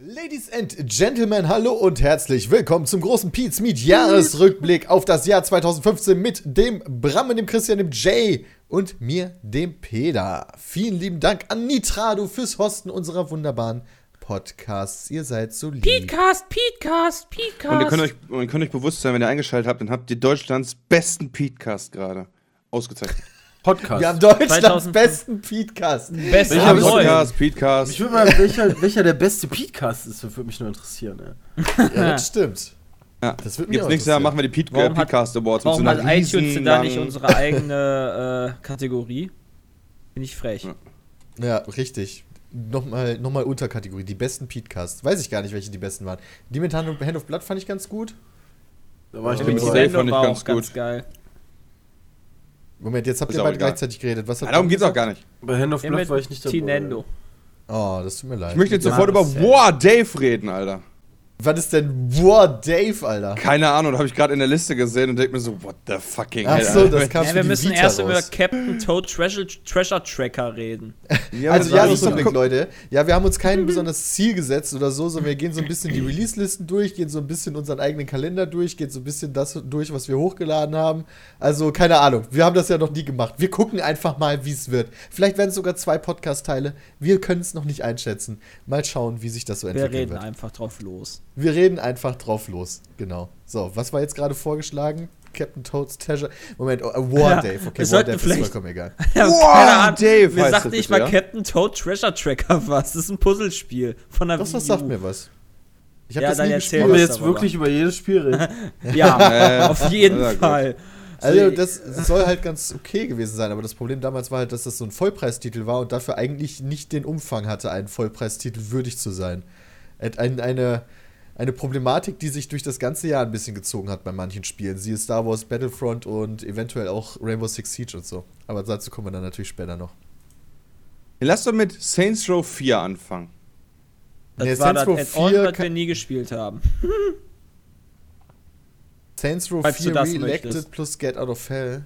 Ladies and Gentlemen, hallo und herzlich willkommen zum großen Pete's Meet Jahresrückblick auf das Jahr 2015 mit dem Bram, dem Christian, dem Jay und mir, dem Peter. Vielen lieben Dank an Nitrado fürs Hosten unserer wunderbaren Podcasts. Ihr seid so lieb. Petecast, Petecast, Petecast. Und ihr könnt, euch, und ihr könnt euch bewusst sein, wenn ihr eingeschaltet habt, dann habt ihr Deutschlands besten Petecast gerade. Ausgezeichnet. Podcast. Wir haben Deutschlands 2005. besten Podcast. Best Welcher. Podcast. Ich würde mal, welcher, welcher der beste Podcast ist, würde mich nur interessieren. Ey. Ja, das stimmt. Ja. Das wird auch nächstes Jahr machen wir die Pete, Warum äh, Petecast Awards Warum hat iTunes denn da nicht unsere eigene äh, Kategorie? Bin ich frech. Ja. Ja, richtig. Nochmal noch mal Unterkategorie, die besten Podcasts. Weiß ich gar nicht, welche die besten waren. Die mit Hand, Hand of Blood fand ich ganz gut. Da war ich Ja, nicht mit. Safe fand ich war ganz auch ganz gut. geil. Moment, jetzt habt Ist ihr beide egal. gleichzeitig geredet. Was hat darum Tom geht's auch gar nicht. Bei Hand of Blood war ich nicht dabei. Tinendo. Oh, das tut mir leid. Ich möchte jetzt sofort über War Dave reden, Alter. Was ist denn War Dave, Alter? Keine Ahnung, da habe ich gerade in der Liste gesehen und denke mir so, what the fucking Ach hell, so, Alter. das kam Ja, wir müssen Vita erst über raus. Captain Toad Treasure, Treasure Tracker reden. Ja, Also aber das ist Jahresrückblick, doch- Leute. Ja, wir haben uns kein besonderes Ziel gesetzt oder so, sondern wir gehen so ein bisschen die Release-Listen durch, gehen so ein bisschen unseren eigenen Kalender durch, gehen so ein bisschen das durch, was wir hochgeladen haben. Also, keine Ahnung. Wir haben das ja noch nie gemacht. Wir gucken einfach mal, wie es wird. Vielleicht werden es sogar zwei Podcast-Teile. Wir können es noch nicht einschätzen. Mal schauen, wie sich das so Wir entwickeln reden wird. einfach drauf los. Wir reden einfach drauf los. Genau. So, was war jetzt gerade vorgeschlagen? Captain Toad's Treasure. Moment, oh, äh, War Ja, Dave. Okay, War Dave ist vielleicht- vollkommen egal. Ja, Ahnung. Dave Mir sagt das nicht mal ja? Captain Toad Treasure Tracker was. Das ist ein Puzzlespiel von der das Wii sagt U. mir was. Ich habe Ja, das dann nie erzähl gespielt. Wollen wir jetzt wirklich über jedes Spiel reden? Ja, auf jeden ja. Fall. Also das soll halt ganz okay gewesen sein, aber das Problem damals war halt, dass das so ein Vollpreistitel war und dafür eigentlich nicht den Umfang hatte, einen Vollpreistitel würdig zu sein. Ein, ein, eine, eine Problematik, die sich durch das ganze Jahr ein bisschen gezogen hat bei manchen Spielen. Siehe Star Wars Battlefront und eventuell auch Rainbow Six Siege und so. Aber dazu kommen wir dann natürlich später noch. Lass doch mit Saints Row 4 anfangen. Das Nee, war Saints das Row Add-on, 4 was kann- wir nie gespielt haben. Saints Row Falls du 4 das Re-Elected plus Get Out of Hell.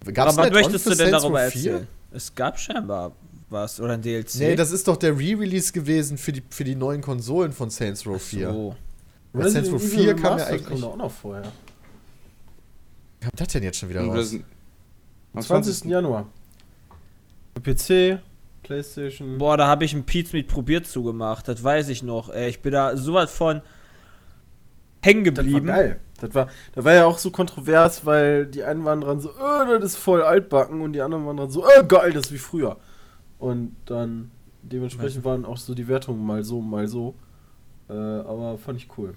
Aber Gab's was ein Add-on möchtest du denn Saints darüber Row 4? erzählen? Es gab scheinbar was oder ein DLC. Nee, das ist doch der Re-Release gewesen für die, für die neuen Konsolen von Saints Row 4. so. Weil Saints Row 4 kam ja eigentlich. kommt auch noch vorher. Was kommt das denn jetzt schon wieder Und raus? Am Am 20. Januar. PC, Playstation. Boah, da habe ich ein Pizza Meat probiert zugemacht. Das weiß ich noch. Ey, ich bin da so was von hängen das war geblieben. geil. Das war, das war ja auch so kontrovers, weil die einen waren dran so, äh, das ist voll altbacken und die anderen waren dran so, äh, geil, das ist wie früher. Und dann dementsprechend waren auch so die Wertungen mal so, mal so. Äh, aber fand ich cool.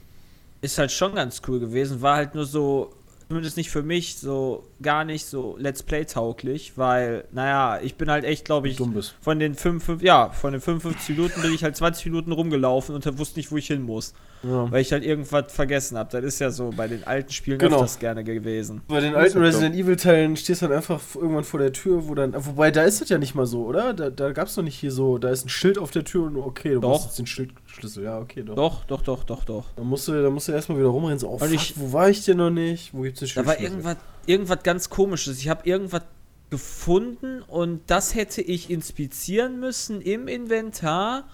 Ist halt schon ganz cool gewesen. War halt nur so, zumindest nicht für mich, so gar nicht so Let's Play tauglich, weil, naja, ich bin halt echt, glaube ich, von den 55, ja, von den 55 Minuten bin ich halt 20 Minuten rumgelaufen und wusste nicht, wo ich hin muss. Ja. Weil ich halt irgendwas vergessen habe. Das ist ja so bei den alten Spielen Genau. öfters gerne gewesen. Bei den Das alten Resident Evil Teilen stehst du dann einfach irgendwann vor der Tür, wo dann. Wobei, da ist das ja nicht mal so, oder? Da, da gab es doch nicht hier so, da ist ein Schild auf der Tür und okay, du Doch. brauchst jetzt den Schildschlüssel. Ja, okay, doch. Doch, doch, doch, doch, doch. Dann musst du, dann musst du erstmal wieder rumrennen, so, oh, Und fuck, ich- wo war ich denn noch nicht? Wo gibt's den Da war Schildschlüssel? irgendwas, irgendwas ganz komisches. Ich habe irgendwas gefunden und das hätte ich inspizieren müssen im Inventar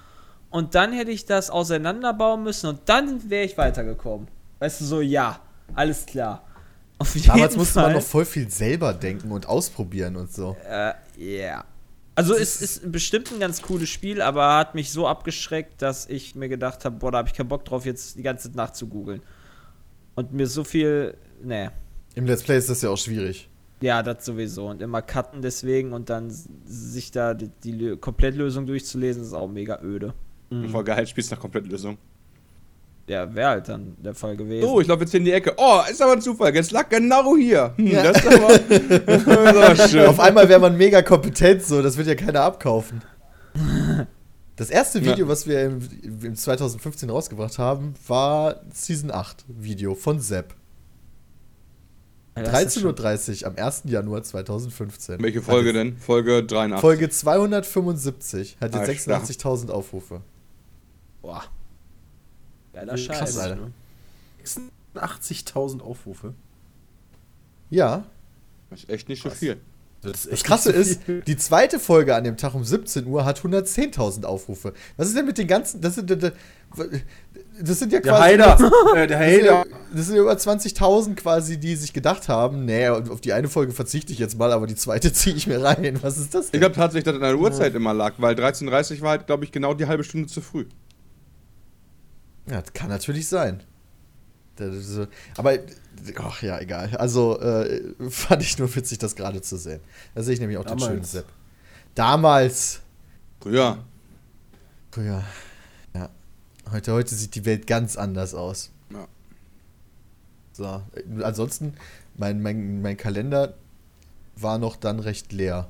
und dann hätte ich das auseinanderbauen müssen und dann wäre ich weitergekommen. Weißt du, so, ja, alles klar. Damals musste man Fall. noch voll viel selber denken und ausprobieren und so. Äh, ja. Also es ist bestimmt ein ganz cooles Spiel, aber hat mich so abgeschreckt, dass ich mir gedacht habe, boah, da habe ich keinen Bock drauf, jetzt die ganze Zeit nachzugoogeln. Und mir so viel, nee. Im Let's Play ist das ja auch schwierig. Ja, das sowieso. Und immer cutten deswegen und dann sich da die, die Lö- Komplettlösung durchzulesen, ist auch mega öde. Voll geil, spielst nach Komplettlösung. Ja, wäre halt dann der Fall gewesen. So, ich laufe jetzt hier in die Ecke. Oh, ist aber ein Zufall. Jetzt lag genau hier. Hm, Ja. Das ist aber, das ist aber schön. Auf einmal wäre man mega kompetent, so, das wird ja keiner abkaufen. Das erste Ja. Video, was wir im, im 2015 rausgebracht haben, war Season 8 Video von Sepp. Ja, das ist 13.30 Uhr am 1. Januar 2015. Welche Folge denn? Folge 83. jetzt- Folge 275 hat Ah, jetzt 86.000 Aufrufe. Boah. Geiler Krass, Scheiß. Krass, Alter. ne? 86.000 Aufrufe. Ja. Das ist echt nicht so viel. Das, ist Das Krasse ist, die zweite Folge an dem Tag um 17 Uhr hat 110.000 Aufrufe. Was ist denn mit den ganzen. Das sind, das sind ja Der quasi. Heider. äh, der Das sind, ja, Heider. das sind ja über 20.000 quasi, die sich gedacht haben, nee, auf die eine Folge verzichte ich jetzt mal, aber die zweite ziehe ich mir rein. Was ist das Ich denn? glaube tatsächlich, dass es an der Uhrzeit immer lag, weil 13.30 war halt, glaube ich, genau die halbe Stunde zu früh. Ja, das kann natürlich sein. Aber, ach ja, egal. Also, äh, fand ich nur witzig, das gerade zu sehen. Da sehe ich nämlich auch den Damals. schönen Sepp. Damals. Früher. Früher. Ja. Heute, heute sieht die Welt ganz anders aus. Ja. So. Ansonsten, mein, mein, mein Kalender war noch dann recht leer.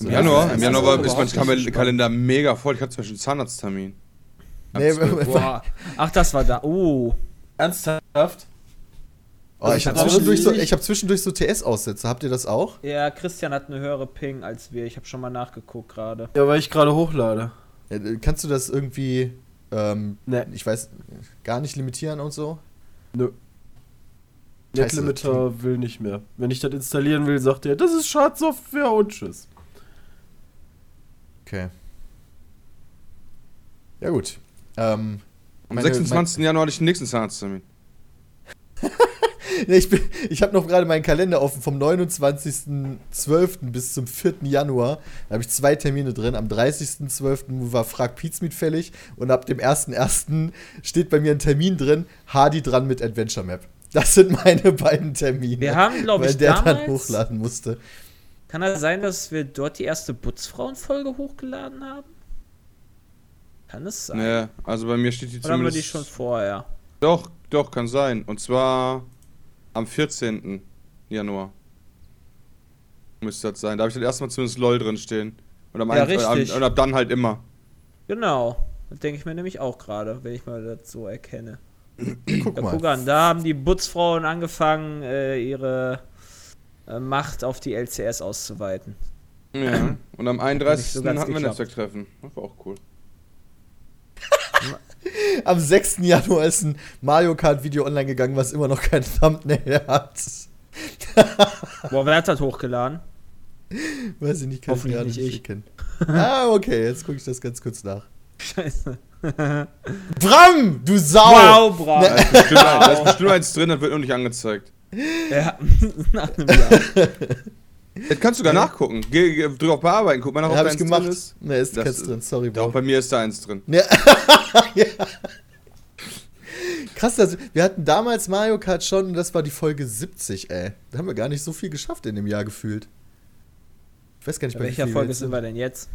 So, Im Ja, Januar, im Januar war- ist mein Kalender mega voll. Ich hatte zum Beispiel einen Zahnarzttermin. Nee, Boah. Ach, das war da. Oh. Ernsthaft? Oh, ich habe zwischendurch, so, ich- hab zwischendurch so TS-Aussätze. Habt ihr das auch? Ja, Christian hat eine höhere Ping als wir. Ich habe schon mal nachgeguckt gerade. Ja, weil ich gerade hochlade. Ja, kannst du das irgendwie, ähm, Ne. ich weiß, gar nicht limitieren und so? Nö. Netlimiter will nicht mehr. Wenn ich das installieren will, sagt er, das ist Schadsoftware und tschüss. Okay. Ja, gut. Ähm, Am meine- 26. Januar hatte ich den nächsten Zahnarzttermin. Ich bin, ich habe noch gerade meinen Kalender offen vom 29.12. bis zum 4. Januar. Da habe ich zwei Termine drin. Am 30.12. war Frag Pizmeet fällig und ab dem 1.1. steht bei mir ein Termin drin, Hardy dran mit Adventure Map. Das sind meine beiden Termine. Wir haben, glaube ich, der dann damals. hochladen musste. Kann das sein, dass wir dort die erste Butzfrauen-Folge hochgeladen haben? Kann es sein? Nee, also bei mir steht die Oder haben wir zumindest. die schon vorher? Doch, doch, kann sein. Und zwar am 14. Januar. Müsste das sein. Da habe ich das erste Mal zumindest LOL drin stehen. Und, am Ja, ein- richtig. und ab dann halt immer. Genau. Das denke ich mir nämlich auch gerade, wenn ich mal das so erkenne. Guck Ja, mal. guck an, da haben die Butzfrauen angefangen, äh, ihre äh, Macht auf die LCS auszuweiten. Ja. Und am 31. so ganz hatten wir. Netzwerktreffen. Das war auch cool. Am 6. Januar ist ein Mario Kart Video online gegangen, was immer noch kein Thumbnail hat. Boah, wer hat das hochgeladen? Weiß ich nicht, kann Hoffentlich gerade nicht ich. erkennen. ah, okay, jetzt gucke ich das ganz kurz nach. Scheiße. Bram, du Sau! Wow, bravo. Da ist, bestimmt da ist bestimmt eins drin, das wird nur nicht angezeigt. Ja, nach einem Jahr. Das kannst du gar nachgucken. Geh, geh drück auf Bearbeiten, guck mal nach, ob da eins gemacht. drin ist. Ne, ist Das- keins drin, sorry, Bro. bei mir ist da eins drin. Ja. ja. Krass, dass, wir hatten damals Mario Kart schon und das war die Folge 70, ey. Da haben wir gar nicht so viel geschafft in dem Jahr gefühlt. Ich weiß gar nicht, Bei bei welcher Folge sind wir denn jetzt?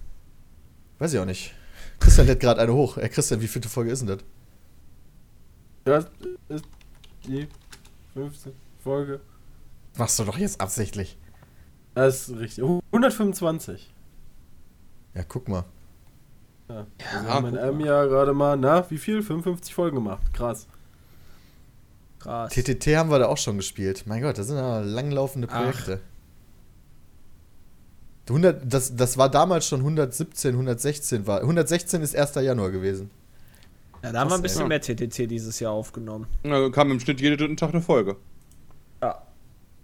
Weiß ich auch nicht. Christian lädt gerade eine hoch. Ey, Christian, wie viele Folge ist denn das? Ja, ist die 15. Folge. Machst du doch jetzt absichtlich. Das ist richtig. 125. Ja, guck mal. Ja, Ja, also haben in einem Jahr gerade mal, na, wie viel? 55 Folgen gemacht. Krass. Krass. TTT haben wir da auch schon gespielt. Mein Gott, das sind ja langlaufende Ach. Projekte. 100, das, das war damals schon 117, 116 war. 116 ist 1. Januar gewesen. Ja, da haben wir ein bisschen ey. mehr TTT dieses Jahr aufgenommen. Da kam im Schnitt jeden dritten Tag eine Folge. Ja.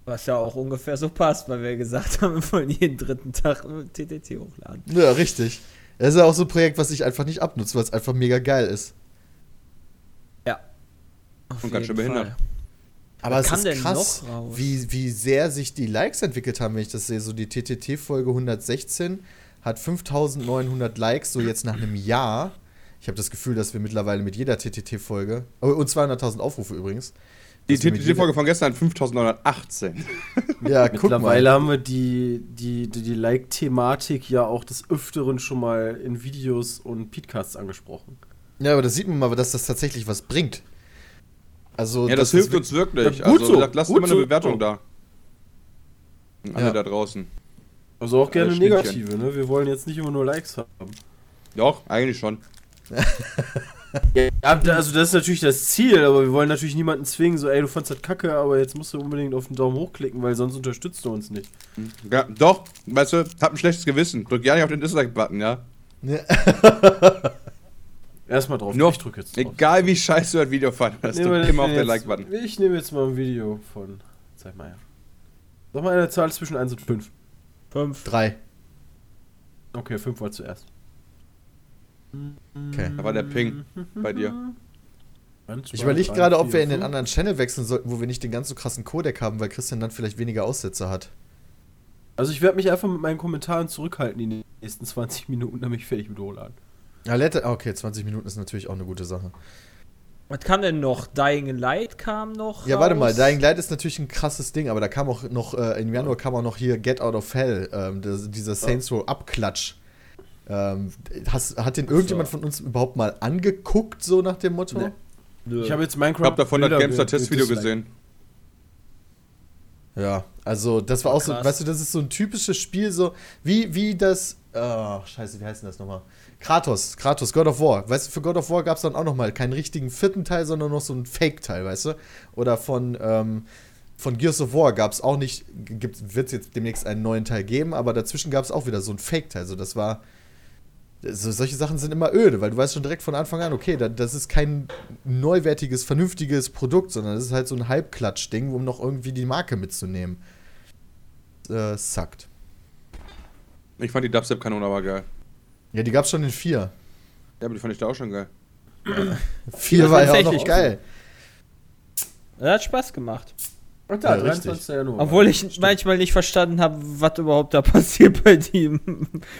Was ja auch ungefähr so passt, weil wir gesagt haben, wir wollen jeden dritten Tag TTT hochladen. Ja, richtig. Das ist ja auch so ein Projekt, was ich einfach nicht abnutze, weil es einfach mega geil ist. Ja. Auf Und ganz schön behindert. Fall. Aber Was es ist krass, wie, wie sehr sich die Likes entwickelt haben, wenn ich das sehe. So die TTT-Folge 116 hat 5900 Likes, so jetzt nach einem Jahr. Ich habe das Gefühl, dass wir mittlerweile mit jeder TTT-Folge, oh, und 200.000 Aufrufe übrigens. Die TTT-Folge von gestern hat 5918. jeder- Ja, guck Mittlerweile mal. haben wir die, die, die, die Like-Thematik ja auch des Öfteren schon mal in Videos und Podcasts angesprochen. Ja, aber da sieht man mal, dass das tatsächlich was bringt. Also, Ja, das hilft uns wirklich. Ja, gut also, so, gesagt, lasst gut immer eine so. Bewertung da. Alle Ja. da draußen. Also auch gerne Schnittchen. negative, ne? Wir wollen jetzt nicht immer nur Likes haben. Doch, eigentlich schon. Ja, also das ist natürlich das Ziel, aber wir wollen natürlich niemanden zwingen, so, ey, du fandst das kacke, aber jetzt musst du unbedingt auf den Daumen hochklicken, weil sonst unterstützt du uns nicht. Ja, doch, weißt du, hab ein schlechtes Gewissen. Drück ja nicht auf den Dislike-Button, ja? Erstmal drauf, Nur, ich drücke jetzt drauf. egal wie scheiße du das Video fandest, wir drück immer auf den Like-Button. Ich nehme jetzt mal ein Video von, zeig mal her. Sag mal eine Zahl zwischen 1 und 5. Fünf. Drei. Okay, 5 war zuerst. Okay. Da war der Ping bei dir. Ich überlege gerade, ob wir in den anderen Channel wechseln sollten, wo wir nicht den ganz so krassen Codec haben, weil Christian dann vielleicht weniger Aussätze hat. Also ich werde mich einfach mit meinen Kommentaren zurückhalten die nächsten 20 Minuten, damit ich fertig mit hochladen. Ja, Letter, okay, 20 Minuten ist natürlich auch eine gute Sache. Was kam denn noch? Dying Light kam noch. Ja, warte mal, raus. Dying Light ist natürlich ein krasses Ding, aber da kam auch noch, äh, im Januar kam auch noch hier Get Out of Hell, ähm, das, dieser Saints Row Abklatsch. Ähm, hast, hat den irgendjemand von uns überhaupt mal angeguckt, so nach dem Motto? Nee. Ich habe jetzt Minecraft. Ich hab davon das Bilder Gamestar ge- Testvideo gesehen. Ja, also das war auch so, Krass. weißt du, das ist so ein typisches Spiel, so wie, wie das, oh, scheiße, wie heißt denn das nochmal? Kratos, Kratos, God of War. Weißt du, für God of War gab es dann auch nochmal keinen richtigen vierten Teil, sondern noch so einen Fake-Teil, weißt du? Oder von, ähm, von Gears of War gab es auch nicht, wird es jetzt demnächst einen neuen Teil geben, aber dazwischen gab es auch wieder so einen Fake-Teil. So, das war, so, solche Sachen sind immer öde, weil du weißt schon direkt von Anfang an, okay, da, das ist kein neuwertiges, vernünftiges Produkt, sondern das ist halt so ein Halbklatsch-Ding, um noch irgendwie die Marke mitzunehmen. Äh, suckt. Ich fand die Dubstep-Kanone aber geil. Ja, die gab's schon in vier. Ja, aber die fand ich da auch schon geil. Vier war ja auch noch tatsächlich. geil. Das hat Spaß gemacht. Ach da, Ja, richtig. 23. Januar. Obwohl ich manchmal nicht verstanden habe, was überhaupt da passiert bei dem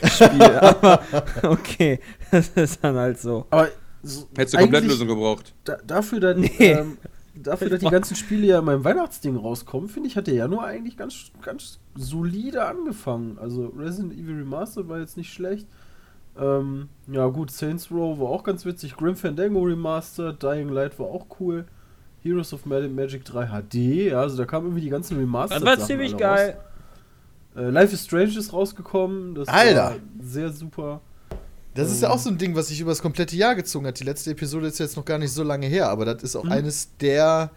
Spiel. Aber okay, das ist dann halt so. Aber so, Hättest du Komplettlösung gebraucht. Da, dafür, dass, Nee. ähm, dafür, dass die ganzen Spiele ja in meinem Weihnachtsding rauskommen, finde ich, hat der Januar eigentlich ganz, ganz solide angefangen. Also Resident Evil Remastered war jetzt nicht schlecht. Ähm, ja gut, Saints Row war auch ganz witzig. Grim Fandango Remastered, Dying Light war auch cool. Heroes of Might and Magic 3 HD, ja, also da kamen irgendwie die ganzen Remastered Das war Sachen ziemlich geil. Raus. Äh, Life is Strange ist rausgekommen, das Alter. war sehr super. Das ist ja auch so ein Ding, was sich über das komplette Jahr gezogen hat. Die letzte Episode ist jetzt noch gar nicht so lange her, aber das ist auch Mhm. eines der,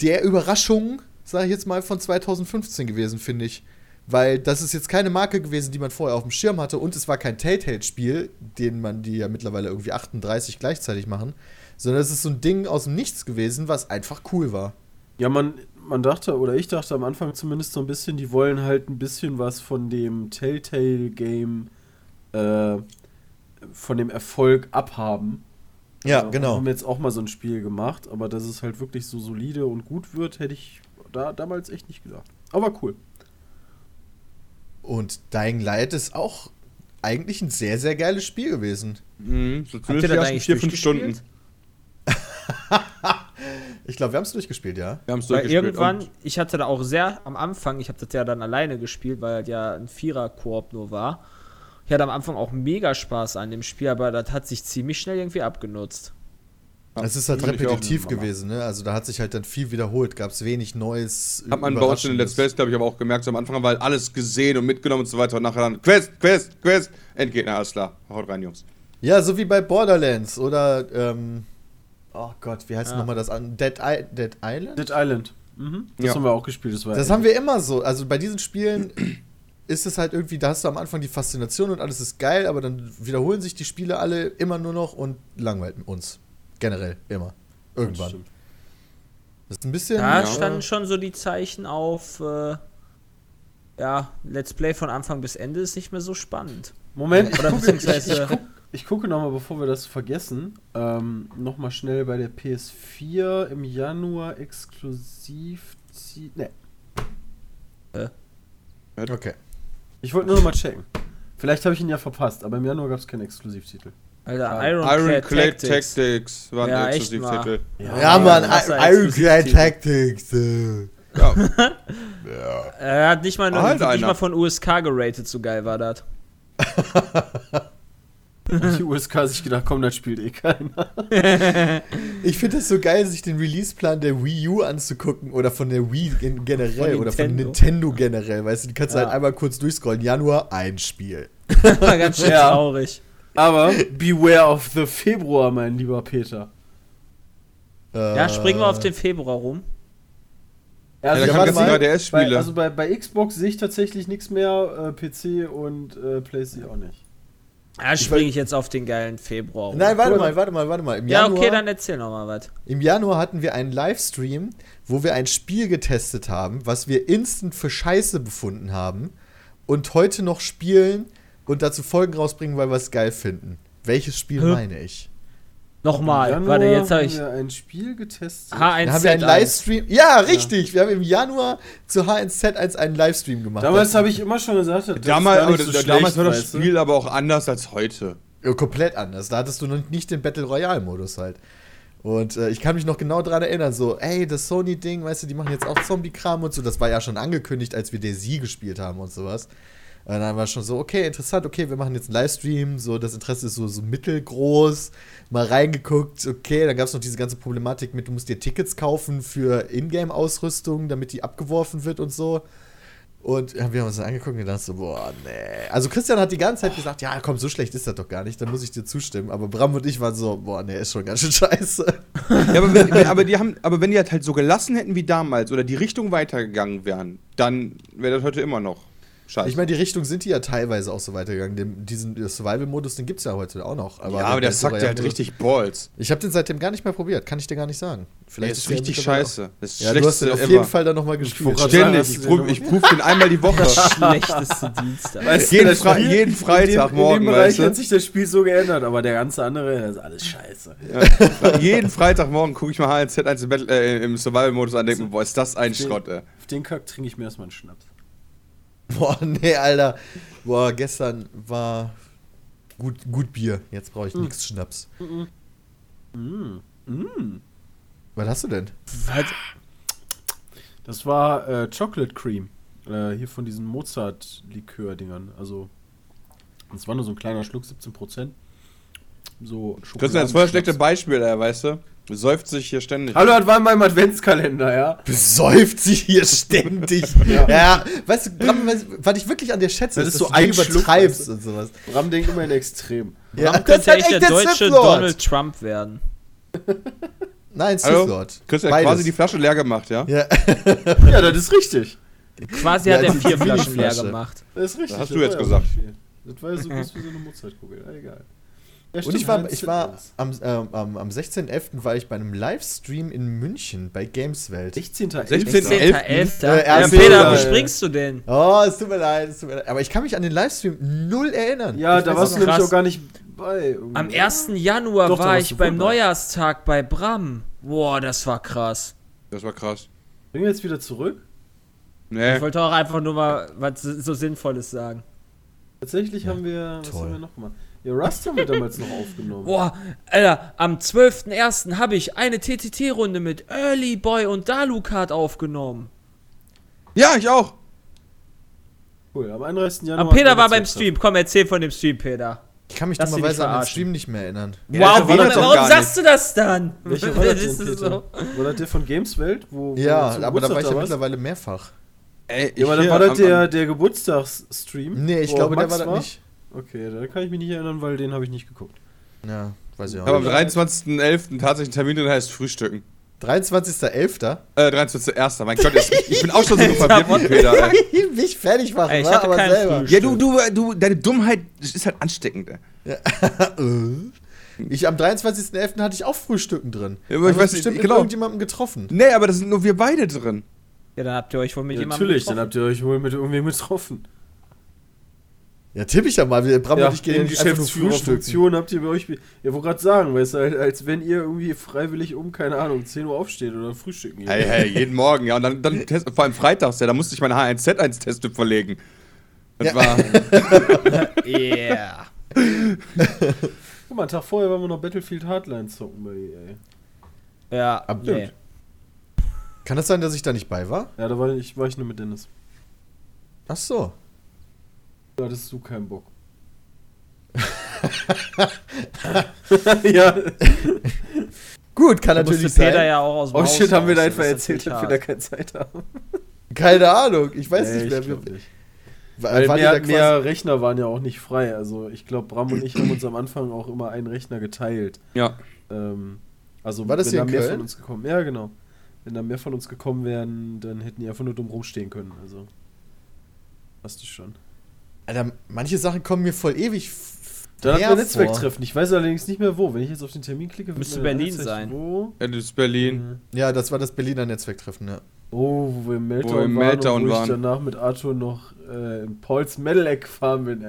der Überraschungen, sage ich jetzt mal, von 2015 gewesen, finde ich. Weil das ist jetzt keine Marke gewesen, die man vorher auf dem Schirm hatte und es war kein Telltale-Spiel, den man die ja mittlerweile irgendwie 38 gleichzeitig machen, sondern es ist so ein Ding aus dem Nichts gewesen, was einfach cool war. Ja, man, man dachte, oder ich dachte am Anfang zumindest so ein bisschen, die wollen halt ein bisschen was von dem Telltale-Game, äh, von dem Erfolg abhaben. Ja, Äh, genau. Haben jetzt auch mal so ein Spiel gemacht, aber dass es halt wirklich so solide und gut wird, hätte ich da damals echt nicht gedacht. Aber cool. Und Dying Light ist auch eigentlich ein sehr, sehr geiles Spiel gewesen. Mhm, so Habt ihr das ersten eigentlich vier, fünf? Stunden. Ich glaube, wir haben es durchgespielt, ja. Wir haben es Weil durchgespielt. irgendwann, Und ich hatte da auch sehr am Anfang, ich habe das ja dann alleine gespielt, weil das ja ein Vierer-Koop nur war. Ich hatte am Anfang auch mega Spaß an dem Spiel, aber das hat sich ziemlich schnell irgendwie abgenutzt. Es ist halt repetitiv gewesen, ne? Also da hat sich halt dann viel wiederholt, gab es wenig Neues. Hat man bei uns in den Let's. Plays, glaube ich, aber auch gemerkt, so am Anfang haben wir halt alles gesehen und mitgenommen und so weiter und nachher dann Quest, Quest, Quest, Endgegner, alles klar. Haut rein, Jungs. Ja, so wie bei Borderlands oder, ähm, oh Gott, wie heißt Ja. nochmal das an? Dead, I Dead Island? Dead Island. Mhm. Das Ja. haben wir auch gespielt. Das, war Das haben wir immer so. Also bei diesen Spielen ist es halt irgendwie, da hast du am Anfang die Faszination und alles ist geil, aber dann wiederholen sich die Spiele alle immer nur noch und langweilen uns. Generell, immer. Irgendwann. Das ist ein bisschen. Da Ja. standen schon so die Zeichen auf, äh, ja, Let's Play von Anfang bis Ende ist nicht mehr so spannend. Moment, ich Oder beziehungsweise- ich, guck, ich gucke nochmal, bevor wir das vergessen, ähm, nochmal schnell bei der PS4 im Januar exklusiv. Ne, Okay. ich wollte nur nochmal checken. Vielleicht habe ich ihn ja verpasst, aber im Januar gab es keinen Exklusivtitel. Alter, Ah, Iron, Ironclad Tactics. Tactics war ein Ja, Exklusivtitel. Ja, Mann, krasser I- Ironclad Exklusivtitel. Tactics. äh. Ja. Er hat nicht mal, Halt nicht mal von USK geratet, so geil war das. Die USK sich gedacht, komm, das spielt eh keiner. Ich finde es so geil, sich den Releaseplan der Wii U anzugucken oder von der Wii gen generell Von oder von Nintendo. Generell. Weißt du, die kannst du Ja. halt einmal kurz durchscrollen. Januar, ein Spiel. War ganz schön Ja. traurig. Aber beware of the Februar, mein lieber Peter. Ja, springen wir auf Äh, den Februar rum. Also, da ja, warte ganz mal. die ADS-Spiele. bei, also bei, bei Xbox sehe ich tatsächlich nichts mehr, äh, PC und äh, PlayStation auch nicht. Ja, springe ich jetzt auf den geilen Februar rum. Nein, warte mal, warte mal, warte mal. Im ja, Januar, okay, dann erzähl noch mal was. Im Januar hatten wir einen Livestream, wo wir ein Spiel getestet haben, was wir instant für scheiße befunden haben und heute noch spielen und dazu Folgen rausbringen, weil wir es geil finden. Welches Spiel Hä? meine ich? Nochmal, warte, jetzt habe haben ich wir ein Spiel getestet. H1Z1. Da haben wir einen Livestream. Ja, richtig. Wir haben im Januar zu H1Z1 einen Livestream gemacht. Damals habe ich immer schon gesagt, das ist Damals, gar nicht so da- damals schlecht, war das? Spiel aber auch anders als heute. Ja, komplett anders. Da hattest du noch nicht den Battle Royale-Modus halt. Und äh, ich kann mich noch genau daran erinnern, so, ey, das Sony-Ding, weißt du, die machen jetzt auch Zombie-Kram und so. Das war ja schon angekündigt, als wir Daisy gespielt haben und sowas. Und dann war schon so, okay, interessant, okay, wir machen jetzt einen Livestream, so, das Interesse ist so, so mittelgroß, mal reingeguckt, okay, dann gab es noch diese ganze Problematik mit, du musst dir Tickets kaufen für Ingame-Ausrüstung, damit die abgeworfen wird und so. Und wir haben uns das angeguckt und gedacht so, boah, nee. Also Christian hat die ganze Zeit gesagt, ja, komm, so schlecht ist das doch gar nicht, dann muss ich dir zustimmen. Aber Bram und ich waren so, boah, nee, ist schon ganz schön scheiße. Ja, aber, wenn, aber, die haben, aber wenn die halt so gelassen hätten wie damals oder die Richtung weitergegangen wären, dann wäre das heute immer noch scheiße. Ich meine, die Richtung sind die ja teilweise auch so weitergegangen. Den, diesen Survival-Modus, den gibt es ja heute auch noch. Aber ja, aber der sagt ja halt richtig Balls. Ich habe den seitdem gar nicht mehr probiert, kann ich dir gar nicht sagen. Der Vielleicht ist der richtig scheiße. Das ist. Ja, du hast den auf jeden Fall dann nochmal gespielt. Ständig. Ich prüfe den ich prüf den einmal die Woche. schlechteste Dienstag. Weißt du, jeden, das Fre jeden Freitagmorgen, in dem, in dem Bereich weißt du? hat sich das Spiel so geändert, aber der ganze andere, das ist alles scheiße. Ja. jeden Freitagmorgen gucke ich mal H1Z1 im, Battle- äh, im Survival-Modus an und denke mir, boah, ist das ein Schrott, ey. Auf den Kack trinke ich mir erstmal einen Schnaps. Boah, nee, Alter. Boah, gestern war gut, gut Bier. Jetzt brauche ich nix Schnaps. Mm. Mm. Was hast du denn? Was? Das war äh, Chocolate Cream. Äh, hier von diesen Mozart-Likör-Dingern. Also, das war nur so ein kleiner Schluck, 17%. So Christian, das ist voll das schlechte Schokoladenschnaps. Beispiel, ey, weißt du? Säuft sich hier ständig. Hallo, das war in meinem Adventskalender, ja. Besäuft sich hier ständig. ja. weißt du, Bram, was ich wirklich an dir schätze, Das ist, dass so du ein die Schluck, übertreibst weißt du? und sowas. Bram denkt immer in Extrem. Ja, Warum könnte echt der deutsche Sith Lord. Donald Trump werden? Nein, Sith Hallo? Lord. Christian hat Beides. quasi die Flasche leer gemacht, ja? Ja. Ja, das ist richtig. Quasi Ja, hat er vier Flaschen leer gemacht. Das ist richtig. Das hast das du jetzt ja gesagt. Das war ja so wie so eine Mozartkugel. Egal. Ja, Und stimmt, ich war, ich war am, ähm, am, am 16.11. war ich bei einem Livestream in München bei Gameswelt. 16. 16. 16.11. Äh, Ja, Peter, wo äh, springst du denn? Oh, es tut mir leid, es tut mir leid. Aber ich kann mich an den Livestream null erinnern. Ja, ich da warst du nämlich auch gar nicht bei. irgendwie. Am 1. Januar Doch, war ich beim. Neujahrstag bei Bram. Boah, das war krass. Das war krass. Bringen wir jetzt wieder zurück? Nee. Ich wollte auch einfach nur mal was so Sinnvolles sagen. Tatsächlich haben wir. Was toll. haben wir noch gemacht? Ja, Rust haben wir damals noch aufgenommen. Boah, Alter, am 12.01. habe ich eine TTT-Runde mit Early Boy und Dalukart aufgenommen. Ja, ich auch. Cool, am 31. Januar. Aber Peter war beim. Stream. Komm, erzähl von dem Stream, Peter. Ich kann mich Lass dummerweise nicht an den. Stream nicht mehr erinnern. Ja, wow, das war warum, warum sagst du das dann? Welcher war das denn, so? War das der von Gameswelt? Wo, wo Ja, aber da war ich ja mittlerweile mehrfach. Ey, ich Ja, aber dann war das der, der Geburtstagsstream. Nee, ich glaube, auch der Max war das nicht. Okay, da kann ich mich nicht erinnern, weil den habe ich nicht geguckt. Ja, weiß ich Ich auch am nicht. 23.11. tatsächlich einen Termin drin, heißt Frühstücken. 23.11. Äh, 23.1. Mein Gott, jetzt, ich bin auch schon so verwirrt wie Peter, ey. mich fertig machen, Ey, ich wa? hatte aber selber. Frühstück. Ja, du, du, du, deine Dummheit ist halt ansteckend, ey. Ich am 23.11. hatte ich auch Frühstücken drin. Ja, aber ich Haben weiß uns nicht, bestimmt mit genau. irgendjemandem getroffen. Nee, aber das sind nur wir beide drin. Ja, dann habt ihr euch wohl mit Ja, jemandem natürlich, dann getroffen. habt ihr euch wohl mit irgendwem getroffen. Ja, tipp ich ja mal. Wir Bram Ja, und ich gehen frühstücken. Geschäftsführerfunktion habt ihr bei euch. Ja, wollte gerade sagen, weißt du, halt, als wenn ihr irgendwie freiwillig um, keine Ahnung, 10 Uhr aufsteht oder frühstücken geht. Hey, hey, jeden Morgen, ja. Und dann, dann test, vor allem freitags, ja, da musste ich meine H1Z1-Teste verlegen. Das Ja. war. Yeah. Guck mal, einen Tag vorher waren wir noch Battlefield Hardline zocken bei EA. Ja, Abstimmt. nee. Kann das sein, dass ich da nicht bei war? Ja, da war ich, war ich nur mit Dennis. Ach so. Da hattest du keinen Bock. ja. Gut, kann Da natürlich musste Peter sein. ja auch aus dem Oh Haus shit, haben wir da einfach erzählt, dass wir da keine Zeit haben? Keine Ahnung, ich weiß Nee, nicht mehr. ich nicht. Weil mehr, mehr Rechner waren ja auch nicht frei. Also ich glaube, Bram und ich haben uns am Anfang auch immer einen Rechner geteilt. Ja. Ähm, also War das wenn hier da mehr Köln? von uns gekommen Ja, genau. Wenn da mehr von uns gekommen wären, dann hätten die einfach nur dumm rumstehen können. Also passt es schon. Alter, manche Sachen kommen mir voll ewig. f- Dann hatten her wir vor. Netzwerktreffen. Ich weiß allerdings nicht mehr wo. Wenn ich jetzt auf den Termin klicke, wird Müsste Berlin sein. Wo? Ja, das ist Berlin. Ja, das war das Berliner Netzwerktreffen, ja. Oh, wo wir im Meltdown, Wo wir im waren, Meltdown und wo waren. ich danach mit Arthur noch äh, in Pauls Metal-Eck gefahren bin.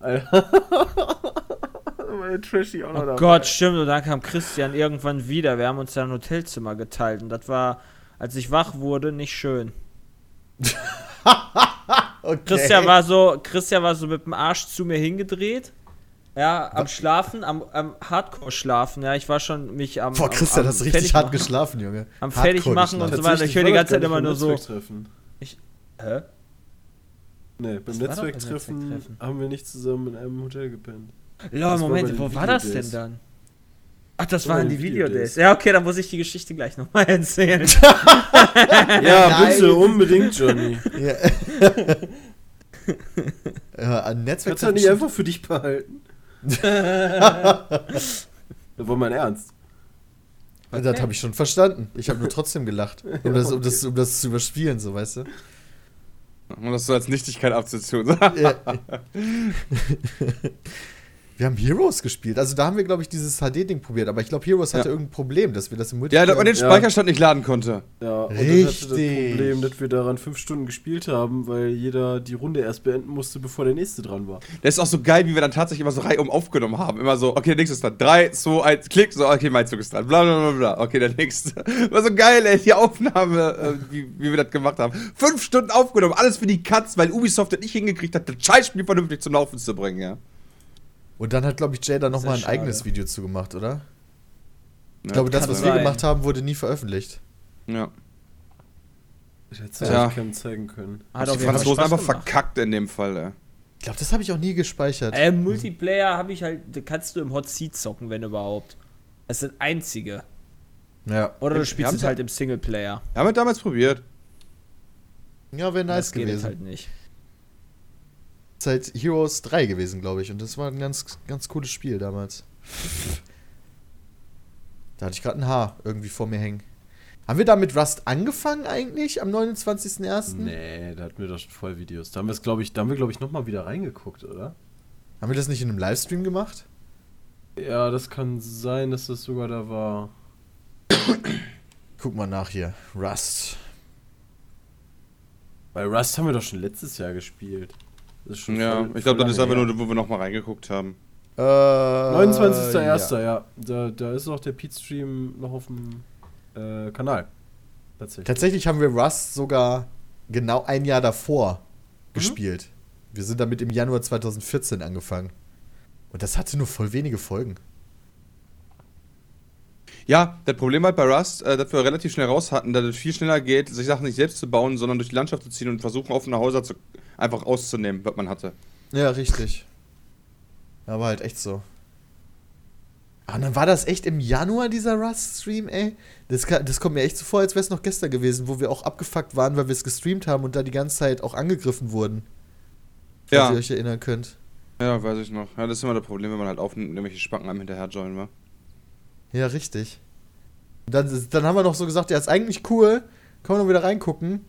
Alter. Meine Trashy auch noch Oh dabei. Gott, stimmt. Und dann kam Christian irgendwann wieder. Wir haben uns ja ein Hotelzimmer geteilt. Und das war, als ich wach wurde, nicht schön. Okay. Christian war so, Christian war so mit dem Arsch zu mir hingedreht. Ja, am Schlafen, am, am Hardcore-Schlafen. Ja, ich war schon mich am. Boah, Christian, am hast richtig hart machen. geschlafen, Junge. Am fertig machen und so weiter. Ich höre die ganze Zeit immer nur so. Netzwerktreffen. Hä? Nee, beim Netzwerktreffen Netzwerktreffen. haben wir nicht zusammen in einem Hotel gepennt. Lol, Moment, wo war das denn dann? Ach, das Das war waren die den Videodays. Ja, okay, dann muss ich die Geschichte gleich nochmal erzählen. Ja, bitte, unbedingt, Johnny. Ja. ja, an Kannst du nicht einfach für dich behalten? das war mein Ernst. Das habe ich schon verstanden. Ich habe nur trotzdem gelacht. Um das, um, das, um das zu überspielen, so, weißt du? Um das so als Nichtigkeit abzutun. Ja. Wir haben Heroes gespielt. Also da haben wir, glaube ich, dieses HD-Ding probiert. Aber ich glaube, Heroes hatte Ja. irgendein Problem, dass wir das im ja, Multiplayer... dass man den Ja. Speicherstand nicht laden konnte. Ja, und Richtig. dann hatte das Problem, dass wir daran fünf Stunden gespielt haben, weil jeder die Runde erst beenden musste, bevor der nächste dran war. Das ist auch so geil, wie wir dann tatsächlich immer so reihum aufgenommen haben. Immer so, okay, der nächste ist dran. Drei, zwei, eins, klick, so, okay, mein Zug ist dran. Bla, bla, bla, bla. Okay, der nächste. War so geil, ey, die Aufnahme, äh, wie, wie wir das gemacht haben. Fünf Stunden aufgenommen, alles für die Cuts, weil Ubisoft das nicht hingekriegt hat, das Scheißspiel vernünftig zum Laufen zu bringen, ja. Und dann hat, glaube ich, Jay da nochmal ein schade. eigenes Video zu gemacht, oder? Ich Ja, glaube, das, was wir sein. gemacht haben, wurde nie veröffentlicht. Ja. Ich hätte es eigentlich keinem zeigen können. Hat jeden Fall Franzosen Spaß einfach gemacht. verkackt in dem Fall, ey. Ich glaube, das habe ich auch nie gespeichert. Äh, Multiplayer habe ich halt, da kannst du im Hot Seat zocken, wenn überhaupt. Das das einzige. Ja. Oder Wir du spielst es da- halt im Singleplayer. Wir haben es damals probiert. Ja, wäre nice das geht gewesen. halt nicht. Ist halt Heroes 3 gewesen, glaube ich. Und das war ein ganz, ganz cooles Spiel damals. Da hatte ich gerade ein Haar irgendwie vor mir hängen. Haben wir da mit Rust angefangen eigentlich am 29.01.? Nee, da hatten wir doch schon voll Videos. Da haben wir es, glaube ich, da haben wir, glaube ich, nochmal wieder reingeguckt, oder? Haben wir das nicht in einem Livestream gemacht? Ja, das kann sein, dass das sogar da war. Guck mal nach hier. Rust. Bei Rust haben wir doch schon letztes Jahr gespielt. Das ist schon Ja, voll- ich glaube, das ist einfach nur, wo wir nochmal reingeguckt haben. Äh, 29.01. Ja. Ja, Da, da ist auch der Pete-Stream noch auf dem äh, Kanal. Tatsächlich. Tatsächlich haben wir Rust sogar genau ein Jahr davor Mhm. gespielt. Wir sind damit im Januar 2014 angefangen. Und das hatte nur voll wenige Folgen. Ja, das Problem halt bei Rust, äh, dass wir relativ schnell raus hatten, dass es viel schneller geht, sich Sachen nicht selbst zu bauen, sondern durch die Landschaft zu ziehen und versuchen, offene Häuser zu, einfach auszunehmen, was man hatte. Ja, richtig. Ja, war halt echt so. Ah, dann war das echt im Januar, dieser Rust-Stream, ey. Das, das kommt mir echt so vor, als wäre es noch gestern gewesen, wo wir auch abgefuckt waren, weil wir es gestreamt haben und da die ganze Zeit auch angegriffen wurden. Falls Ja. ihr euch erinnern könnt. Ja, weiß ich noch. Ja, das ist immer das Problem, wenn man halt auf irgendwelche Spacken einem hinterher joinen war. Ja, richtig. Dann, dann haben wir noch so gesagt, ja, ist eigentlich cool. Können wir noch wieder reingucken.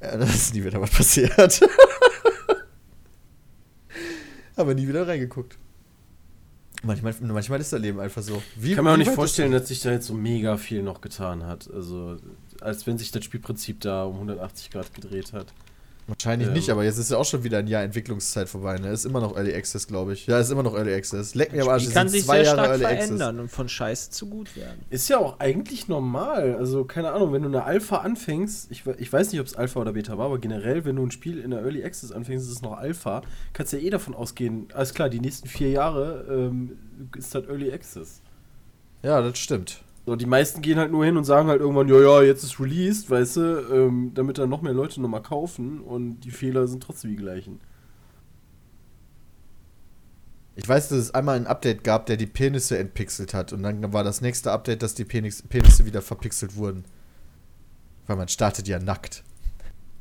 Ja, dann ist nie wieder was passiert. Aber nie wieder reingeguckt. Manchmal, manchmal ist das Leben einfach so. Wie, Ich kann mir auch nicht vorstellen, dass sich da jetzt so mega viel noch getan hat. Also, als wenn sich das Spielprinzip da um 180 Grad gedreht hat. Wahrscheinlich Ähm. nicht, aber jetzt ist ja auch schon wieder ein Jahr Entwicklungszeit vorbei. Ne? Ist immer noch Early Access, glaube ich. Ja, ist immer noch Early Access. Leck mir am Arsch, kann sich zwei sehr Jahre stark Early Access. verändern und von Scheiße zu gut werden. Ist ja auch eigentlich normal. Also, keine Ahnung, wenn du eine Alpha anfängst, ich, ich weiß nicht, ob es Alpha oder Beta war, aber generell, wenn du ein Spiel in der Early Access anfängst, ist es noch Alpha, kannst ja eh davon ausgehen, alles klar, die nächsten vier Jahre ähm, ist das Early Access. Ja, das stimmt. So, die meisten gehen halt nur hin und sagen halt irgendwann, ja, ja, jetzt ist released, weißt du, ähm, damit dann noch mehr Leute nochmal kaufen und die Fehler sind trotzdem die gleichen. Ich weiß, dass es einmal ein Update gab, der die Penisse entpixelt hat. Und dann war das nächste Update, dass die Penis, Penisse wieder verpixelt wurden. Weil man startet ja nackt.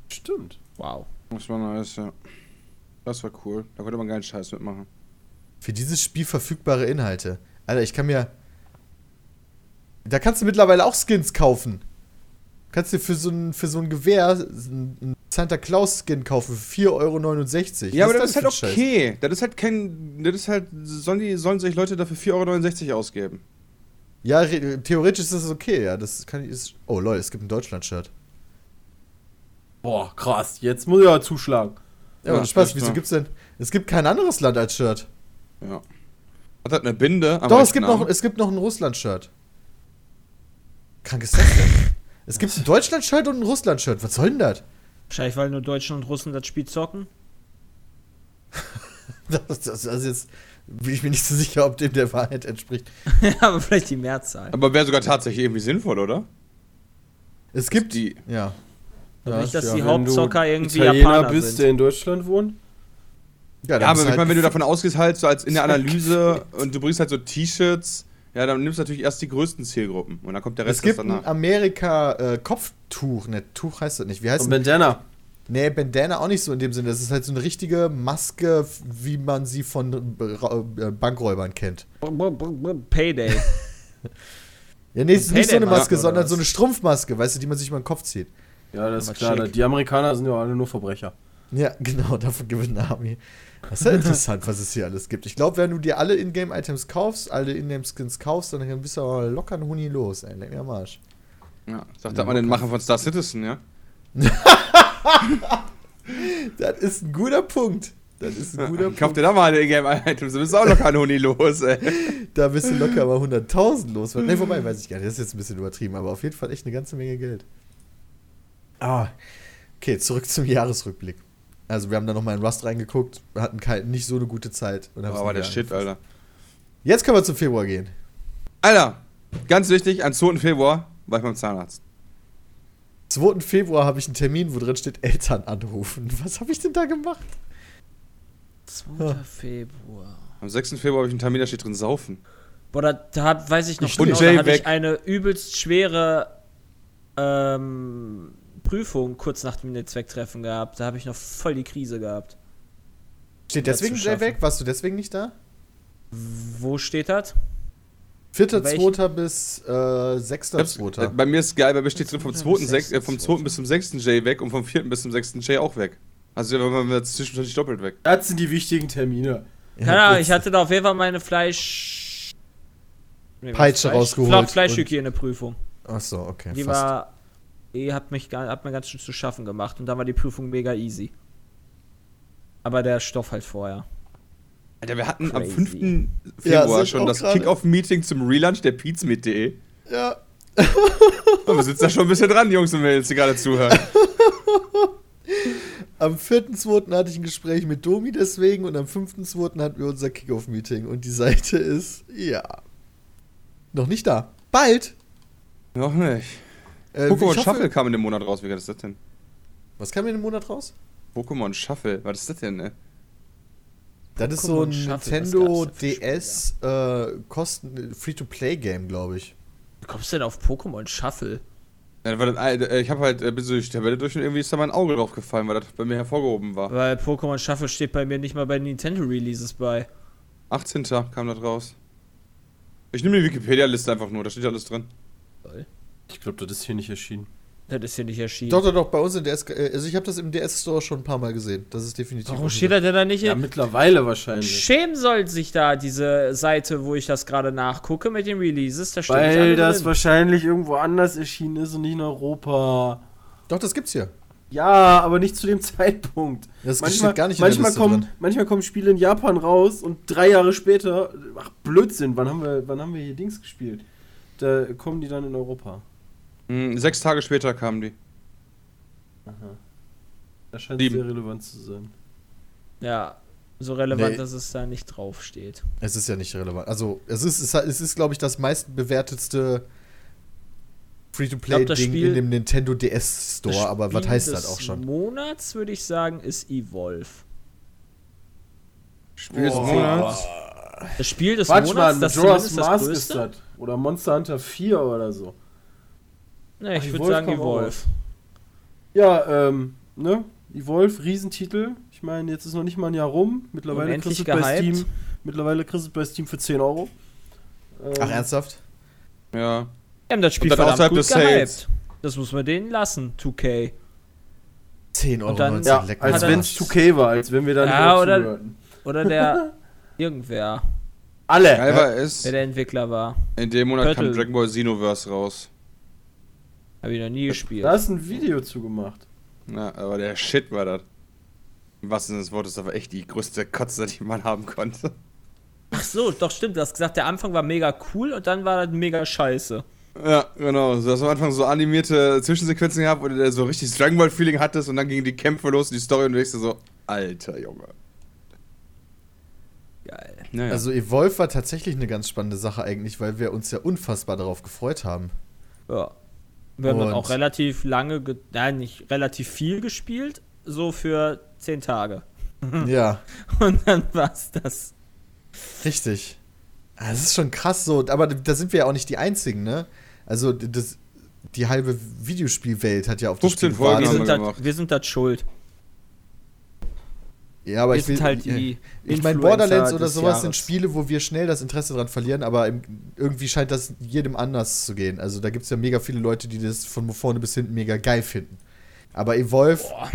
Stimmt. Wow. Das war nice, ja. Das war cool. Da konnte man keinen Scheiß mitmachen. Für dieses Spiel verfügbare Inhalte. Alter, ich kann mir. Da kannst du mittlerweile auch Skins kaufen. Kannst dir für so ein, für so ein Gewehr einen Santa Claus Skin kaufen für 4,69 Euro. Ja, aber das ist halt ein Scheiß? okay. Das ist halt kein. Das ist halt. Sollen, die, sollen sich Leute dafür 4,69 Euro ausgeben? Ja, re- theoretisch ist das okay, ja. Das kann ich. Ist, oh Leute, es gibt ein Deutschland-Shirt. Boah, krass. Jetzt muss ich ja zuschlagen. Ja, Ja, und Spaß, das wieso war- gibt's denn. Es gibt kein anderes Land als Shirt. Ja. Hat halt eine Binde. am Doch, es gibt, noch, es gibt noch ein Russland-Shirt. Krank ist das denn? es gibt ein Deutschland-Shirt und ein Russland-Shirt. Was soll denn das? Wahrscheinlich, weil nur Deutschen und Russen das Spiel zocken. Das, das, also jetzt bin ich mir nicht so sicher, ob dem der Wahrheit entspricht. ja, aber vielleicht die Mehrzahl. Aber wäre sogar tatsächlich irgendwie sinnvoll, oder? Es gibt. Die. Ja. Und nicht, dass ja. die Wenn Hauptzocker du irgendwie Italiener Japaner bist, sind. der in Deutschland wohnt. Ja, Ja, aber ich halt meine, wenn du davon ausgehst, halt so als in der Analyse und du bringst halt so T-Shirts, ja, dann nimmst du natürlich erst die größten Zielgruppen und dann kommt der Rest Es gibt erst ein danach. Amerika-Kopftuch. ne, Tuch heißt das nicht. Wie heißt Und das? Bandana. Nee, Bandana auch nicht so in dem Sinne. Das ist halt so eine richtige Maske, wie man sie von Ra- äh, Bankräubern kennt. Payday. Ja, nee, es ist nicht so eine Maske, sondern so eine Strumpfmaske, weißt du, die man sich über den Kopf zieht. Ja, das ist klar. schick. Die Amerikaner sind ja alle nur Verbrecher. Ja, genau, dafür gewinnt eine Army. Das ist ja interessant, was es hier alles gibt. Ich glaube, wenn du dir alle Ingame-Items kaufst, alle Ingame-Skins kaufst, dann bist du aber locker ein Huni los, ey. Leck mir am Arsch. Ja, ich dachte, hat man den Machen von Star Citizen, ja? Das ist ein guter Punkt. Das ist ein guter Kauf Punkt. dir da mal eine Ingame-Items, du bist auch locker ein Huni los, ey. Da bist du locker aber 100.000 los. Ne, vorbei, weiß ich gar nicht. Das ist jetzt ein bisschen übertrieben, aber auf jeden Fall echt eine ganze Menge Geld. Ah, okay, zurück zum Jahresrückblick. Also, wir haben da nochmal in Rust reingeguckt, wir hatten nicht so eine gute Zeit. Und haben's Aber der Shit, angefasst. Alter. Jetzt können wir zum Februar gehen. Alter, ganz wichtig, am 2. Februar war ich beim Zahnarzt. 2. Februar habe ich einen Termin, wo drin steht Eltern anrufen. Was habe ich denn da gemacht? 2. Februar. Am 6. Februar habe ich einen Termin, da steht drin Saufen. Boah, da, da hab, weiß ich noch Und genau, da hatte ich eine übelst schwere ähm, Prüfung kurz nach dem Netzwerktreffen gehabt. Da habe ich noch voll die Krise gehabt. Steht Ja, deswegen Jay weg? Warst du deswegen nicht da? Wo steht das? 4.2. bis äh, 6.2. Äh, Bei mir ist geil, bei mir steht drin vom 2. Bis Sech- äh, vom 2. 6. bis zum 6. J weg und vom 4. bis zum 6. J auch weg. Also wir waren wir zwischendurch doppelt weg. Das sind die wichtigen Termine. Ja, Keine Ahnung, kurz- ich hatte da auf jeden Fall meine Fleisch. Nee? Peitsche Fleisch- rausgeholt Fleischhygieneprüfung. Ach so, okay. Die fast. war. Die hat, mich, hat mir ganz schön zu schaffen gemacht und da war die Prüfung mega easy. Aber der Stoff halt vorher. Alter, wir hatten am Crazy. 5. Ja, Februar sind schon das Kick-Off-Meeting zum Relaunch der Pizmeet.de. Ja. Und wir sitzen da schon ein bisschen dran, Jungs und Mädels, die gerade zuhören. Am 4.2. hatte ich ein Gespräch mit Domi deswegen und am 5.2. hatten wir unser Kickoff-Meeting und die Seite ist, ja, noch nicht da. Bald. Noch nicht. Äh, Pokémon Shuffle kam in dem Monat raus. Wie geil ist das denn? Was kam in dem Monat raus? Pokémon Shuffle. Was ist das denn, ne? Das ist so ein Shuffle, Nintendo DS äh, Kosten Free-to-Play-Game, glaube ich. Wie kommst du denn auf Pokémon Shuffle? Ja, das, äh, ich habe halt äh, bin so durch die Tabelle durch und irgendwie ist da mein Auge drauf gefallen, weil das bei mir hervorgehoben war. Weil Pokémon Shuffle steht bei mir nicht mal bei Nintendo Releases bei. 18. kam das raus. Ich nehme die Wikipedia-Liste einfach nur, da steht alles drin. Ich glaube, das ist hier nicht erschienen. Das ist hier nicht erschienen. Doch, doch, doch, bei uns in DS, äh, also ich habe das im DS-Store schon ein paar Mal gesehen. Das ist definitiv. Warum steht er denn da nicht Ja, in? mittlerweile wahrscheinlich. Schämen soll sich da diese Seite, wo ich das gerade nachgucke mit den Releases. Da Weil alle das drin. wahrscheinlich irgendwo anders erschienen ist und nicht in Europa. Doch, das gibt's hier. Ja, aber nicht zu dem Zeitpunkt. Das manchmal, gar nicht in der manchmal, Liste kommen, drin. manchmal kommen Spiele in Japan raus und drei Jahre später, ach Blödsinn, wann haben wir, wann haben wir hier Dings gespielt? Da kommen die dann in Europa. Hm, sechs Tage später kamen die. Das scheint Sieben. sehr relevant zu sein. Ja, so relevant, Nee. dass es da nicht drauf steht. Es ist ja nicht relevant. Also, es ist, es ist, ist glaube ich, das meistbewertetste Free-to-Play-Ding in dem Nintendo DS Store. Aber was heißt das auch schon? Monats würde ich sagen, ist Evolve. Spiel des Oh. Monats. Das Spiel des Quatsch, Monats, Mann, das Majora's zumindest das Mask ist größte. das. Oder Monster Hunter 4 oder so. Nee, ich würde sagen kam auch Evolve. raus. Ja, ähm, ne? Evolve, Riesentitel. Ich meine, jetzt ist noch nicht mal ein Jahr rum. Mittlerweile Unendlich kriegst du es bei. Steam. Mittlerweile kriegst du es bei Steam für 10 Euro. Ähm, Ach, ernsthaft? Ja. Wir haben das Spiel dann verdammt gut gehypt. Das muss man denen lassen, 2K. 10 Euro. Und dann- 19, Ja, als wenn es Arsch. 2K war, als wenn wir da Ja, nicht oder-. Oder der irgendwer, Alle! Geil es, wer der Entwickler war. in dem Monat kam Turtle. Dragon Ball Xenoverse raus. Habe ich noch nie gespielt. Da hast du ein Video zugemacht. Ja, aber der Shit war das. Im wahrsten Sinne des Wortes, aber echt die größte Kotze, die man haben konnte. Ach so, doch stimmt. Du hast gesagt, der Anfang war mega cool und dann war das mega scheiße. Ja, genau. Du hast am Anfang so animierte Zwischensequenzen gehabt, wo du so richtig Dragon Ball Feeling hattest und dann gingen die Kämpfe los und die Story und du denkst dir so, alter Junge. Geil. Naja. Also Evolve war tatsächlich eine ganz spannende Sache eigentlich, weil wir uns ja unfassbar darauf gefreut haben. Ja. Wir haben dann auch relativ lange, ge nein, nicht relativ viel gespielt, so für 10 Tage. Ja, Und dann war's das. richtig. Ah, Das ist schon krass so, aber da sind wir ja auch nicht die Einzigen, ne? Also das, die halbe Videospielwelt hat ja auf das 15 Spiel Folgen Wir sind, das, wir sind das schuld. Ja, aber wir ich will, halt die Ich meine, Influencer Borderlands oder sowas sind. Spiele, wo wir schnell das Interesse dran verlieren, aber irgendwie scheint das jedem anders zu gehen. Also da gibt es ja mega viele Leute, die das von vorne bis hinten mega geil finden. Aber Evolve Boah.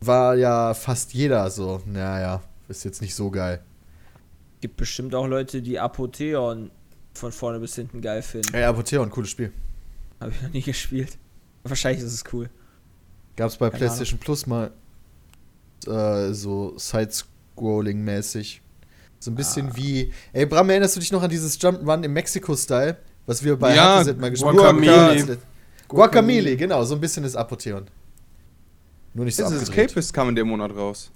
war ja fast jeder so, naja, ist jetzt nicht so geil. Gibt bestimmt auch Leute, die Apotheon von vorne bis hinten geil finden. Ey, Apotheon, cooles Spiel. Habe ich noch nie gespielt. Wahrscheinlich ist es cool. Gab es bei Keine PlayStation Plus mal äh, so Side-Scrolling-mäßig. So ein bisschen Ah. wie. Ey, Bram, erinnerst du dich noch an dieses Jump'n'Run im Mexiko-Style? Was wir bei Ja, Hackset mal gespielt Guacamole. haben? Guacamole, genau, so ein bisschen ist Apotheon. Nur nicht so Das. Escapist kam in dem Monat raus.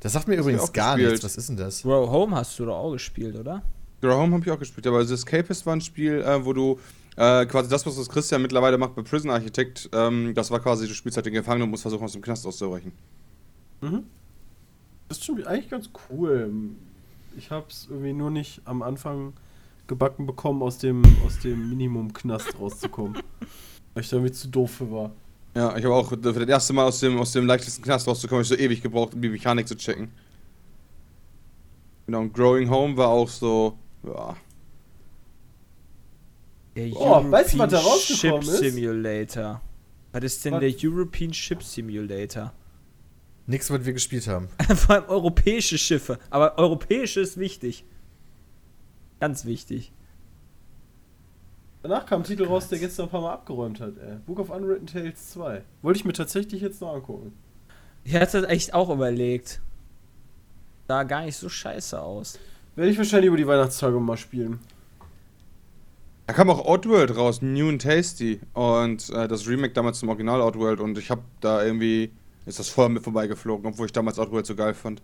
Das sagt mir Das übrigens gar gespielt. nichts. Was ist denn das? Bro, Home hast du doch auch gespielt, oder? Grow Home habe ich auch gespielt, aber das Escapist war ein Spiel, äh, wo du äh, quasi das, was das Christian mittlerweile macht bei Prison Architect, ähm, das war quasi, du spielst halt den Gefangenen und musst versuchen, aus dem Knast auszubrechen. Mhm. Das ist schon eigentlich ganz cool. Ich hab's irgendwie nur nicht am Anfang gebacken bekommen, aus dem, aus dem Minimum-Knast rauszukommen. Weil ich da irgendwie zu doof für war. Ja, ich habe auch für das erste Mal aus dem, aus dem leichtesten Knast rauszukommen, hab ich so ewig gebraucht, um die Mechanik zu checken. Genau, und Growing Home war auch so, ja. Der Oh, weißt du, was da European rausgekommen Ship ist? Simulator. Was ist denn Was? der European Ship Simulator? Nichts, was wir gespielt haben. Vor allem europäische Schiffe. Aber europäische ist wichtig. Ganz wichtig. Danach kam ein Titel raus, der gestern ein paar Mal abgeräumt hat, ey. Book of Unwritten Tales 2. Wollte ich mir tatsächlich jetzt noch angucken. Ich hatte das echt auch überlegt. Sah gar nicht so scheiße aus. Werde ich wahrscheinlich über die Weihnachtstage mal spielen. Da kam auch Outworld raus, New and Tasty. Und äh, das Remake damals zum Original Outworld. Und ich habe da irgendwie, ist das voll mit vorbeigeflogen, obwohl ich damals Outworld so geil fand.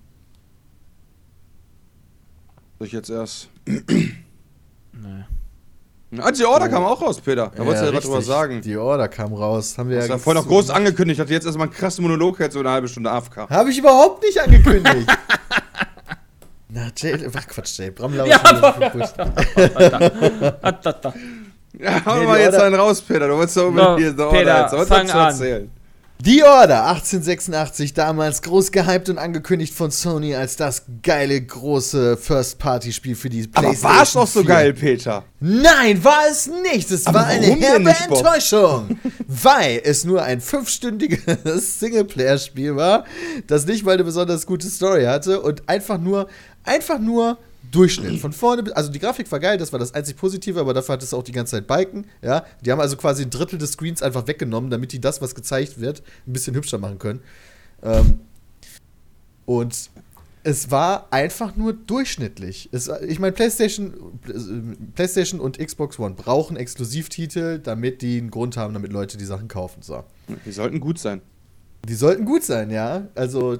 Soll ich jetzt erst. Nee. Ah, die Order kam auch raus, Peter. Da wolltest du ja was drüber sagen. Die Order kam raus. Haben wir Das ja war vorhin noch groß angekündigt. Ich hatte jetzt erstmal einen krassen Monolog, jetzt so eine halbe Stunde AFK. Habe ich überhaupt nicht angekündigt. Na, Jay, ach Quatsch, Jay. Bram Ja, ja. Ja, hau Nee, mal jetzt Order- einen raus, Peter. Du wolltest doch unbedingt hier so Peter, jetzt. Was fang an. erzählen? Die Order 1886, damals groß gehypt und angekündigt von Sony als das geile große First-Party-Spiel für die Aber PlayStation. war's doch so 4. geil, Peter. Nein, war es nicht. Es Aber war eine herbe? Enttäuschung, weil es nur ein fünfstündiges Singleplayer-Spiel war, das nicht mal eine besonders gute Story hatte und einfach nur, einfach nur Durchschnitt. Von vorne bis, also die Grafik war geil, das war das einzig Positive, aber dafür hattest du auch die ganze Zeit Balken, ja. Die haben also quasi ein Drittel des Screens einfach weggenommen, damit die das, was gezeigt wird, ein bisschen hübscher machen können. Ähm, und es war einfach nur durchschnittlich. Es, ich meine, PlayStation, PlayStation und Xbox One brauchen Exklusivtitel, damit die einen Grund haben, damit Leute die Sachen kaufen. So. Die sollten gut sein. Die sollten gut sein, ja. Also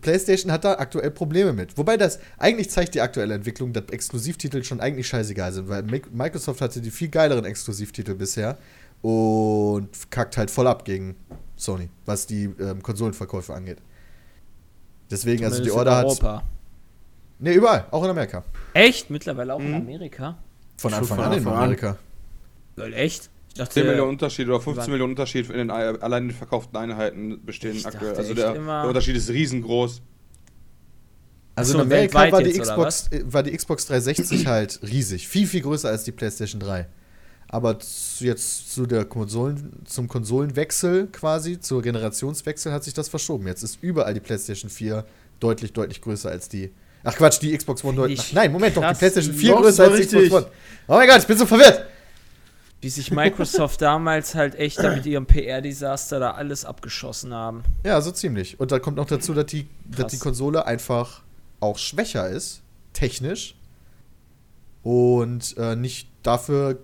PlayStation hat da aktuell Probleme mit. Wobei das eigentlich zeigt die aktuelle Entwicklung, dass Exklusivtitel schon eigentlich scheißegal sind, weil Mi- Microsoft hatte die viel geileren Exklusivtitel bisher und kackt halt voll ab gegen Sony, was die ähm, Konsolenverkäufe angeht. Deswegen, also die in Order hat. Europa. Ne, überall, auch in Amerika. Echt? Mittlerweile auch in Mhm. Amerika? Von Anfang von an in. Amerika. Lol, echt? Dachte, 10 Millionen Unterschied oder 15 waren- Millionen Unterschied in den äh, allein den verkauften Einheiten bestehen Ich aktuell. dachte Also der, immer- der Unterschied ist riesengroß. Also so, in Amerika weltweit war die, jetzt, Xbox, äh, war die Xbox 360 halt riesig. Viel, viel größer als die PlayStation 3. Aber zu, jetzt zu der Konsolen, zum Konsolenwechsel quasi, zur Generationswechsel hat sich das verschoben. Jetzt ist überall die PlayStation 4 deutlich, deutlich größer als die. Ach Quatsch, die Xbox One deutlich. nein, Moment, doch, die PlayStation 4 doch, größer als die. Xbox One. Oh mein Gott, ich bin so verwirrt. Wie sich Microsoft damals halt echt da mit ihrem PR-Desaster da alles abgeschossen haben. Ja, so ziemlich. Und da kommt noch dazu, dass die, dass die Konsole einfach auch schwächer ist, technisch. Und äh, nicht dafür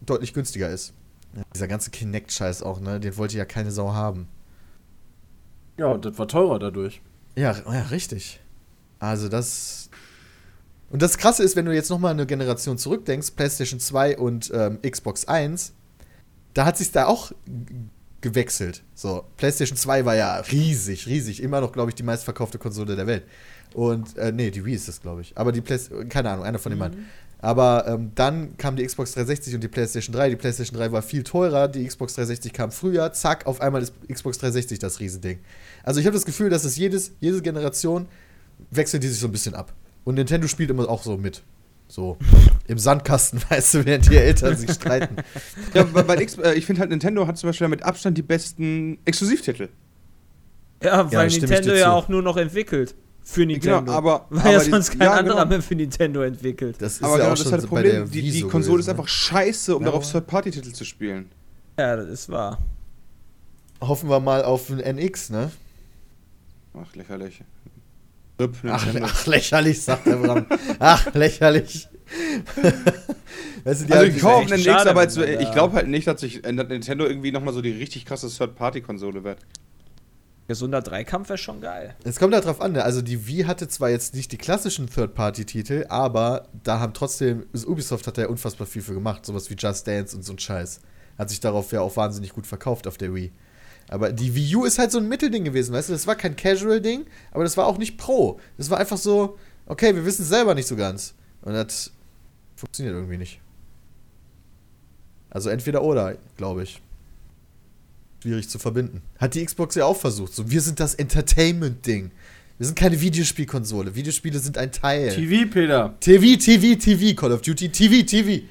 deutlich günstiger ist. Ja, dieser ganze Kinect-Scheiß auch, ne? Den wollte ja keine Sau haben. Ja, und das war teurer dadurch. Ja, ja, richtig. Also das. Und das Krasse ist, wenn du jetzt nochmal eine Generation zurückdenkst, PlayStation 2 und ähm, Xbox 1, da hat sich da auch gewechselt. So, PlayStation 2 war ja riesig, riesig. Immer noch, glaube ich, die meistverkaufte Konsole der Welt. Und, äh, nee, die Wii ist das, glaube ich. Aber die PlayStation, keine Ahnung, einer von den beiden. Aber ähm, dann kam die Xbox 360 und die PlayStation 3. Die PlayStation 3 war viel teurer, die Xbox 360 kam früher. Zack, auf einmal ist Xbox 360 das Riesending. Also ich habe das Gefühl, dass es jedes, jede Generation wechselt die sich so ein bisschen ab. Und Nintendo spielt immer auch so mit. So im Sandkasten, weißt du, während die Eltern sich streiten. Ja, bei, bei X, äh, ich finde halt, Nintendo hat zum Beispiel mit Abstand die besten Exklusivtitel. Ja, weil ich Nintendo ja auch nur noch entwickelt. Für Nintendo. Genau, aber- weil aber ja die- sonst kein ja, anderer genau. mehr für Nintendo entwickelt. Das ist Aber ja genau, auch das ist schon halt das Problem. Die, die so Konsole gewesen, ist einfach scheiße, um Ja, darauf Third-Party-Titel zu spielen. Ja, das ist wahr. ne? Hoffen wir mal auf ein NX, ne? Ach, lächerlich. RIP, Ach, Nintendo. ach lächerlich, sagt der Bram. ach, lächerlich. weißt du, also ich schade, Nix, aber jetzt, man ich glaube halt nicht, dass sich äh, dass Nintendo irgendwie nochmal so die richtig krasse Third-Party-Konsole wird. Gesunder Dreikampf wäre schon geil. Es kommt halt drauf an, ne? also die Wii hatte zwar jetzt nicht die klassischen Third-Party-Titel, aber da haben trotzdem, Ubisoft hat da ja unfassbar viel für gemacht, sowas wie Just Dance und so ein Scheiß. Hat sich darauf ja auch wahnsinnig gut verkauft auf der Wii. Aber die Wii U ist halt so ein Mittelding gewesen, weißt du, das war kein Casual-Ding, aber das war auch nicht Pro. Das war einfach so, okay, wir wissen es selber nicht so ganz. Und das funktioniert irgendwie nicht. Also entweder oder, glaube ich. Schwierig zu verbinden. Hat die Xbox ja auch versucht. So, wir sind das Entertainment-Ding. Wir sind keine Videospielkonsole. Videospiele sind ein Teil. TV, Peter. TV, TV, TV, Call of Duty, TV, TV.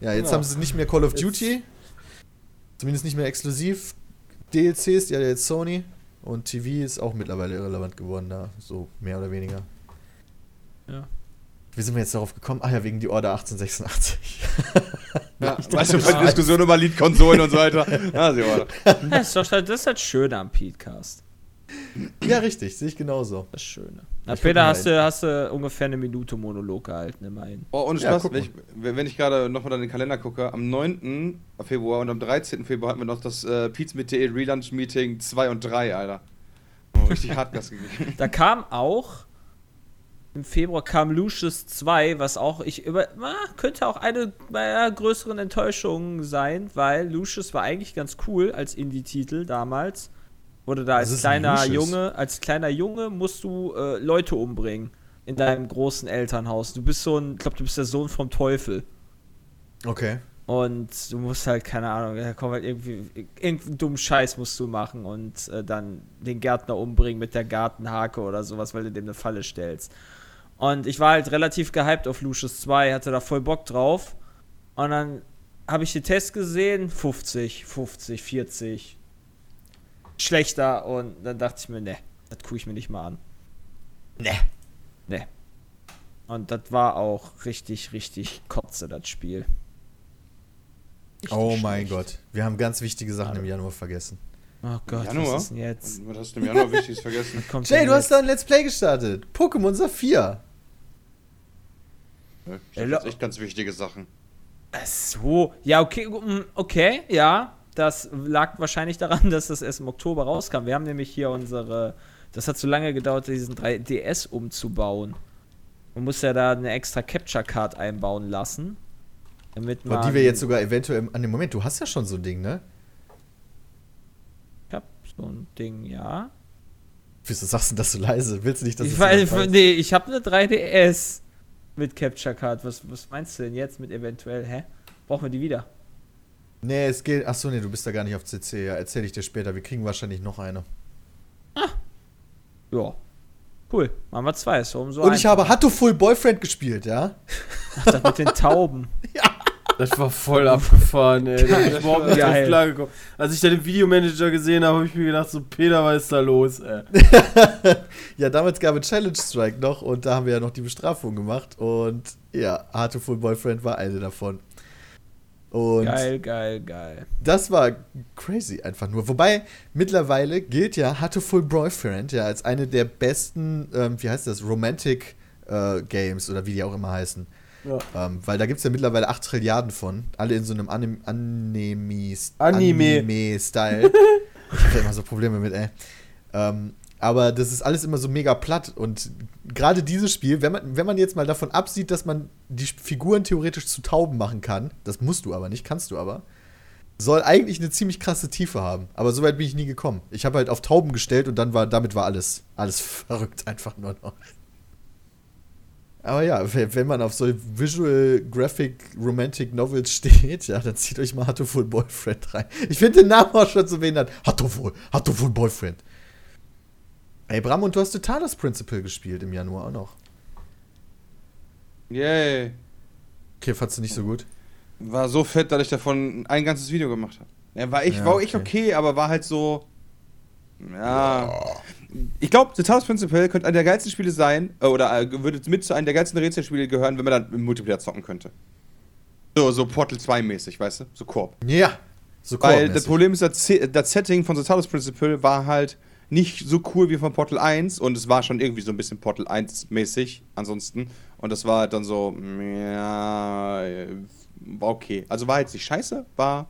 Ja, jetzt Ja. haben sie nicht mehr Call of Jetzt- Duty. Zumindest nicht mehr exklusiv. DLCs, die hat ja jetzt Sony. Und TV ist auch mittlerweile irrelevant geworden da. So mehr oder weniger. Ja. Wie sind wir jetzt darauf gekommen? Ach ja, wegen die Order 1886. Ja, weißt du, bei Diskussion über Liedkonsolen und so weiter. Ja, sie war Das ist, doch, das ist halt schön am Podcast. Ja, richtig, sehe ich genauso. Das Schöne. Na, Ich Peter, hast du, hast du ungefähr eine Minute Monolog gehalten, immerhin. Oh, und Ja, Spaß, guck wenn ich, wenn ich gerade nochmal in den Kalender gucke, am 9. Februar und am 13. Februar hatten wir noch das äh, Pizza mit DE Relaunch Meeting 2 und 3, Alter. Oh, richtig hart Gas gegeben. Da kam auch im Februar kam Lucius 2, was auch ich über na, könnte auch eine meiner größeren Enttäuschungen sein, weil Lucius war eigentlich ganz cool als Indie-Titel damals. Wurde da als kleiner? Junge, als kleiner Junge musst du äh, Leute umbringen in deinem großen Elternhaus. Du bist so ein, ich glaube, du bist der Sohn vom Teufel. Okay. Und du musst halt, keine Ahnung, da kommt halt irgendwie, irgendeinen dummen Scheiß musst du machen und äh, dann den Gärtner umbringen mit der Gartenhake oder sowas, weil du dem eine Falle stellst. Und ich war halt relativ gehypt auf Lucius 2, hatte da voll Bock drauf. Und dann habe ich den Test gesehen, 50, 50, 40. Schlechter. Und dann dachte ich mir, ne, das gucke ich mir nicht mal an. Ne. Ne. Und das war auch richtig, richtig kotze, das Spiel. Richtig Oh mein schlecht. Gott. Wir haben ganz wichtige Sachen im Januar vergessen. Oh Gott, Januar? was ist denn jetzt? Was hast du im Januar Wichtiges vergessen? Jay, du hast da ein Let's Play gestartet. Pokémon Saphir. Ich hab jetzt echt ganz wichtige Sachen. Ach so, ja, okay, mm, okay, ja. Das lag wahrscheinlich daran, dass das erst im Oktober rauskam. Wir haben nämlich hier unsere. Das hat so lange gedauert, diesen 3DS umzubauen. Man muss ja da eine extra Capture Card einbauen lassen. Damit man. Und die wir jetzt sogar eventuell an dem Moment, du hast ja schon so ein Ding, ne? Ich hab so ein Ding, ja. Wieso sagst du das so leise? Willst du nicht, dass Ich weiß, nee, ich habe eine 3DS mit Capture Card. Was, was meinst du denn jetzt mit eventuell? Hä? Brauchen wir die wieder? Nee, es geht. Achso, nee, du bist da gar nicht auf CC. Ja, erzähl ich dir später. Wir kriegen wahrscheinlich noch eine. Ja. Cool. Machen wir zwei. Ist umso Und ich habe Hatto Full Boyfriend gespielt, ja? Ach, das mit den Tauben. Das war voll abgefahren, ey. Da bin ich überhaupt nicht drauf klargekommen. Als ich da den Videomanager gesehen habe, habe ich mir gedacht, so, Peter, was ist da los, ey? Ja, damals gab es Challenge Strike noch und da haben wir ja noch die Bestrafung gemacht. Und ja, Hatto Full Boyfriend war eine davon. Und Geil, geil, geil. das war crazy einfach nur. Wobei mittlerweile gilt ja Hatte Full Boyfriend ja als eine der besten, ähm, wie heißt das, Romantic äh, Games oder wie die auch immer heißen. Ja. Ähm, weil da gibt es ja mittlerweile 8 Trilliarden von. Alle in so einem Anim Anime Anime. Anime-Style. ich habe da immer so Probleme mit, ey. Ähm, aber das ist alles immer so mega platt. Und gerade dieses Spiel, wenn man, wenn man jetzt mal davon absieht, dass man die Figuren theoretisch zu Tauben machen kann, das musst du aber nicht, kannst du aber, soll eigentlich eine ziemlich krasse Tiefe haben. Aber so weit bin ich nie gekommen. Ich habe halt auf Tauben gestellt und dann war, damit war alles, alles verrückt einfach nur noch. Aber ja, wenn man auf so Visual Graphic Romantic Novels steht, ja, dann zieht euch mal Hatto Full Boyfriend rein. Ich finde den Namen auch schon so behindert. Hatto Full Boyfriend. Ey, Bram, und du hast The Talos Principle gespielt im Januar auch noch. Yay. Okay, fandst du nicht so gut? War so fett, dass ich davon ein ganzes Video gemacht habe. Ja, war ich, Ja, war ich okay. okay, aber war halt so. Ja. Ich glaube, The Talos Principle könnte einer der geilsten Spiele sein, äh, oder äh, würde mit zu einem der geilsten Rätselspiele gehören, wenn man dann im Multiplayer zocken könnte. So, so Portal 2 mäßig, weißt du? So Koop. Ja. So Weil das Problem ist, das Setting von The Talos Principle war halt nicht so cool wie von Portal 1 und es war schon irgendwie so ein bisschen Portal 1 mäßig ansonsten. Und das war dann so, ja, war okay. Also war jetzt nicht scheiße, war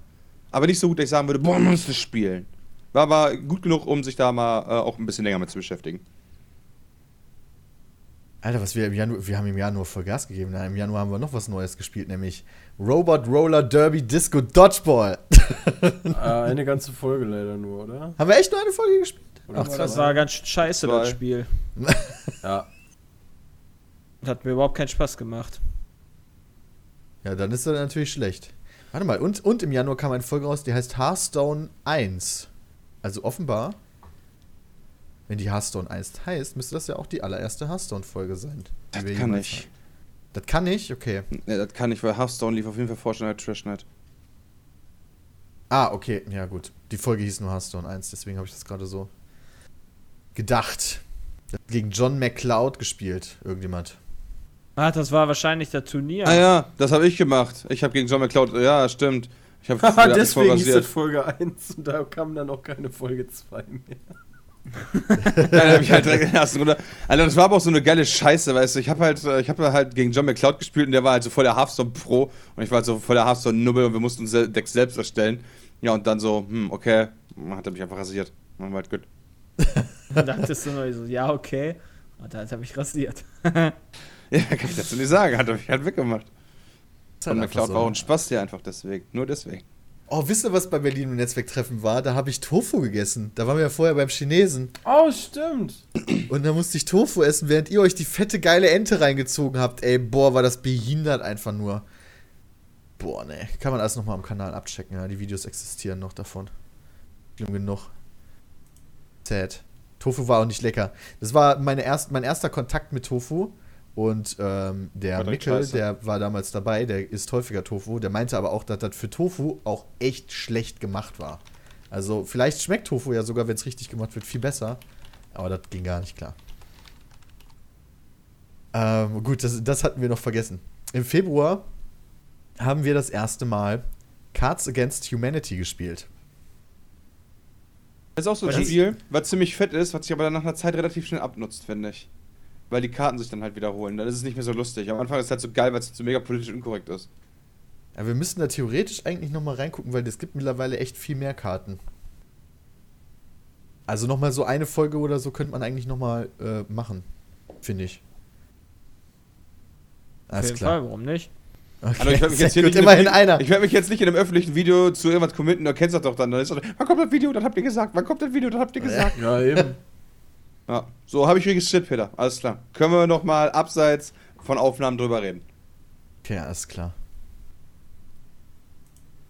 aber nicht so gut, dass ich sagen würde, boah, muss das spielen. War aber gut genug, um sich da mal äh, auch ein bisschen länger mit zu beschäftigen. Alter, was wir im Januar, wir haben im Januar voll Gas gegeben. Na, Im Januar haben wir noch was Neues gespielt, nämlich Robot Roller Derby Disco Dodgeball. Äh, eine ganze Folge leider nur, oder? haben wir echt nur eine Folge gespielt? Oder Ach, war Das war ganz scheiße, Zwei. das Spiel. Ja. Hat mir überhaupt keinen Spaß gemacht. Ja, dann ist das natürlich schlecht. Warte mal, und, und im Januar kam eine Folge raus, die heißt Hearthstone 1. Also offenbar, wenn die Hearthstone 1 heißt, müsste das ja auch die allererste Hearthstone-Folge sein. die Das wir kann ich. hatten. Das kann ich? Okay. Ne, das kann ich, weil Hearthstone lief auf jeden Fall vor schon als Trashnet. Ah, okay, ja gut. Die Folge hieß nur Hearthstone 1, deswegen habe ich das gerade so gedacht. Gegen John McCloud gespielt, irgendjemand. Ah, das war wahrscheinlich das Turnier. Ah ja, das habe ich gemacht. Ich habe gegen John McCloud, ja, stimmt. Ich habe deswegen hieß das Folge 1 und da kam dann auch keine Folge 2 mehr. Dann hab ich halt direkt in der ersten Runde. Alter, das war aber auch so eine geile Scheiße, weißt du. Ich habe halt, äh, ich habe halt gegen John McCloud gespielt und der war halt so voll der Hearthstone Pro und ich war halt so voll der Hearthstone Nubbel und wir mussten unser Deck selbst erstellen. Ja, und dann so, hm, okay, hat er mich einfach rasiert. Dann war halt gut. Dann dachtest du nur so, ja, okay. Und dann habe ich rasiert. Ja, kann ich dazu nicht sagen, hat er mich halt weggemacht. Halt John einfach McCloud so. war auch ein Spaß hier einfach deswegen. Nur deswegen. Oh, wisst ihr, was bei Berlin im Netzwerktreffen war? Da habe ich Tofu gegessen. Da waren wir ja vorher beim Chinesen. Oh, stimmt. Und da musste ich Tofu essen, während ihr euch die fette, geile Ente reingezogen habt. Ey, boah, war das behindert einfach nur. Boah, ne. Kann man alles nochmal am Kanal abchecken, ja. Die Videos existieren noch davon. Schlimm genug. Sad. Tofu war auch nicht lecker. Das war meine erst, mein erster Kontakt mit Tofu. Und ähm, der Mickel, der war damals dabei, der isst häufiger Tofu. Der meinte aber auch, dass das für Tofu auch echt schlecht gemacht war. Also vielleicht schmeckt Tofu ja sogar, wenn es richtig gemacht wird, viel besser. Aber das ging gar nicht klar. Ähm, gut, das, das hatten wir noch vergessen. Im Februar haben wir das erste Mal Cards Against Humanity gespielt. Das ist auch so ein? Spiel, was ziemlich fett ist, was sich aber dann nach einer Zeit relativ schnell abnutzt, finde ich. Weil die Karten sich dann halt wiederholen. Dann ist es nicht mehr so lustig. Am Anfang ist es halt so geil, weil es so mega politisch unkorrekt ist. Ja, wir müssen da theoretisch eigentlich nochmal reingucken, weil es gibt mittlerweile echt viel mehr Karten. Also nochmal so eine Folge oder so könnte man eigentlich nochmal äh, machen. Finde ich. Auf Alles jeden klar. Fall, warum nicht? Okay, Also ich werde mich, jetzt hier gut, nicht in einem- einer. ich werd mich jetzt nicht in einem öffentlichen Video zu irgendwas committen, du kennst das doch dann. dann ist das, wann kommt das Video? Das habt ihr gesagt. Wann kommt das Video? Das habt ihr gesagt. Ja, eben. Ja, so habe ich registriert, Peter. Alles klar. Können wir noch mal abseits von Aufnahmen drüber reden. Okay, alles klar.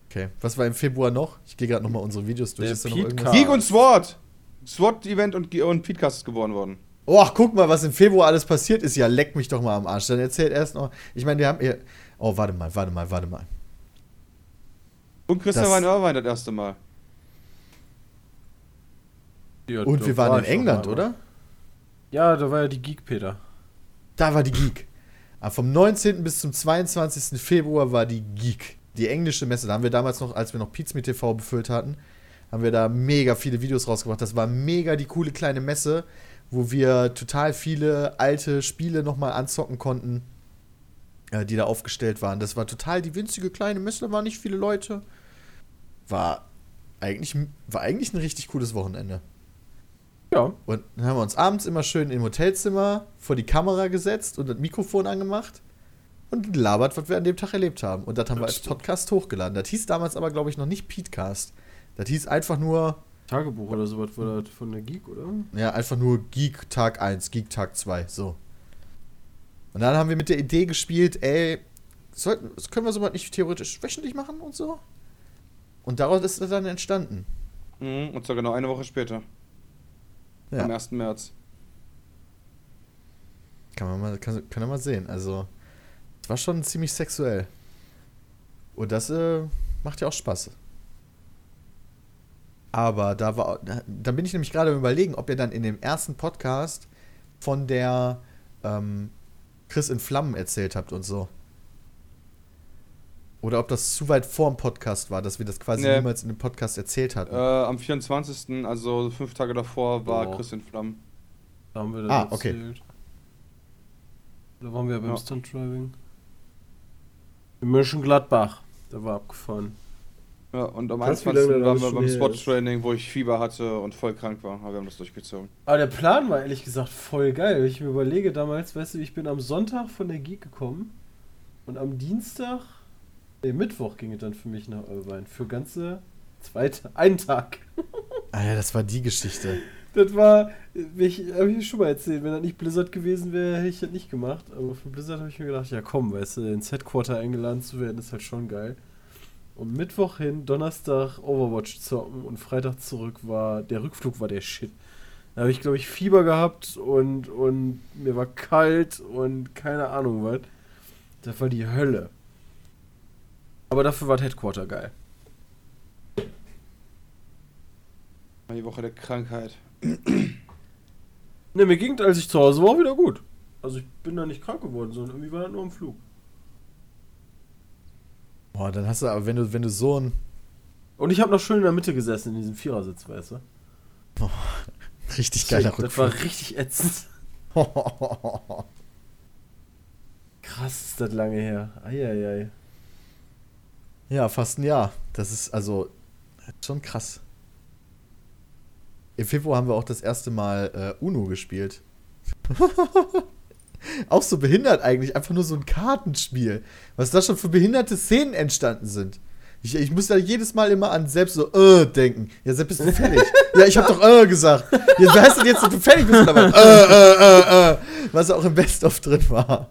Okay, was war im Februar noch? Ich gehe gerade nochmal unsere Videos durch. Geek und SWAT. SWAT-Event und, Ge- und Podcast ist geboren worden. Oh, guck mal, was im Februar alles passiert ist. Ja, leck mich doch mal am Arsch. Dann erzählt erst noch. Ich meine, wir haben hier. Oh, warte mal, warte mal, warte mal. Und Christian war in Irvine das erste Mal. Ja, Und wir war waren in ich auch England, mal. oder? Ja, da war ja die Geek Peter. Da war die Geek. Aber vom 19. bis zum 22. Februar war die Geek. Die englische Messe. Da haben wir damals noch, als wir noch Pizza mit TV befüllt hatten, haben wir da mega viele Videos rausgebracht. Das war mega die coole kleine Messe, wo wir total viele alte Spiele nochmal anzocken konnten, äh, die da aufgestellt waren. Das war total die winzige kleine Messe, da waren nicht viele Leute. War eigentlich, war eigentlich ein richtig cooles Wochenende. Ja. Und dann haben wir uns abends immer schön im Hotelzimmer vor die Kamera gesetzt und das Mikrofon angemacht und gelabert, was wir an dem Tag erlebt haben. Und das haben wir als Podcast hochgeladen. Das hieß damals aber, glaube ich, noch nicht Petecast. Das hieß einfach nur, Tagebuch oder sowas war das von der Geek, oder? ja, einfach nur Geek Tag 1, Geek Tag 2, so. Und dann haben wir mit der Idee gespielt, ey, sollten, können wir sowas nicht theoretisch wöchentlich machen und so? Und daraus ist das dann entstanden. Mhm, und zwar genau eine Woche später. Am Ja, 1. März. kann man mal, kann, kann man mal sehen. Also, es war schon ziemlich sexuell. Und das äh, macht ja auch Spaß. Aber da war, da, da bin ich nämlich gerade am überlegen, ob ihr dann in dem ersten Podcast von der ähm, Chris in Flammen erzählt habt und so. Oder ob das zu weit vor dem Podcast war, dass wir das quasi Nee. niemals in dem Podcast erzählt hatten. Äh, am 24., also fünf Tage davor, war Oh. Christian Flamm. Da haben wir das Ah, okay. erzählt. Da waren wir beim Ja. Stunt Driving. In Mönchengladbach. Da war abgefahren. Ja, und am Krass, wie 21. lange das waren wir beim. Spot-Training, wo ich Fieber hatte und voll krank war. Aber wir haben das durchgezogen. Aber der Plan war ehrlich gesagt voll geil. Wenn ich mir überlege, damals, weißt du, ich bin am Sonntag von der Geek gekommen und am Dienstag, nee, Mittwoch ging es dann für mich nach Irvine. Für ganze zwei einen Tag. ah ja, das war die Geschichte. Das war, ich habe ich schon mal erzählt, wenn das nicht Blizzard gewesen wäre, hätte ich das nicht gemacht. Aber für Blizzard habe ich mir gedacht, ja komm, weißt du, ins Headquarter eingeladen zu werden, ist halt schon geil. Und Mittwoch hin, Donnerstag Overwatch zocken und Freitag zurück war, der Rückflug war der Shit. Da habe ich, glaube ich, Fieber gehabt und, und mir war kalt und keine Ahnung was. Das war die Hölle. Aber dafür war das Headquarter geil. Die Woche der Krankheit. Ne, mir ging, als ich zu Hause war, wieder gut. Also ich bin da nicht krank geworden, sondern irgendwie war das nur am Flug. Boah, dann hast du aber, wenn du, wenn du so ein Und ich habe noch schön in der Mitte gesessen, in diesem Vierersitz, weißt du? richtig geiler Das Rückflug. war richtig ätzend. Krass ist das lange her. Eieiei. Ja, fast ein Jahr. Das ist also schon krass. Im Februar haben wir auch das erste Mal äh, Uno gespielt. auch so behindert eigentlich, einfach nur so ein Kartenspiel. Was da schon für behinderte Szenen entstanden sind. Ich, ich muss da jedes Mal immer an selbst so äh denken. Ja, Sepp, bist du fertig? ja, ich hab doch äh gesagt. Ja, heißt denn jetzt, dass du fertig bist oder was? Äh, äh, äh, äh. Was auch im Best-of drin war.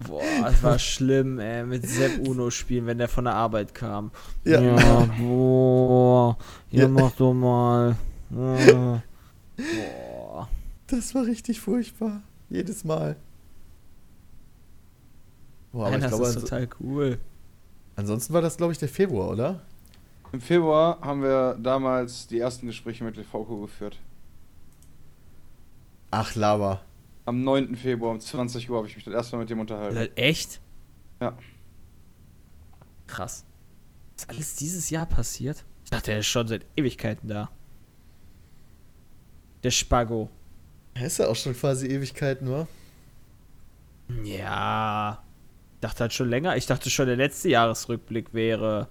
Boah, das war schlimm, ey, mit Sepp Uno spielen, wenn der von der Arbeit kam. Ja. Ja, boah, hier Ja. mach doch mal. Ja. Boah. Das war richtig furchtbar. Jedes Mal. Boah, aber Nein, ich das glaube, ist ans total cool. ansonsten war das, glaube ich, der Februar, oder? Im Februar haben wir damals die ersten Gespräche mit LVQ geführt. Ach, Lava. Am 9. Februar um 20 Uhr habe ich mich das erste Mal mit dem unterhalten. Echt? Ja. Krass. Ist alles dieses Jahr passiert? Ich dachte, er ist schon seit Ewigkeiten da. Der Spago. Er ist ja auch schon quasi Ewigkeit nur. Ja. Ich dachte halt schon länger. Ich dachte schon, der letzte Jahresrückblick wäre.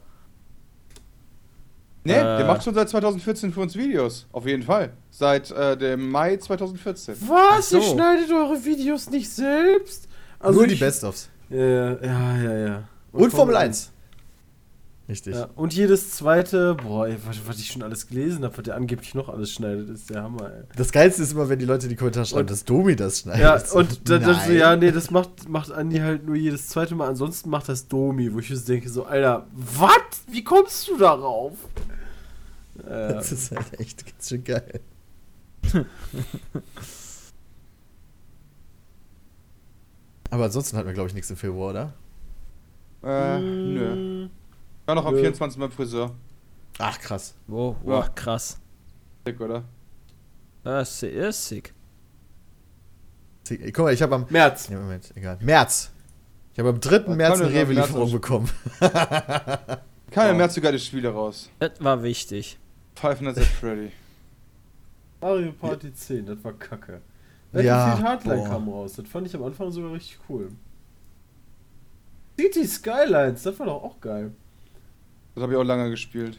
Nee, Äh. der macht schon seit 2014 für uns Videos. Auf jeden Fall. Seit äh, dem Mai 2014. Was? So. Ihr schneidet eure Videos nicht selbst? nur die Best-ofs. Ja, ja, ja, ja. Und Formel 1. Richtig. Ja, und jedes zweite, boah, ey, was, was ich schon alles gelesen habe, was der angeblich noch alles schneidet, ist der Hammer, ey. Das Geilste ist immer, wenn die Leute in die Kommentare schreiben, Und- dass Domi das schneidet. Ja, und dann, dann so, ja, nee, das macht, macht Andi halt nur jedes zweite Mal. Ansonsten macht das Domi, wo ich so denke, so, Alter, was? Wie kommst du darauf? Äh, Das ist halt echt ganz schön geil. Aber ansonsten hatten wir, glaube ich, nichts im Februar, oder? Äh, nö. Ich war noch am Nö. 24. beim Friseur. Ach, krass. Wow, wow Ja. krass. Dick, oder? Das ist sick. Guck mal, ich habe am. März. Ja, Moment, egal. März. Ich habe am 3. Was März eine März Rewe-Lieferung bekommen. Keine Oh. mehr zu geile Spiele raus. Das war wichtig. Five Nights at Freddy. Mario Party 10, das war kacke. Ja, Battlefield Hardline boah. kam raus, das fand ich am Anfang sogar richtig cool. City Skylines, das war doch auch geil. Das habe ich auch lange gespielt.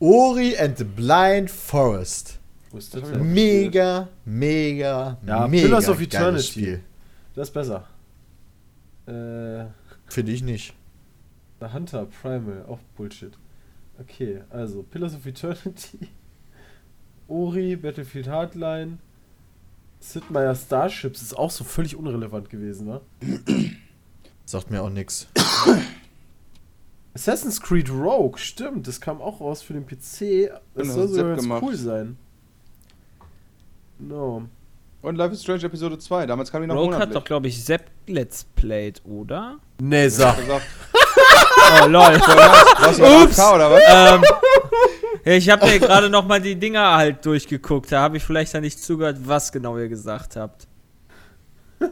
Ori and the Blind Forest. Wo ist das Das denn? Mega, mega, Ja, mega Pillars of Eternity. Spiel. Das ist besser. Äh, Finde ich nicht. The Hunter Primal, auch Bullshit. Okay, also Pillars of Eternity, Ori, Battlefield Hardline, Sid Meier Starships ist auch so völlig unrelevant gewesen, ne? Sagt mir auch nix. Assassin's Creed Rogue, stimmt, das kam auch raus für den PC. Das Genau, soll sogar Zip ganz gemacht. cool sein. No. Und Life is Strange Episode 2. Damals kam die noch Rogue hat monatlich. doch, glaube ich, Sepp Let's Played, oder? Nee, sag. Oh, lol. Was, Ups. Oder was? ähm, ich habe mir gerade noch mal die Dinger halt durchgeguckt. Da habe ich vielleicht dann nicht zugehört, was genau ihr gesagt habt.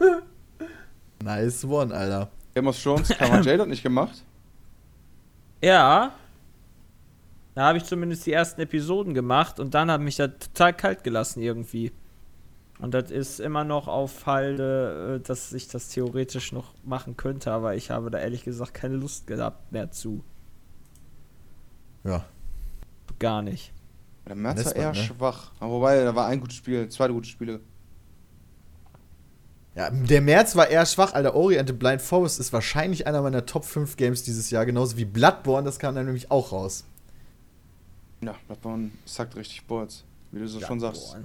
Nice one, Alter. Game of Thrones, Kammer Jade hat nicht gemacht. Ja. Da habe ich zumindest die ersten Episoden gemacht und dann hat mich das total kalt gelassen irgendwie. Und das ist immer noch auf Halde, äh, dass ich das theoretisch noch machen könnte, aber ich habe da ehrlich gesagt keine Lust gehabt mehr zu. Ja. Gar nicht. Der März war eher ne? schwach. Aber wobei, da war ein gutes Spiel, zwei gute Spiele. Ja, der März war eher schwach, Alter. Ori and the Blind Forest ist wahrscheinlich einer meiner Top 5 Games dieses Jahr, genauso wie Bloodborne, das kam dann nämlich auch raus. Ja, Bloodborne sagt richtig Bolz. Wie du so schon sagst.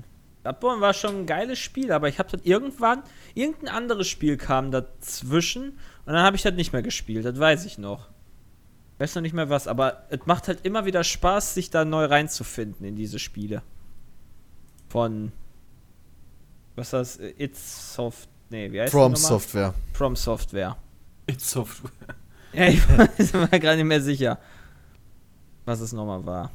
Bloodborne. War schon ein geiles Spiel, aber ich habe dann irgendwann, irgendein anderes Spiel kam dazwischen und dann habe ich das nicht mehr gespielt, das weiß ich noch. Ich weiß noch nicht mehr was, aber es macht halt immer wieder Spaß, sich da neu reinzufinden in diese Spiele. Von, was ist das, It's Soft, nee, wie heißt From? Software. From Software. It's Software. Ja, ich war mir gerade nicht mehr sicher, was es nochmal war.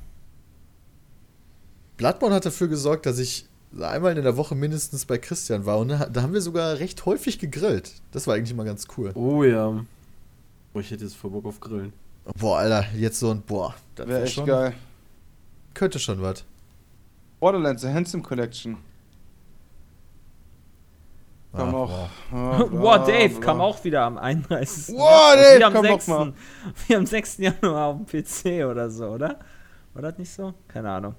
Bloodborne hat dafür gesorgt, dass ich einmal in der Woche mindestens bei Christian war und da haben wir sogar recht häufig gegrillt. Das war eigentlich immer ganz cool. Oh ja. Boah, ich hätte jetzt voll Bock auf Grillen. Boah, Alter, jetzt so ein, boah, das Wäre wär echt schon, geil. könnte schon was. Borderlands, The Handsome Collection. Kam Ah, auch. boah. Ah, bla, Wow, Dave bla. kam auch wieder am 31. Wow, Januar. Dave, Wie am komm doch 6. mal. Wie am 6. Januar auf dem PC oder so, oder? War das nicht so? Keine Ahnung.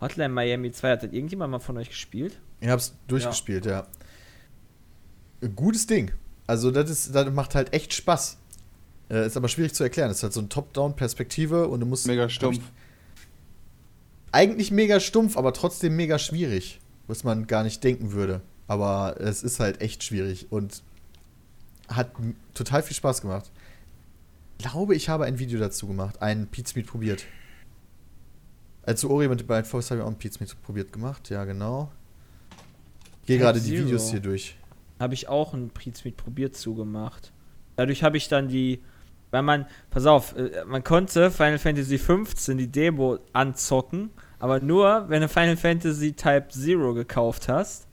Hotline Miami 2, hat das irgendjemand mal von euch gespielt? Ich hab's durchgespielt, ja. Gutes Ding. Also, das, ist, das macht halt echt Spaß. Äh, ist aber schwierig zu erklären. Es ist halt so eine Top-Down-Perspektive und du musst. Mega stumpf. Ich, eigentlich mega stumpf, aber trotzdem mega schwierig. Was man gar nicht denken würde. Aber es ist halt echt schwierig und hat total viel Spaß gemacht. Ich glaube, ich habe ein Video dazu gemacht, einen Pizza Meat probiert. Als Ori mit Blind Forest habe ich auch einen Pizza Meat probiert gemacht, ja genau. Ich gehe gerade die. Videos hier durch. Habe ich auch ein Pizmeet probiert zugemacht. Dadurch habe ich dann die, weil man, pass auf, äh, man konnte Final Fantasy 15 die Demo anzocken, aber nur, wenn du Final Fantasy Type Zero gekauft hast.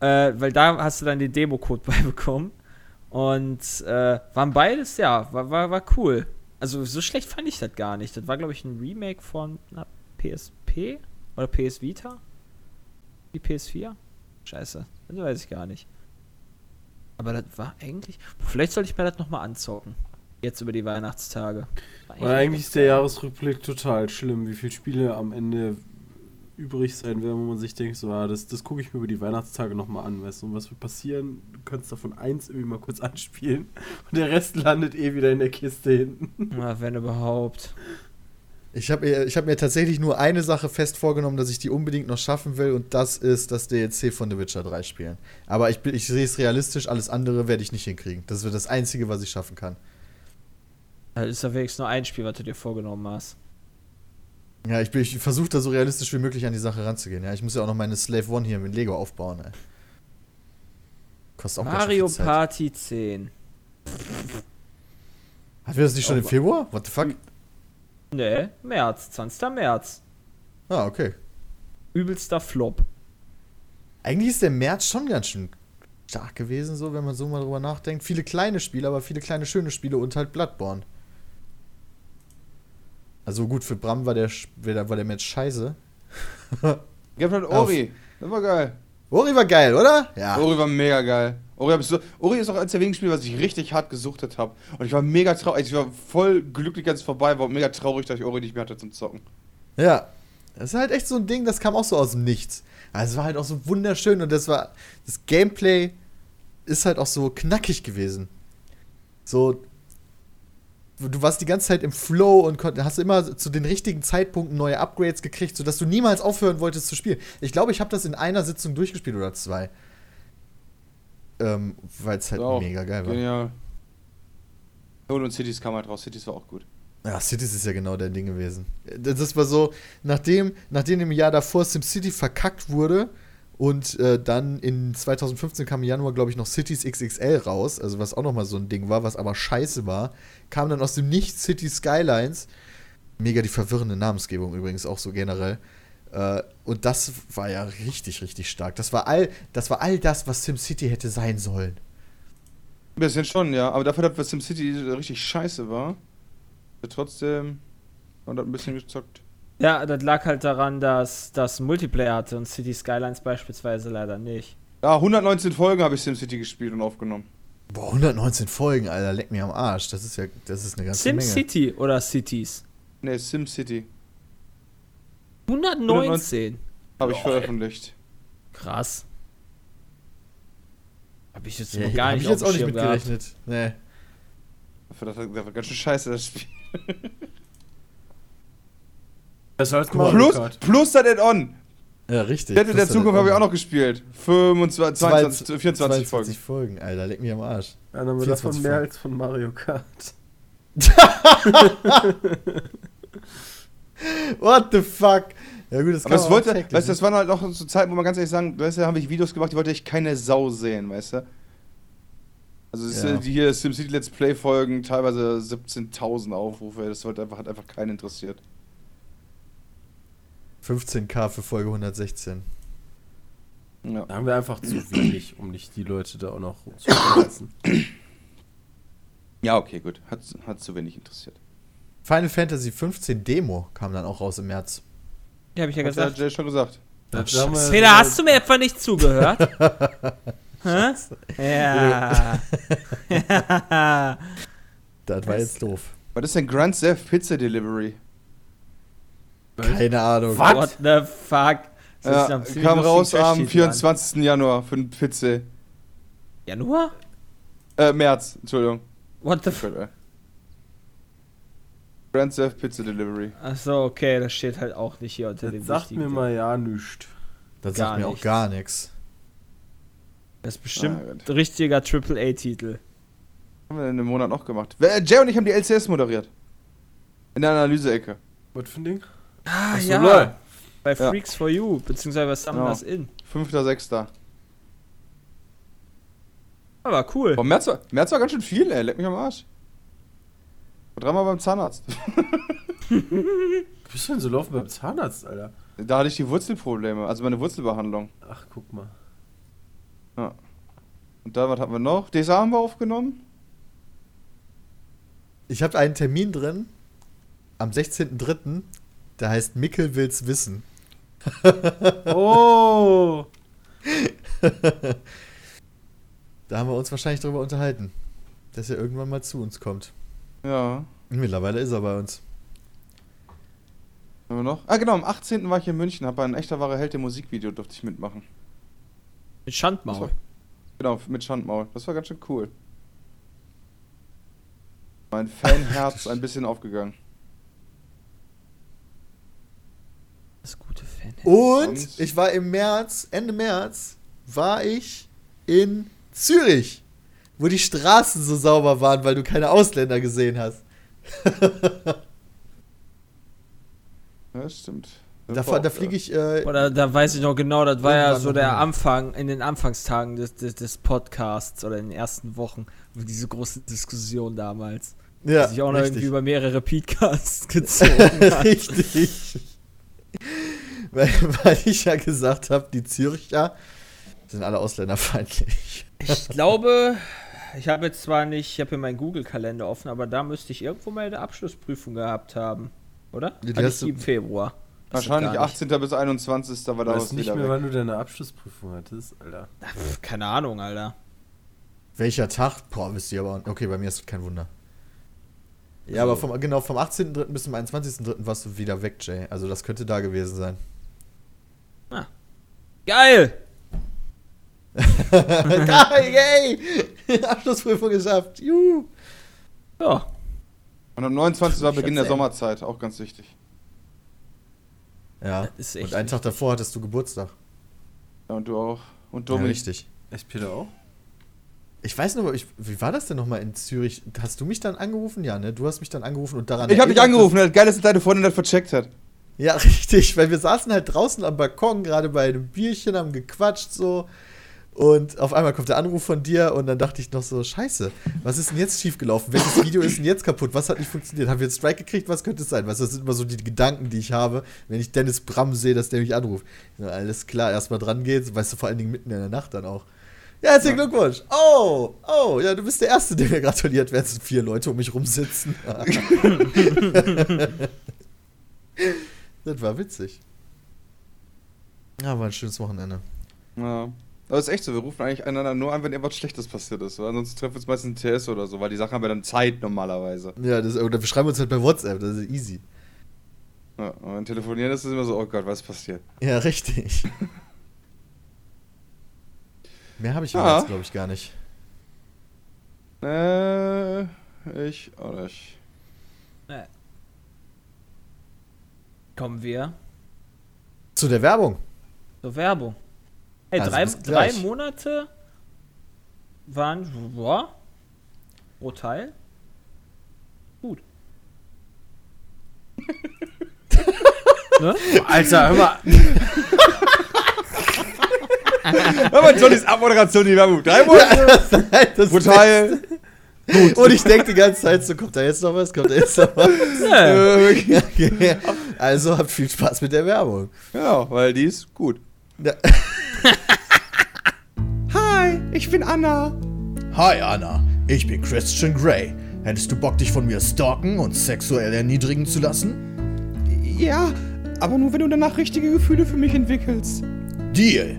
Äh, weil da hast du dann den Demo-Code beibekommen. Und äh, waren beides, ja, war, war, war cool. Also so schlecht fand ich das gar nicht. Das war, glaube ich, ein Remake von einer PSP oder PS Vita. Die PS4? Scheiße, das weiß ich gar nicht. Aber das war eigentlich. Vielleicht sollte ich mir das nochmal anzocken. Jetzt über die Weihnachtstage. War Und eigentlich ist der Jahresrückblick total schlimm, wie viele Spiele am Ende übrig sein werden, wo man sich denkt, so, ah, das, das gucke ich mir über die Weihnachtstage nochmal an, weißt du, und was wird passieren? Du kannst davon eins irgendwie mal kurz anspielen und der Rest landet eh wieder in der Kiste hinten. Na, wenn überhaupt. Ich habe ich hab mir tatsächlich nur eine Sache fest vorgenommen, dass ich die unbedingt noch schaffen will, und das ist das DLC von The Witcher 3 spielen. Aber ich, ich sehe es realistisch, alles andere werde ich nicht hinkriegen. Das wird das Einzige, was ich schaffen kann. Das ist ja wenigstens nur ein Spiel, was du dir vorgenommen hast. Ja, ich, bin- ich versuche da so realistisch wie möglich an die Sache ranzugehen. Ja, ich muss ja auch noch meine Slave One hier mit Lego aufbauen, ey. Kostet auch ganz schön Mario viel Zeit. Party 10. Hatten wir das nicht schon im Aber- Februar? What the fuck? Nee, März, 20. März. Ah, okay. Übelster Flop. Eigentlich ist der März schon ganz schön stark gewesen, so, wenn man so mal drüber nachdenkt. Viele kleine Spiele, aber viele kleine schöne Spiele und halt Bloodborne. Also gut, für Bram war der, war der Match scheiße. Gib halt Ori. Das war geil. Ori war geil, oder? Ja. Ori war mega geil. Ori, so, Ori ist auch eines der wenigen Spiele, was ich richtig hart gesuchtet habe. Und ich war mega traurig. Ich war voll glücklich, als es vorbei war und mega traurig, dass ich Ori nicht mehr hatte zum Zocken. Ja. Das ist halt echt so ein Ding, das kam auch so aus dem Nichts. Also es war halt auch so wunderschön und das war. Das Gameplay ist halt auch so knackig gewesen. So. Du warst die ganze Zeit im Flow und hast immer zu den richtigen Zeitpunkten neue Upgrades gekriegt, sodass du niemals aufhören wolltest zu spielen. Ich glaube, ich habe das in einer Sitzung durchgespielt oder zwei. Ähm, Weil es halt Auch mega geil war. Genial. Und, und Cities kam halt raus. Cities war auch gut. Ja, Cities ist ja genau dein Ding gewesen. Das war so, nachdem, nachdem im Jahr davor SimCity verkackt wurde und äh, dann in 2015 kam im Januar, glaube ich, noch Cities XXL raus, also was auch nochmal so ein Ding war, was aber scheiße war, kam dann aus dem Nichts City Skylines. Mega die verwirrende Namensgebung übrigens auch so generell. Äh, und das war ja richtig, richtig stark. Das war all, das war all das, was SimCity hätte sein sollen. Ein bisschen schon, ja. Aber dafür, dass SimCity richtig scheiße war, trotzdem und hat ein bisschen gezockt. Ja, das lag halt daran, dass das Multiplayer hatte und City Skylines beispielsweise leider nicht. Ja, 119 Folgen habe ich SimCity gespielt und aufgenommen. Boah, 119 Folgen, Alter, leck mir am Arsch. Das ist ja, das ist eine ganze Menge. SimCity oder Cities? Ne, SimCity 119. habe ich veröffentlicht. Krass. Hab ich jetzt Ja, noch gar hab nicht ich jetzt auch nicht Schirm gehabt. mitgerechnet. Nee. Dafür, das, das war ganz schön scheiße, das Spiel. Besser als Mario Plus, Kart. plus das Add-on. Ja, richtig. Städte der Das Zukunft habe ich auch noch gespielt. 25, 22, 24 Folgen. Folgen, Alter, leck mich am Arsch. Ja, dann haben wir 24 davon mehr als von Mario Kart. What the fuck? Ja gut, das Aber kann es man wollte, auch weißt du, ne? das waren halt noch so Zeiten, wo man ganz ehrlich sagen, weißt du, da habe ich Videos gemacht, die wollte ich keine Sau sehen, weißt du? Also Ja. äh, die hier SimCity Let's Play Folgen, teilweise 17.000 Aufrufe, das wollte einfach, hat einfach keinen interessiert. 15k für Folge 116. Ja. Da haben wir einfach zu wenig, um nicht die Leute da auch noch zu verletzen. Ja, okay, gut. Hat, hat zu wenig interessiert. Final Fantasy 15 Demo kam dann auch raus im März. Ja, hab ich ja Hat gesagt. Jay schon gesagt. Peter, hast du mir etwa nicht zugehört? Hä? Ja. Das war jetzt doof. Was ist denn Grand Theft Pizza Delivery? Keine Ahnung. Was? What the fuck? Ja, kam raus am Crash-Titel 24. Januar für ein Pizza. an. Januar? Äh, März, Entschuldigung. What the f... Grand Theft Pizza Delivery. Achso, okay, das steht halt auch nicht hier unter dem Das sagt wichtigen mir mal ja nichts. Das gar sagt mir auch gar nichts. Das ist bestimmt Ah, ein richtiger AAA-Titel. Haben wir denn im Monat noch gemacht? Jay und ich haben die LCS moderiert. In der Analyse-Ecke. Was für ein Ding? Ah, Ach so, ja. lol. Bei Ja. Freaks for You, beziehungsweise bei Summoners In. 5.6. Aber cool. Boah, März war, März war ganz schön viel, ey. Leck mich am Arsch. Dreimal beim Zahnarzt. Bist du denn so laufen beim Zahnarzt, Alter? Da hatte ich die Wurzelprobleme, also meine Wurzelbehandlung. Ach, guck mal. Und dann, was hatten wir noch? DSA haben wir aufgenommen. Ich habe einen Termin drin am 16.03. Der heißt Mickel will's wissen. Oh! Da haben wir uns wahrscheinlich darüber unterhalten, dass er irgendwann mal zu uns kommt. Ja. Mittlerweile ist er bei uns. Haben wir noch? Ah, genau, am 18. war ich in München, habe bei ein echter wahre Held im Musikvideo durfte ich mitmachen. Mit Schandmaul. Genau, mit Schandmaul. Das war ganz schön cool. Mein Fanherz ein bisschen aufgegangen. Das gute Fan. Und ich war im März, Ende März, war ich in Zürich, wo die Straßen so sauber waren, weil du keine Ausländer gesehen hast. Ja, das stimmt. Da, da fliege ich. Äh, Oder da weiß ich noch genau, das war ja so der. Anfang, in den Anfangstagen des, des, des Podcasts oder in den ersten Wochen, diese große Diskussion damals. ja, die sich auch noch irgendwie richtig. über mehrere Podcasts gezogen hat. richtig. weil, weil ich ja gesagt habe, die Züricher sind alle ausländerfeindlich. Ich glaube, ich habe jetzt zwar nicht, ich habe hier meinen Google-Kalender offen, aber da müsste ich irgendwo mal eine Abschlussprüfung gehabt haben. Oder? Die Hatte hast du- im Februar. Wahrscheinlich gar nicht. 18. bis 21. war da Weiß nicht mehr, weg. wann du deine Abschlussprüfung hattest, Alter. Pff, keine Ahnung, Alter. Welcher Tag? Boah, wisst ihr aber. auch- Okay, bei mir ist kein Wunder. Ja, aber vom, genau, vom 18.3. bis zum 21.3. warst du wieder weg, Jay. Also das könnte da gewesen sein. Geil! Geil, yay! Abschlussprüfung geschafft. Juhu. Ja. Und am 29. war Beginn der. Sommerzeit, auch ganz wichtig. Ja. Das ist echt Und einen Tag davor hattest du Geburtstag. Ja, und du auch. Und Ja, Domi. richtig. Echt, Peter auch? Ich weiß nur, ich, wie war das denn nochmal in Zürich? Hast du mich dann angerufen? Ja, ne? Du hast mich dann angerufen und daran. ich hab dich angerufen, das geil dass deine Freundin das vercheckt hat. Ja, richtig, weil wir saßen halt draußen am Balkon, gerade bei einem Bierchen, haben gequatscht so. Und auf einmal kommt der Anruf von dir und dann dachte ich noch so, scheiße, was ist denn jetzt schiefgelaufen? Welches Video ist denn jetzt kaputt? Was hat nicht funktioniert? Haben wir einen Strike gekriegt? Was könnte es sein? Weißt du, das sind immer so die Gedanken, die ich habe, wenn ich Dennis Bram sehe, dass der mich anruft. Ja, alles klar, erstmal dran geht's, weißt du, vor allen Dingen mitten in der Nacht dann auch. Ja, herzlichen Glückwunsch. Oh, oh, ja, du bist der Erste, der mir gratuliert, während vier Leute um mich rumsitzen. das war witzig. Ja, war ein schönes Wochenende. Ja. Aber ist echt so, wir rufen eigentlich einander nur an, wenn irgendwas Schlechtes passiert ist. Weil ansonsten treffen wir uns meistens in TS oder so, weil die Sachen haben ja dann Zeit normalerweise. Ja, das, oder wir schreiben uns halt bei WhatsApp, das ist easy. Ja, und wenn telefonieren ist es immer so, oh Gott, was ist passiert? Ja, richtig. Mehr habe ich Ja. jetzt, glaube ich, gar nicht. Äh, ich auch nicht. Kommen wir Zu der Werbung. zur Werbung. Hey, Also drei, drei. Monate waren ja, pro Teil. Gut. ne? Alter, hör mal. Hör mal, Johnnys Abmoderation, die war gut. Drei Monate, das brutal. Und ich denke die ganze Zeit so, kommt da jetzt noch was, kommt da jetzt noch was? Ja. Äh, Okay. Also habt viel Spaß mit der Werbung. genau, weil die ist gut. Ja. Hi, ich bin Anna. Hi Anna, ich bin Christian Grey. Hättest du Bock, dich von mir stalken und sexuell erniedrigen zu lassen? Ja, aber nur wenn du danach richtige Gefühle für mich entwickelst. Deal.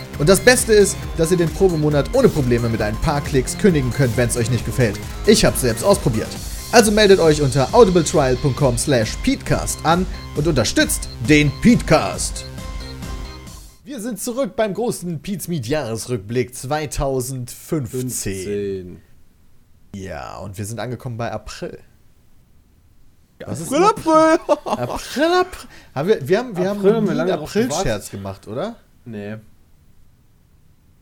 Und das Beste ist, dass ihr den Probemonat ohne Probleme mit ein paar Klicks kündigen könnt, wenn es euch nicht gefällt. Ich habe selbst ausprobiert. Also meldet euch unter audibletrial.com slash peatcast an und unterstützt den Peatcast. Wir sind zurück beim großen Pete's Meet Jahresrückblick 2015. 15. Ja, und wir sind angekommen bei April. Was ist April, April. April, April. Haben wir, wir haben, wir April haben einen April-Scherz gemacht, oder? Nee.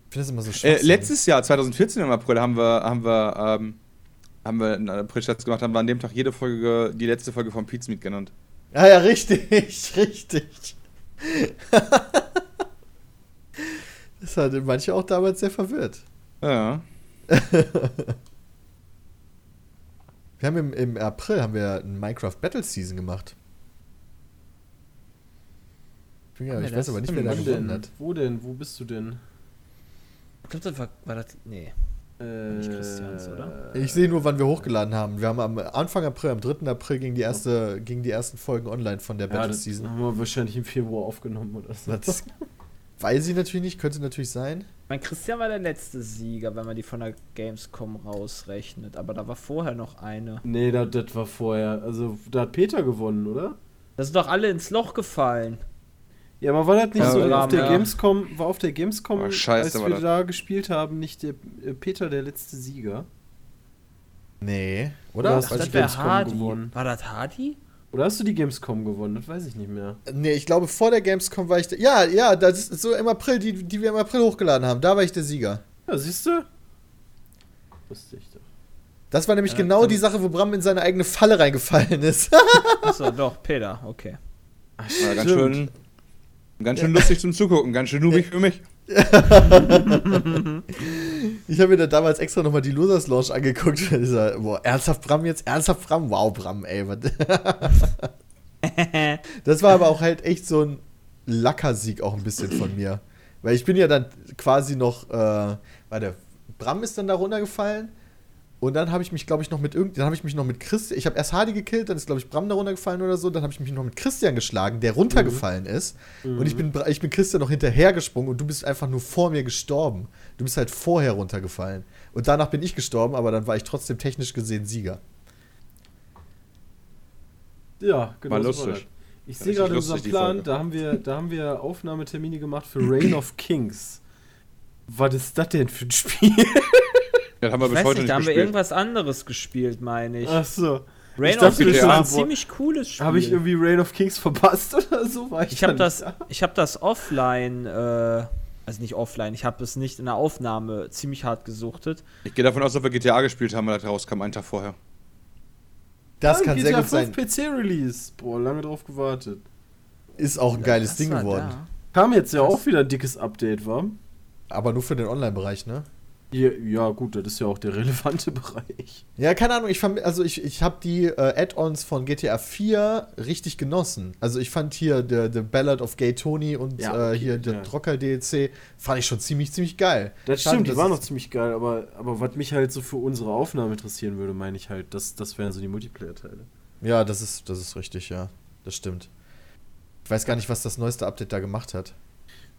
Ich finde das immer so schwierig. Äh, letztes Jahr, 2014 im April, haben wir, haben wir, ähm, haben wir einen April-Scherz gemacht, haben wir an dem Tag jede Folge, die letzte Folge von Pete's Meet genannt. Ah ja, richtig, richtig. das hat manche auch damals sehr verwirrt. Ja. Wir haben im, im April haben wir ein Minecraft Battle Season gemacht. bin ja, Ja, ich weiß aber nicht, wer da gewonnen hat. Wo denn? Wo bist du denn? Ich glaube, das war, war das. Nee. Äh, Nicht Christians, oder? Ich sehe nur, wann wir hochgeladen haben. Wir haben am Anfang April, am 3. April ging die, erste, gingen die ersten Folgen online von der Ja, Battle das Season. haben wir wahrscheinlich im Februar aufgenommen oder so. Das weiß ich natürlich nicht, könnte natürlich sein. Mein Christian war der letzte Sieger, wenn man die von der Gamescom rausrechnet. Aber da war vorher noch eine. Nee, das, das war vorher. Also, da hat Peter gewonnen, oder? Da sind doch alle ins Loch gefallen. Ja, aber war das nicht Ja, so, auf der ja. Gamescom, war auf der Gamescom, Oh, scheiße, als wir das. da gespielt haben, nicht der äh, Peter der letzte Sieger? Nee, Oder oder? hast du Weiß die ich- wär Gamescom Hardy. gewonnen? War das Hardy? Oder hast du die Gamescom gewonnen? Das weiß ich nicht mehr. nee, ich glaube, vor der Gamescom war ich der. Ja, ja, das ist so im April, die, die wir im April hochgeladen haben. Da war ich der Sieger. Ja, siehst du? Wusste ich doch. Das war nämlich Ja, genau dann- die Sache, wo Bram in seine eigene Falle reingefallen ist. Achso, doch, Peter, okay. War ganz schön, ganz schön lustig zum Zugucken, ganz schön nubig für mich. Ich habe mir da damals extra nochmal die Losers Launch angeguckt. So, boah, ernsthaft Bram jetzt? Ernsthaft Bram? Wow, Bram, ey. das war aber auch halt echt so ein Lackersieg auch ein bisschen von mir. Weil ich bin ja dann quasi noch, äh, warte, Bram ist dann da runtergefallen. Und dann habe ich mich, glaube ich, noch mit irgend, dann habe ich mich noch mit Christian, ich habe erst Hardy gekillt, dann ist, glaube ich, Bram da runtergefallen oder so, dann habe ich mich noch mit Christian geschlagen, der runtergefallen ist. Und ich bin, ich bin Christian noch hinterhergesprungen und du bist einfach nur vor mir gestorben. Du bist halt vorher runtergefallen. Und danach bin ich gestorben, aber dann war ich trotzdem technisch gesehen Sieger. Ja, genau. War so lustig. das. Ich sehe gerade unseren Plan, da haben, wir, da haben wir Aufnahmetermine gemacht für Reign of Kings. Was ist das denn für ein Spiel? Das haben wir Ich bis weiß heute nicht, da haben wir irgendwas anderes gespielt, meine ich. Achso. Rain ich of Kings war ein das- ziemlich cooles Spiel. Habe ich irgendwie Reign of Kings verpasst oder so? War ich Ich habe da das, nicht da? ich habe das offline, äh, also nicht offline, ich habe es nicht in der Aufnahme ziemlich hart gesuchtet. Ich gehe davon aus, dass wir GTA gespielt haben, weil das rauskam, einen Tag vorher. Das Ah, kann sehr GTA gut sein. 5 PC-Release. Boah, lange drauf gewartet. Ist auch ein geiles Das Ding geworden. da. Kam jetzt ja Krass. auch wieder ein dickes Update, war? Aber nur für den Online-Bereich, ne? Ja, ja, gut, das ist ja auch der relevante Bereich. Ja, keine Ahnung, ich fand, also ich, ich habe die äh, Add-ons von GTA 4 richtig genossen. Also ich fand hier The, The Ballad of Gay Tony und Ja, äh, okay, hier der ja. Trocker DLC fand ich schon ziemlich, ziemlich geil. Das Schade, stimmt, die dass waren noch ziemlich geil, aber, aber was mich halt so für unsere Aufnahme interessieren würde, meine ich halt, das, das wären so die Multiplayer-Teile. Ja, das ist, das ist richtig, ja. Das stimmt. Ich weiß gar nicht, was das neueste Update da gemacht hat.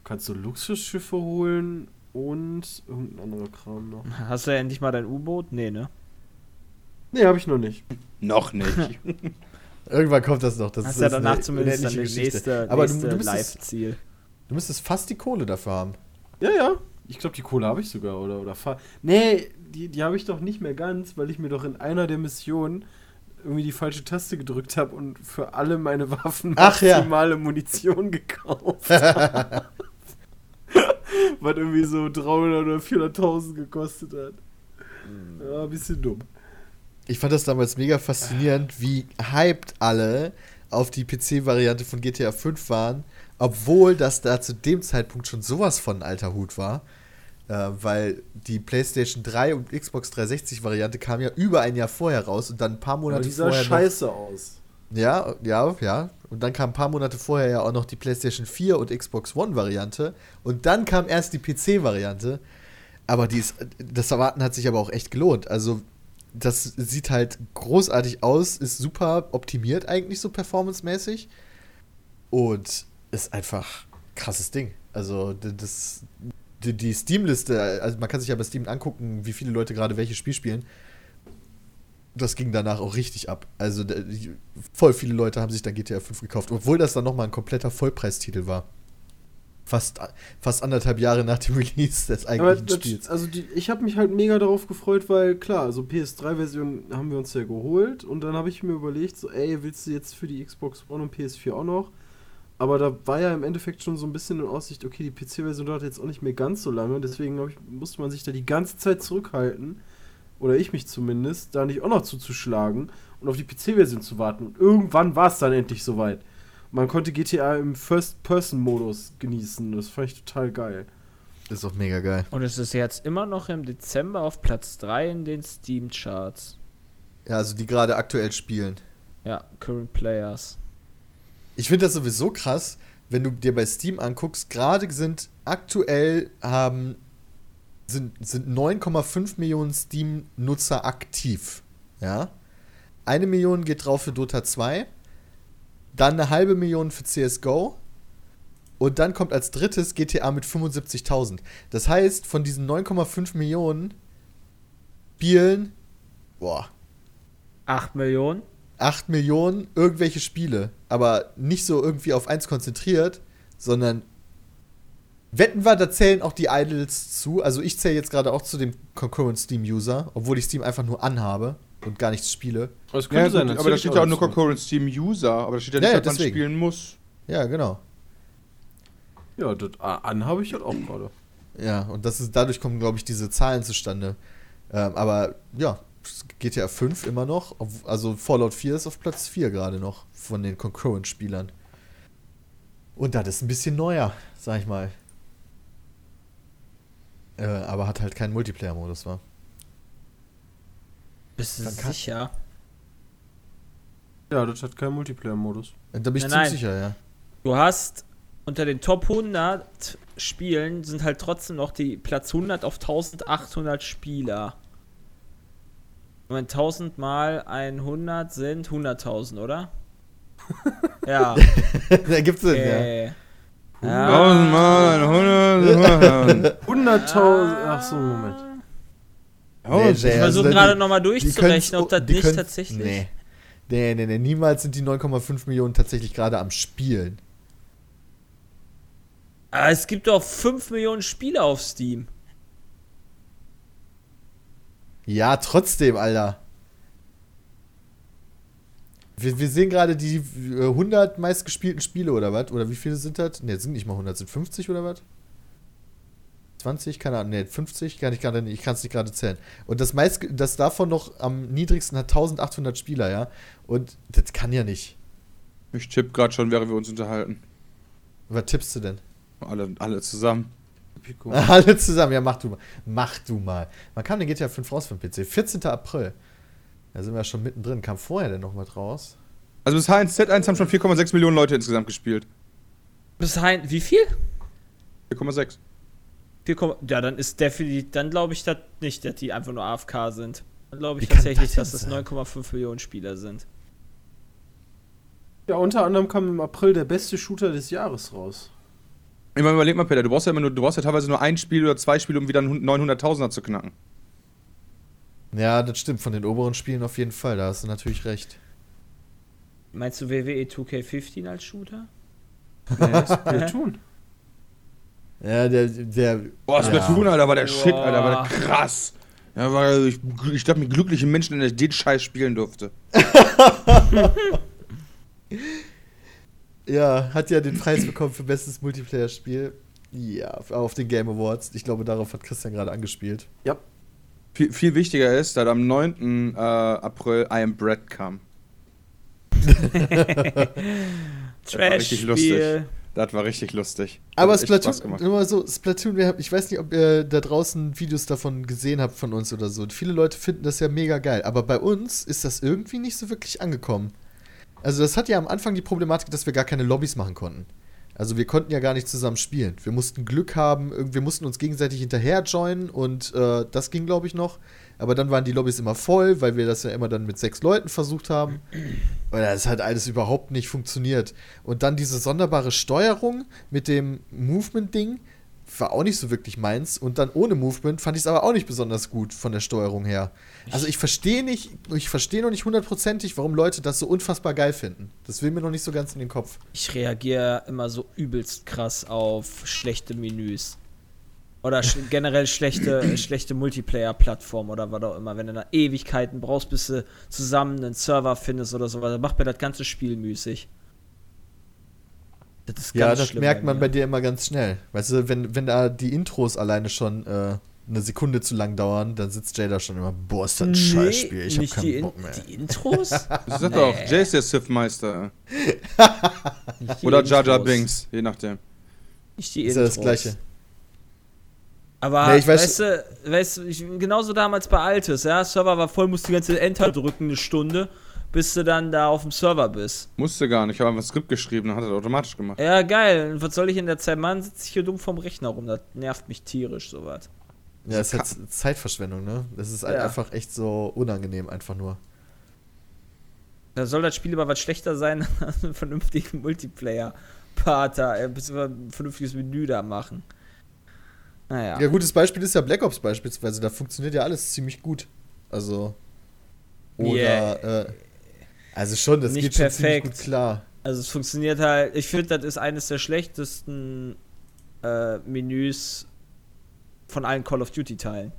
Kannst du Luxusschiffe holen und irgendein anderer Kram noch. Hast du ja endlich mal dein U-Boot? Nee, ne? Nee, habe ich noch nicht. Noch nicht. Irgendwann kommt das noch. Das Hast ist ja eine danach zumindest dann unendliche das Geschichte. nächste, Aber du, nächste du, müsstest, Live-Ziel. du müsstest fast die Kohle dafür haben. Ja, ja. Ich glaube, die Kohle habe ich sogar, oder? oder fa- nee, die, die habe ich doch nicht mehr ganz, weil ich mir doch in einer der Missionen irgendwie die falsche Taste gedrückt habe und für alle meine Waffen Ach ja. maximale Munition gekauft habe. Was irgendwie so 300 oder 400.000 gekostet hat. Ja, ein bisschen dumm. Ich fand das damals mega faszinierend, wie hyped alle auf die PC-Variante von GTA 5 waren, obwohl das da zu dem Zeitpunkt schon sowas von alter Hut war. Äh, weil die PlayStation 3 und Xbox 360-Variante kam ja über ein Jahr vorher raus und dann ein paar Aber Monate die sah vorher. noch- scheiße aus. Ja, ja, ja. Und dann kam ein paar Monate vorher ja auch noch die PlayStation 4 und Xbox One-Variante. Und dann kam erst die PC-Variante. Aber die ist, das Erwarten hat sich aber auch echt gelohnt. Also, das sieht halt großartig aus, ist super optimiert eigentlich so performancemäßig. Und ist einfach krasses Ding. Also, das, die, die Steam-Liste, also man kann sich ja bei Steam angucken, wie viele Leute gerade welches Spiel spielen das ging danach auch richtig ab. Also voll viele Leute haben sich dann GTA 5 gekauft, obwohl das dann nochmal ein kompletter Vollpreistitel war. Fast, fast anderthalb Jahre nach dem Release des eigentlichen das, Spiels. also die, ich habe mich halt mega darauf gefreut, weil klar, also PS3-Version haben wir uns ja geholt und dann habe ich mir überlegt, so ey, willst du jetzt für die Xbox One und PS4 auch noch? Aber da war ja im Endeffekt schon so ein bisschen in Aussicht, okay, die PC-Version dauert jetzt auch nicht mehr ganz so lange, deswegen ich, musste man sich da die ganze Zeit zurückhalten, oder ich mich zumindest, da nicht auch noch zuzuschlagen und auf die PC-Version zu warten. Und irgendwann war es dann endlich soweit. Man konnte GTA im First-Person-Modus genießen, das fand ich total geil. Ist auch mega geil. Und es ist jetzt immer noch im Dezember auf Platz 3 in den Steam-Charts. Ja, also die gerade aktuell spielen. Ja, Current Players. Ich finde das sowieso krass, wenn du dir bei Steam anguckst, gerade sind aktuell haben sind, sind 9,5 Millionen Steam-Nutzer aktiv. Ja. Eine Million geht drauf für Dota 2, dann eine halbe Million für CSGO und dann kommt als drittes GTA mit 75.000. Das heißt, von diesen 9,5 Millionen Spielen, boah, 8 Millionen. 8 Millionen irgendwelche Spiele, aber nicht so irgendwie auf eins konzentriert, sondern wetten wir, da zählen auch die Idols zu. Also ich zähle jetzt gerade auch zu dem Concurrent Steam User, obwohl ich Steam einfach nur anhabe und gar nichts spiele. Das Ja, könnte gut, aber da steht ja auch nur. Concurrent Steam User, aber da steht ja nicht, ja, dass man spielen muss. Ja, genau. Ja, das ah, an habe ich halt auch gerade. Ja, und das ist, dadurch kommen, glaube ich, diese Zahlen zustande. Ähm, aber ja, GTA 5 immer noch. Also Fallout 4 ist auf Platz 4 gerade noch von den Concurrent-Spielern. Und das ist ein bisschen neuer, sag ich mal. Äh, aber hat halt keinen Multiplayer-Modus, war. Bist du sicher? Ja, das hat keinen Multiplayer-Modus. Da bin ich Nein, ziemlich nein. sicher, ja. Du hast unter den Top 100 Spielen sind halt trotzdem noch die Platz 100 auf 1800 Spieler. Und wenn 1000 mal 100 sind 100.000, oder? ja. da gibt's Sinn, ja. Tausendmal, hundertmal. 100.000. Ach so, Moment. Nee, Ich also versuche wenn gerade nochmal durchzurechnen, ob das nicht tatsächlich. Nee. Nee, nee, nee, niemals sind die 9,5 Millionen tatsächlich gerade am Spielen. Aber Ah, es gibt doch 5 Millionen Spiele auf Steam. Ja, trotzdem, Alter. Wir, wir sehen gerade die äh, 100 meistgespielten Spiele oder was? Oder wie viele sind das? Ne, sind nicht mal 100, sind 50 oder was? 20, keine Ahnung, ne, 50, kann ich gerade nicht, ich kann es nicht gerade zählen. Und das meist, das davon noch am niedrigsten hat 1800 Spieler, ja? Und das kann ja nicht. Ich tippe gerade schon, während wir uns unterhalten. Was tippst du denn? Alle, alle zusammen. Alle zusammen, ja, mach du mal. Mach du mal. Wann kam denn GTA 5 raus für den PC? 14. April. Da sind wir ja schon mittendrin. Kam vorher denn noch was raus? Also bis H1 Z1 haben schon 4,6 Millionen Leute insgesamt gespielt. Bis dahin, wie viel? 4,6. 4, ja, dann ist definitiv, dann glaube ich das nicht, dass die einfach nur AFK sind. Dann glaube ich Wie tatsächlich, das dass das 9,5 Millionen Spieler sind. Ja, unter anderem kam im April der beste Shooter des Jahres raus. Ich meine, überleg mal, Peter, du brauchst ja immer nur, du brauchst ja teilweise nur ein Spiel oder zwei Spiele, um wieder einen 900.000er zu knacken. Ja, das stimmt. Von den oberen Spielen auf jeden Fall. Da hast du natürlich recht. Meinst du E WWE 2K15 als Shooter? Nee, Splatoon. Ja, der, der. Boah, Splatoon, Alter, war der Shit, Boah. Alter, war der krass. Ja, war, ich, ich glaube, mit glücklichen Menschen, der den Scheiß spielen durfte. Ja, hat ja den Preis bekommen für bestes Multiplayer-Spiel. Ja, auf den Game Awards. Ich glaube, darauf hat Christian gerade angespielt. Ja. Viel, viel wichtiger ist, dass am 9. Äh, April I Am Bread kam. richtig lustig. Das war richtig lustig. Aber Hat echt Spaß Splatoon, gemacht. immer so, Splatoon, ich weiß nicht, ob ihr da draußen Videos davon gesehen habt von uns oder so. Viele Leute finden das ja mega geil, aber bei uns ist das irgendwie nicht so wirklich angekommen. Also das hat ja am Anfang die Problematik, dass wir gar keine Lobbys machen konnten. Also wir konnten ja gar nicht zusammen spielen. Wir mussten Glück haben, wir mussten uns gegenseitig hinterher joinen und äh, das ging, glaube ich, noch. Aber dann waren die Lobbys immer voll, weil wir das ja immer dann mit sechs Leuten versucht haben. Und das hat alles überhaupt nicht funktioniert. Und dann diese sonderbare Steuerung mit dem Movement-Ding war auch nicht so wirklich meins. Und dann ohne Movement fand ich es aber auch nicht besonders gut von der Steuerung her. Also ich verstehe nicht, ich verstehe noch nicht hundertprozentig, warum Leute das so unfassbar geil finden. Das will mir noch nicht so ganz in den Kopf. Ich reagiere immer so übelst krass auf schlechte Menüs. Oder sch generell schlechte, schlechte Multiplayer-Plattformen oder was auch immer. Wenn du da Ewigkeiten brauchst, bis du zusammen einen Server findest oder so, dann macht mir das ganze Spiel müßig. Das ist Ja, das schlimm merkt man bei dir immer ganz schnell. Weißt du, wenn, wenn da die Intros alleine schon äh, eine Sekunde zu lang dauern, dann sitzt Jay da schon immer, boah, ist das ein Scheißspiel, ich hab die, keinen In Bock mehr. die Intros? Das ist Nee. doch, Jay ist der Sith-Meister. Oder Jar Jar Intros. Binks, je nachdem. Nicht die Ist ja das Intros. Gleiche. Aber Nee, ich weiß- weißt du, weißt du ich, genauso damals bei Altes, ja, Server war voll, musste die ganze Enter drücken, eine Stunde, bis du dann da auf dem Server bist. Musste gar nicht, ich habe einfach ein Skript geschrieben, dann hat er das automatisch gemacht. Ja, geil. Und was soll ich in der Zeit machen? Sitze ich hier dumm vom Rechner rum. Das nervt mich tierisch, sowas. Ja, es ist halt Zeitverschwendung, ne? Das ist halt Ja. einfach echt so unangenehm, einfach nur. Da soll das Spiel aber was schlechter sein als einen vernünftigen Multiplayer-Part da, äh, bis wir ein vernünftiges Menü da machen. Naja. Ja, gutes Beispiel ist ja Black Ops beispielsweise. Da funktioniert ja alles ziemlich gut. Also. Oder, Yeah. äh, also schon, das Nicht geht schon ziemlich perfekt. gut klar. Also es funktioniert halt, ich finde, das ist eines der schlechtesten äh, Menüs von allen Call of Duty Teilen.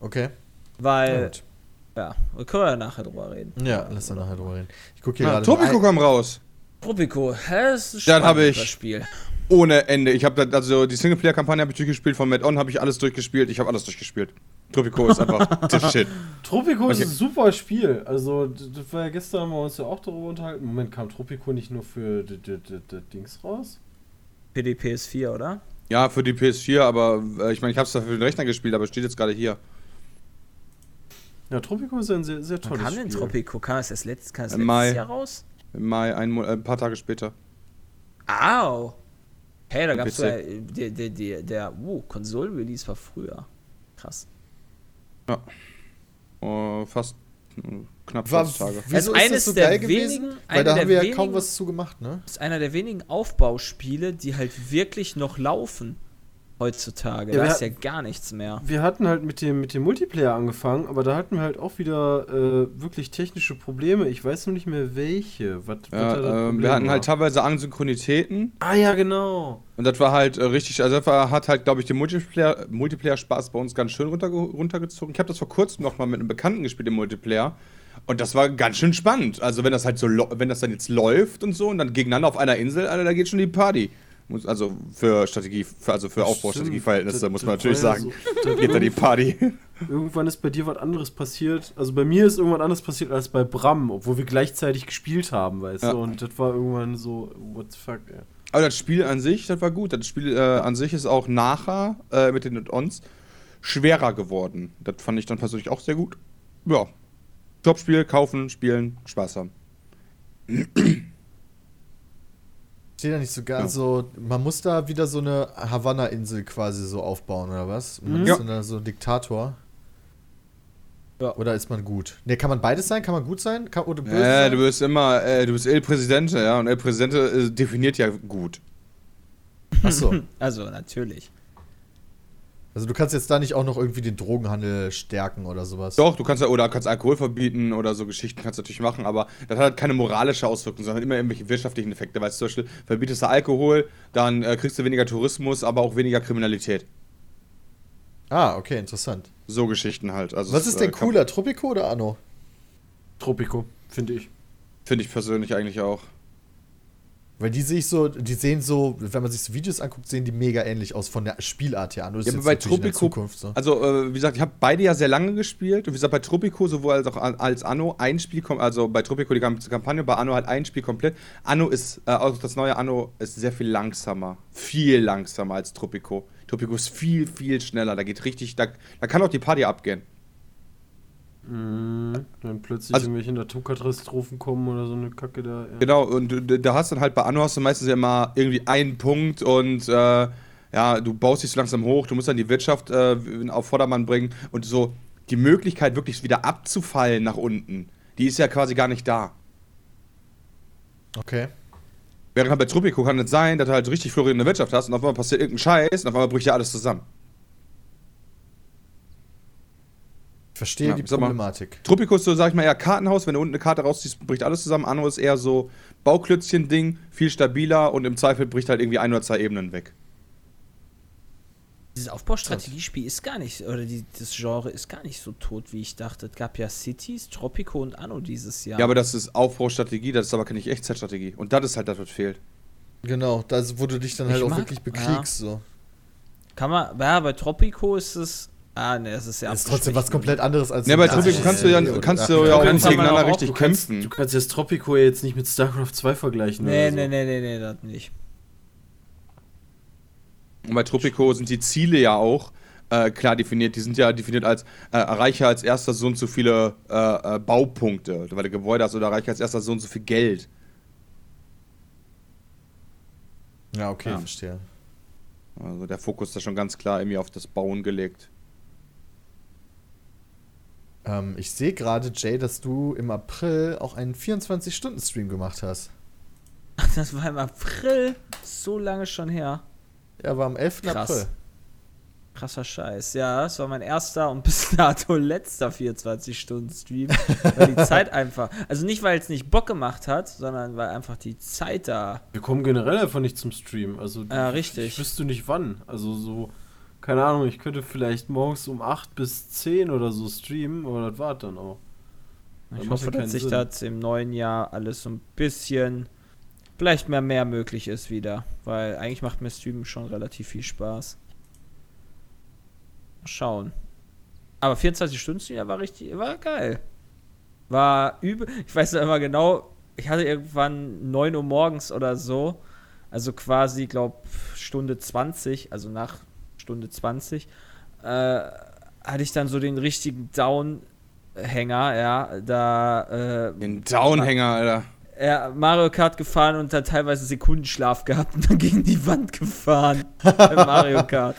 Okay. Weil, ja, da können wir ja nachher drüber reden. Ja, lass dann nachher drüber reden. Ich gucke hier Ja, gerade. Ein- kam raus. Tropico, das ist Dann ich- das Spiel. Ohne Ende. Ich habe also die Singleplayer-Kampagne habe ich durchgespielt, von Mad On habe ich alles durchgespielt, ich habe alles durchgespielt. Tropico ist einfach the shit. Tropico ist Okay. ein super Spiel. Also, das war ja gestern, haben wir uns ja auch darüber unterhalten. Moment, kam Tropico nicht nur für d- d- d- d- Dings raus? Für die PS4, oder? Ja, für die PS4, aber äh, ich meine, ich habe es da für den Rechner gespielt, aber es steht jetzt gerade hier. Ja, Tropico ist ein sehr, sehr Wann tolles kam denn Spiel. Tropico? Kam das erst letzt, kam das Im letztes Mai. Jahr raus? Im Mai, ein, äh, ein paar Tage später. Au! Hey, da gab's PC. ja, der, der, der, der, uh, Konsolen-Release war früher. Krass. Oh, fast äh, knapp War, 20 Tage. wieso Also ist eines das so der geil gewesen? Weil da haben wir ja kaum wenigen- was zu gemacht, ne? Das ist einer der wenigen Aufbauspiele, die halt wirklich noch laufen heutzutage. Ja, da ist ja gar nichts mehr. Wir hatten halt mit dem, mit dem Multiplayer angefangen, aber da hatten wir halt auch wieder äh, wirklich technische Probleme. Ich weiß nur nicht mehr welche. Was, was da Ja, ähm, wir hatten war. halt teilweise Asynchronitäten Ah ja, genau. und das war halt äh, richtig, also das war, hat halt, glaube ich, den Multiplayer, Multiplayer-Spaß bei uns ganz schön runterge runtergezogen. Ich habe das vor kurzem noch mal mit einem Bekannten gespielt im Multiplayer und das war ganz schön spannend. Also wenn das halt so, lo- wenn das dann jetzt läuft und so und dann gegeneinander auf einer Insel, Alter, da geht schon die Party. Muss, also für Strategie, für, also für Aufbaustrategieverhältnisse, muss man natürlich sagen. so- Geht da die Party. Irgendwann ist bei dir was anderes passiert. Also bei mir ist irgendwas anderes passiert als bei Bram, obwohl wir gleichzeitig gespielt haben, weißt Ja. du. Und das war irgendwann so, what the fuck, ey. Aber das Spiel an sich, das war gut. Das Spiel äh, an sich ist auch nachher äh, mit den Ons schwerer geworden. Das fand ich dann persönlich auch sehr gut. Ja. Top-Spiel, kaufen, spielen, Spaß haben. Steht da nicht sogar Ja. so, man muss da wieder so eine Havanna-Insel quasi so aufbauen, oder was? Man Mhm. ist Ja. dann so ein Diktator. Ja. Oder ist man gut? Ne, kann man beides sein? Kann man gut sein? Kann, oder böse Äh, sein? du bist immer, äh, du bist El Presidente, ja. Und El Presidente äh, definiert ja gut. Achso. Also, natürlich. Also du kannst jetzt da nicht auch noch irgendwie den Drogenhandel stärken oder sowas. Doch, du kannst ja, oder kannst Alkohol verbieten oder so Geschichten kannst du natürlich machen, aber das hat halt keine moralische Auswirkung, sondern immer irgendwelche wirtschaftlichen Effekte. Weil zum Beispiel verbietest du Alkohol, dann äh, kriegst du weniger Tourismus, aber auch weniger Kriminalität. Ah, okay, interessant. So Geschichten halt. Also Was es, ist denn äh, cooler, Tropico oder Anno? Tropico, finde ich. Finde ich persönlich eigentlich auch. Weil die sehe ich so, die sehen so, wenn man sich so Videos anguckt, sehen die mega ähnlich aus von der Spielart her. Ist Ja, aber bei Tropico- Zukunft so. Also, äh, wie gesagt, ich habe beide ja sehr lange gespielt. Und wie gesagt, bei Tropico sowohl als auch als Anno ein Spiel kommt, also bei Tropico die ganze Kampagne, bei Anno halt ein Spiel komplett. Anno ist, äh, auch das neue Anno ist sehr viel langsamer. Viel langsamer als Tropico. Tropico ist viel, viel schneller. Da geht richtig, da, da kann auch die Party abgehen. Mhm. Wenn plötzlich Also- irgendwelche Naturkatastrophen kommen oder so eine Kacke da. Ja. Genau, und da hast dann halt bei Anno hast du meistens ja immer irgendwie einen Punkt und äh, ja, du baust dich so langsam hoch, du musst dann die Wirtschaft äh, auf Vordermann bringen und so die Möglichkeit wirklich wieder abzufallen nach unten, die ist ja quasi gar nicht da. Okay. Während halt bei Tropico kann es sein, dass du halt richtig florierende Wirtschaft hast und auf einmal passiert irgendein Scheiß und auf einmal bricht ja alles zusammen. Ich verstehe Ja, die. Problematik. Tropico ist so, sag ich mal, eher Kartenhaus, wenn du unten eine Karte rausziehst, bricht alles zusammen. Anno ist eher so Bauklötzchen-Ding, viel stabiler und im Zweifel bricht halt irgendwie ein oder zwei Ebenen weg. Dieses Aufbaustrategiespiel ist gar nicht, oder die, das Genre ist gar nicht so tot, wie ich dachte. Es gab ja Cities, Tropico und Anno dieses Jahr. Ja, aber das ist Aufbaustrategie, das ist aber keine Echtzeitstrategie. Und das ist halt das, was fehlt. Genau, das, wo du dich dann Ich halt auch mag- wirklich bekriegst. So. Kann man, ja, bei Tropico ist es, ah, ne, das ist ja Das ist trotzdem was komplett anderes als. Ja, bei Tropico kannst du ja, kannst du ja auch nicht gegeneinander auch- richtig Du kannst, kämpfen. du kannst jetzt Tropico jetzt nicht mit StarCraft 2 vergleichen. So. nee, nee, nee, nee, das nicht. Und bei Tropico sind die Ziele ja auch, äh, klar definiert. Die sind ja definiert als äh, erreiche als erster so und so viele äh, äh, Baupunkte, weil du Gebäude hast oder erreiche als erster so und so viel Geld. Ja, okay, Ja. verstehe. Also der Fokus ist da schon ganz klar irgendwie auf das Bauen gelegt. Ähm, ich sehe gerade, Jay, dass du im April auch einen 24-Stunden-Stream gemacht hast. Das war im April. So lange schon her. Ja, war am 11. Krass. April. Krasser Scheiß. Ja, das war mein erster und bis dato letzter 24-Stunden-Stream. weil die Zeit einfach. Also nicht, weil es nicht Bock gemacht hat, sondern weil einfach die Zeit da. Wir kommen generell einfach nicht zum Stream. Also Ja, richtig. Ich wüsste nicht wann. Also so, keine Ahnung, ich könnte vielleicht morgens um 8 bis 10 oder so streamen, aber das war dann auch. Dann Ich ja hoffe, dass sich das im neuen Jahr alles so ein bisschen, vielleicht mehr mehr möglich ist wieder. Weil eigentlich macht mir Streamen schon relativ viel Spaß. Mal schauen. Aber 24 Stunden Stream war richtig, war geil. War übel. Ich weiß noch immer genau, ich hatte irgendwann 9 Uhr morgens oder so. Also quasi, glaub, Stunde 20, also nach Stunde 20, äh, hatte ich dann so den richtigen Downhänger, ja, da, äh, Den Downhänger, Alter. ja, Mario Kart gefahren und dann teilweise Sekundenschlaf gehabt und dann gegen die Wand gefahren. Bei Mario Kart.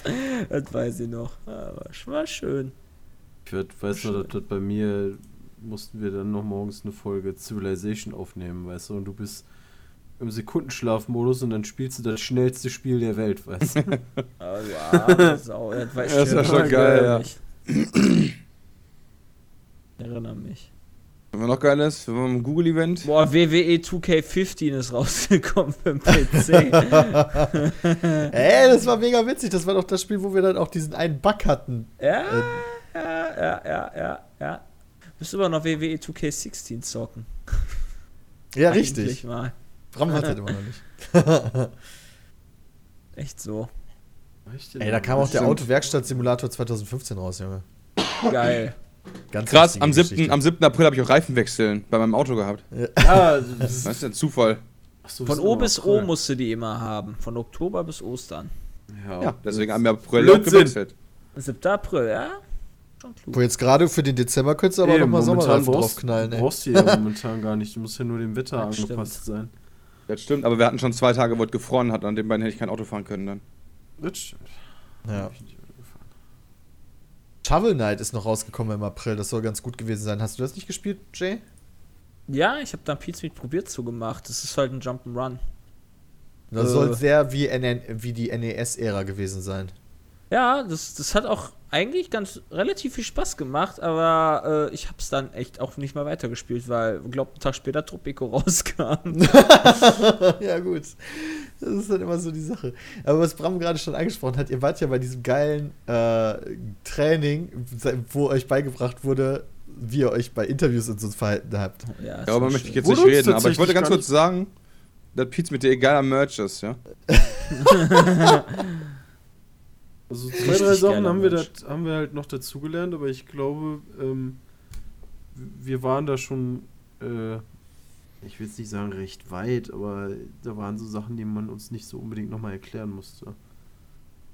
Das weiß ich noch. Ja, war, schön. Ich werd, weiß noch, dass, dass bei mir mussten wir dann noch morgens eine Folge Civilization aufnehmen, weißt du, und du bist im Sekundenschlafmodus und dann spielst du das schnellste Spiel der Welt, weißt du. Aber ja, das ist auch, das war Das war schon geil, ja. mich. Ich erinnere mich. Was noch geil ist, wir waren im Google-Event. Boah, E WWE 2K15 ist rausgekommen für den PC. Ey, das war mega witzig. Das war doch das Spiel, wo wir dann auch diesen einen Bug hatten. ja, ja, ja, ja, ja, ja. Müsste aber noch E WWE 2K16 zocken. Ja, Eigentlich richtig. Mal. Bram hat das immer noch nicht. Echt so. Ey, da kam auch der Stimmt. Autowerkstatt-Simulator 2015 raus, Junge. Geil. Ganz Krass, am 7. Geschichte. am 7. April habe ich auch Reifenwechseln bei meinem Auto gehabt. Ja, das Das ist ein Zufall. Achso, Von O bis. O musste die immer haben. Von Oktober bis Ostern. Ja, Ja, deswegen haben wir April auch gewechselt. 7. April, ja? Schon klug. Wo jetzt gerade für den Dezember könntest du aber nochmal momentan Sommerreifen draufknallen, du ey. brauchst die ja momentan gar nicht. Du musst ja nur dem Wetter Das angepasst sein. Das stimmt, aber wir hatten schon zwei Tage, wo es gefroren hat. An den beiden hätte ich kein Auto fahren können dann. Das stimmt. Ja. Hab ich nicht gefahren. Shovel Knight ist noch rausgekommen im April. Das soll ganz gut gewesen sein. Hast du das nicht gespielt, Jay? Ja, ich habe da Pizza probiert zugemacht. Das ist halt ein Jump'n'Run. Das Äh. soll sehr wie, NN wie die NES-Ära gewesen sein. Ja, das, das hat auch eigentlich ganz relativ viel Spaß gemacht, aber äh, ich habe es dann echt auch nicht mehr weitergespielt, weil, glaubt, einen Tag später Tropico rauskam. ja, gut. Das ist dann immer so die Sache. Aber was Bram gerade schon angesprochen hat, ihr wart ja bei diesem geilen äh, Training, wo euch beigebracht wurde, wie ihr euch bei Interviews und so verhalten habt. ja, Darüber schon möchte ich jetzt nicht reden, aber ich wollte ganz kurz sagen, dass Pizza mit dir egaler Merch ist, ja? Also zwei, Richtig drei Sachen haben wir, dat, haben wir halt noch dazugelernt, aber ich glaube, ähm, wir waren da schon, äh, ich will jetzt nicht sagen recht weit, aber da waren so Sachen, die man uns nicht so unbedingt nochmal erklären musste.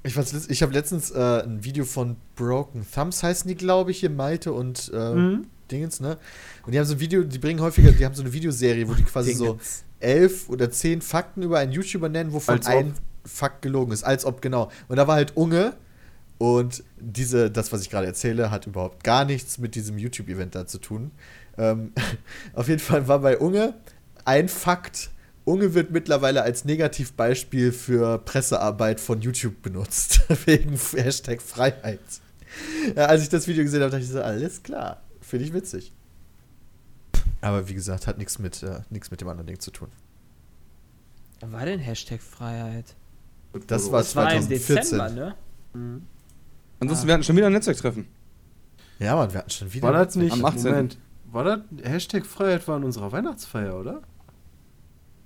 Ich, ich habe letztens äh, ein Video von Broken Thumbs heißen die, glaube ich, hier Malte und äh, Mhm. Dingens, ne? Und die haben so ein Video, die bringen häufiger, die haben so eine Videoserie, wo die quasi so Dingens. elf oder zehn Fakten über einen YouTuber nennen, wovon ein Fakt gelogen ist. Als ob, genau. Und da war halt Unge und diese, das, was ich gerade erzähle, hat überhaupt gar nichts mit diesem YouTube-Event da zu tun. Ähm, auf jeden Fall war bei Unge ein Fakt. Unge wird mittlerweile als Negativbeispiel für Pressearbeit von YouTube benutzt. Wegen Hashtag Freiheit. Ja, als ich das Video gesehen habe, dachte ich so, alles klar. Finde ich witzig. Aber wie gesagt, hat nichts mit, äh, mit dem anderen Ding zu tun. War denn Hashtag Freiheit? Das war Das war im 2014. Dezember, ne? Mhm. Ansonsten, wir hatten schon wieder ein Netzwerktreffen. Ja, Mann, wir hatten schon wieder. War das nicht, Am 18.. Moment, war das, Hashtag Freiheit war in unserer Weihnachtsfeier, oder?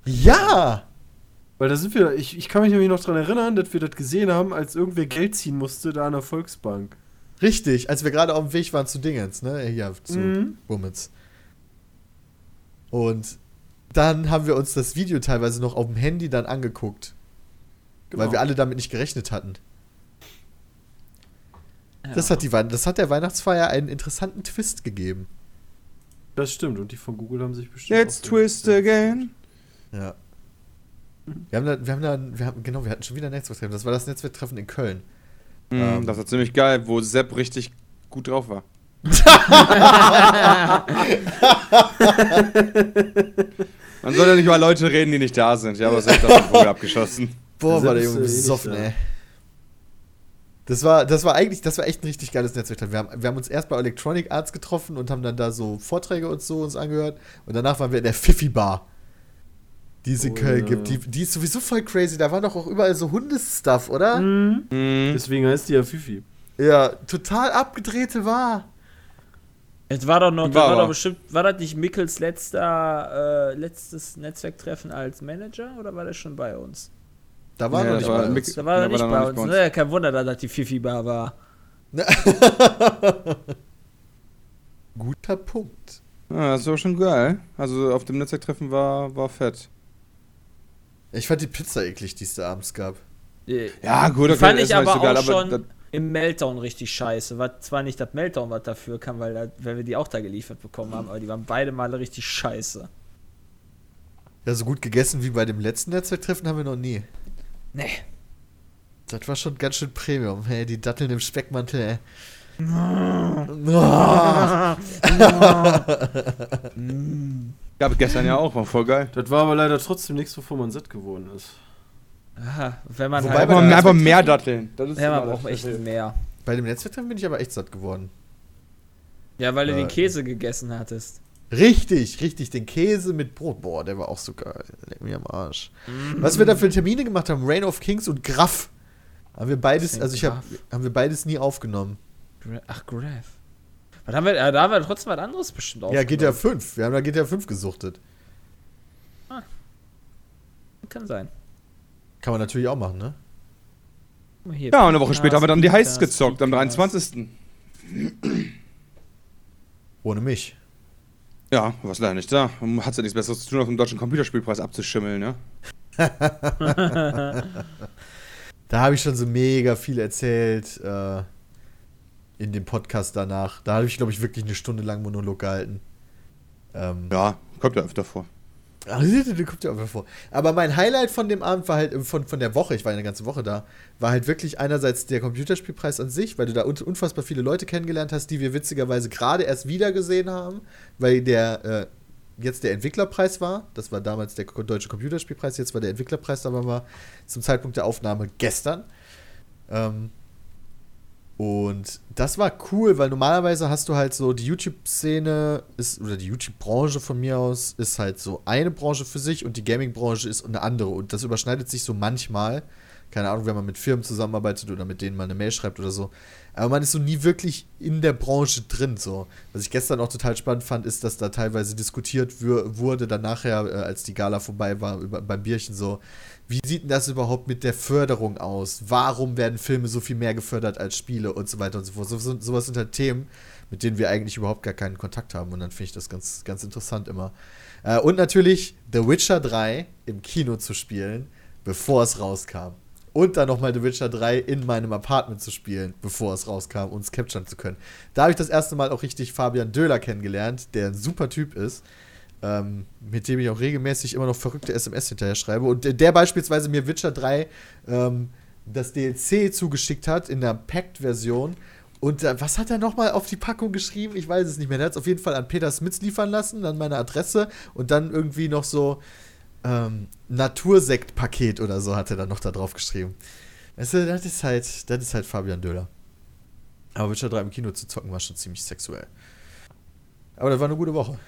Ja! Weil da sind wir, ich, ich kann mich nämlich noch dran erinnern, dass wir das gesehen haben, als irgendwer Geld ziehen musste da an der Volksbank. Richtig, als wir gerade auf dem Weg waren zu Dingens, ne? Hier, zu Mhm. Womans. Und dann haben wir uns das Video teilweise noch auf dem Handy dann angeguckt. Genau. Weil wir alle damit nicht gerechnet hatten. Das, hat die, das hat der Weihnachtsfeier einen interessanten Twist gegeben. Das stimmt. Und die von Google haben sich bestimmt. Let's auch- twist again. Ja. Wir haben da, wir haben da, wir haben, genau, wir hatten schon wieder ein Netzwerktreffen. Das war das Netzwerktreffen in Köln. Mhm, Ähm. das war ziemlich geil, wo Sepp richtig gut drauf war. Man soll ja nicht über Leute reden, die nicht da sind. Ja, aber Sepp hat den Vogel abgeschossen. Boah, war der Junge eh besoffen, ey. Das war, das war eigentlich, das war echt ein richtig geiles Netzwerktreffen. Wir haben, wir haben uns erst bei Electronic Arts getroffen und haben dann da so Vorträge und so uns angehört. Und danach waren wir in der Fifi Bar, die es in Oh, Köln ja. gibt. Die, die ist sowieso voll crazy. Da war doch auch überall so Hundestuff, oder? Mhm. Mhm. Deswegen heißt die ja Fifi. Ja, total abgedrehte war. Es war doch noch, das War war doch bestimmt, war das nicht Mickels letzter, äh, letztes Netzwerktreffen als Manager oder war das schon bei uns? Da war Ja, noch nicht war bei uns. Da war er Ja, nicht war bei noch uns. nicht bei uns. Ne? Kein Wunder, dass das die Fifi-Bar war. Guter Punkt. Ja, das war schon geil. Also auf dem Netzwerktreffen war, war fett. Ich fand die Pizza eklig, die es da abends gab. Die Ja, gut, okay, fand ich war aber so geil, auch aber schon im Meltdown richtig scheiße. Was zwar nicht das Meltdown, was dafür kam, weil, da, weil wir die auch da geliefert bekommen haben, aber die waren beide Male richtig scheiße. Ja, so gut gegessen wie bei dem letzten Netzwerktreffen haben wir noch nie. Nee. Das war schon ganz schön Premium. Hey, die Datteln im Speckmantel, ey. Gab es gestern ja auch, war voll geil. Das war aber leider trotzdem nichts, wovon man satt geworden ist. Aha, wenn man Wobei halt. der einfach mehr Datteln. Das ist Ja, man braucht echt Problem. mehr. Bei dem Netzwerktreffen bin ich aber echt satt geworden. Ja, weil du Äh, den Käse gegessen hattest. Richtig, richtig. Den Käse mit Brot. Boah, der war auch so geil. Leck mir am Arsch. Was wir da für Termine gemacht haben, Reign of Kings und Graff. Haben wir beides, also ich habe haben wir beides nie aufgenommen. Ach, Graph. Was haben wir, ja, da haben wir trotzdem was anderes bestimmt Ja, GTA aufgenommen. 5. Wir haben da GTA 5 gesuchtet. Kann sein. Kann man natürlich auch machen, ne? Guck mal hier, Ja, und eine Woche später haben wir dann die Heists gezockt, am Podcast. 23. Ohne mich. Ja, warst leider nicht da. Hat ja nichts Besseres zu tun, auf dem deutschen Computerspielpreis abzuschimmeln, ne? Da habe ich schon so mega viel erzählt äh, in dem Podcast danach. Da habe ich, glaube ich, wirklich eine Stunde lang Monolog gehalten. Ähm, Ja, kommt ja öfter vor. Kommt ja einfach vor. Aber mein Highlight von dem Abend war halt, äh, von, von der Woche, ich war eine ganze Woche da, war halt wirklich einerseits der Computerspielpreis an sich, weil du da un unfassbar viele Leute kennengelernt hast, die wir witzigerweise gerade erst wieder gesehen haben, weil der äh, jetzt der Entwicklerpreis war. Das war damals der deutsche Computerspielpreis, jetzt war der Entwicklerpreis, waren wir zum Zeitpunkt der Aufnahme gestern. Ähm, und das war cool, weil normalerweise hast du halt so die YouTube-Szene ist oder die YouTube-Branche von mir aus ist halt so eine Branche für sich und die Gaming-Branche ist eine andere und das überschneidet sich so manchmal. Keine Ahnung, wenn man mit Firmen zusammenarbeitet oder mit denen man eine Mail schreibt oder so. Aber man ist so nie wirklich in der Branche drin. So. Was ich gestern auch total spannend fand, ist, dass da teilweise diskutiert wurde, dann nachher, äh, als die Gala vorbei war, über, beim Bierchen so, wie sieht denn das überhaupt mit der Förderung aus? Warum werden Filme so viel mehr gefördert als Spiele und so weiter und so fort? So, so, sowas sind halt Themen, mit denen wir eigentlich überhaupt gar keinen Kontakt haben. Und dann finde ich das ganz, ganz interessant immer. Äh, und natürlich The Witcher 3 im Kino zu spielen, bevor es rauskam. Und dann nochmal The Witcher 3 in meinem Apartment zu spielen, bevor es rauskam, um es capturen zu können. Da habe ich das erste Mal auch richtig Fabian Döhler kennengelernt, der ein super Typ ist ähm, mit dem ich auch regelmäßig immer noch verrückte SMS hinterher schreibe. Und der, der beispielsweise mir Witcher 3 ähm, das DLC zugeschickt hat in der Packed-Version. Und äh, was hat er nochmal auf die Packung geschrieben? Ich weiß es nicht mehr. Er hat es auf jeden Fall an Peter Smits liefern lassen, dann meine Adresse und dann irgendwie noch so ähm, Natursekt-Paket oder so hat er dann noch da drauf geschrieben. Weißt du, das ist halt, das ist halt Fabian Döhler. Aber Witcher 3 im Kino zu zocken war schon ziemlich sexuell. Aber das war eine gute Woche.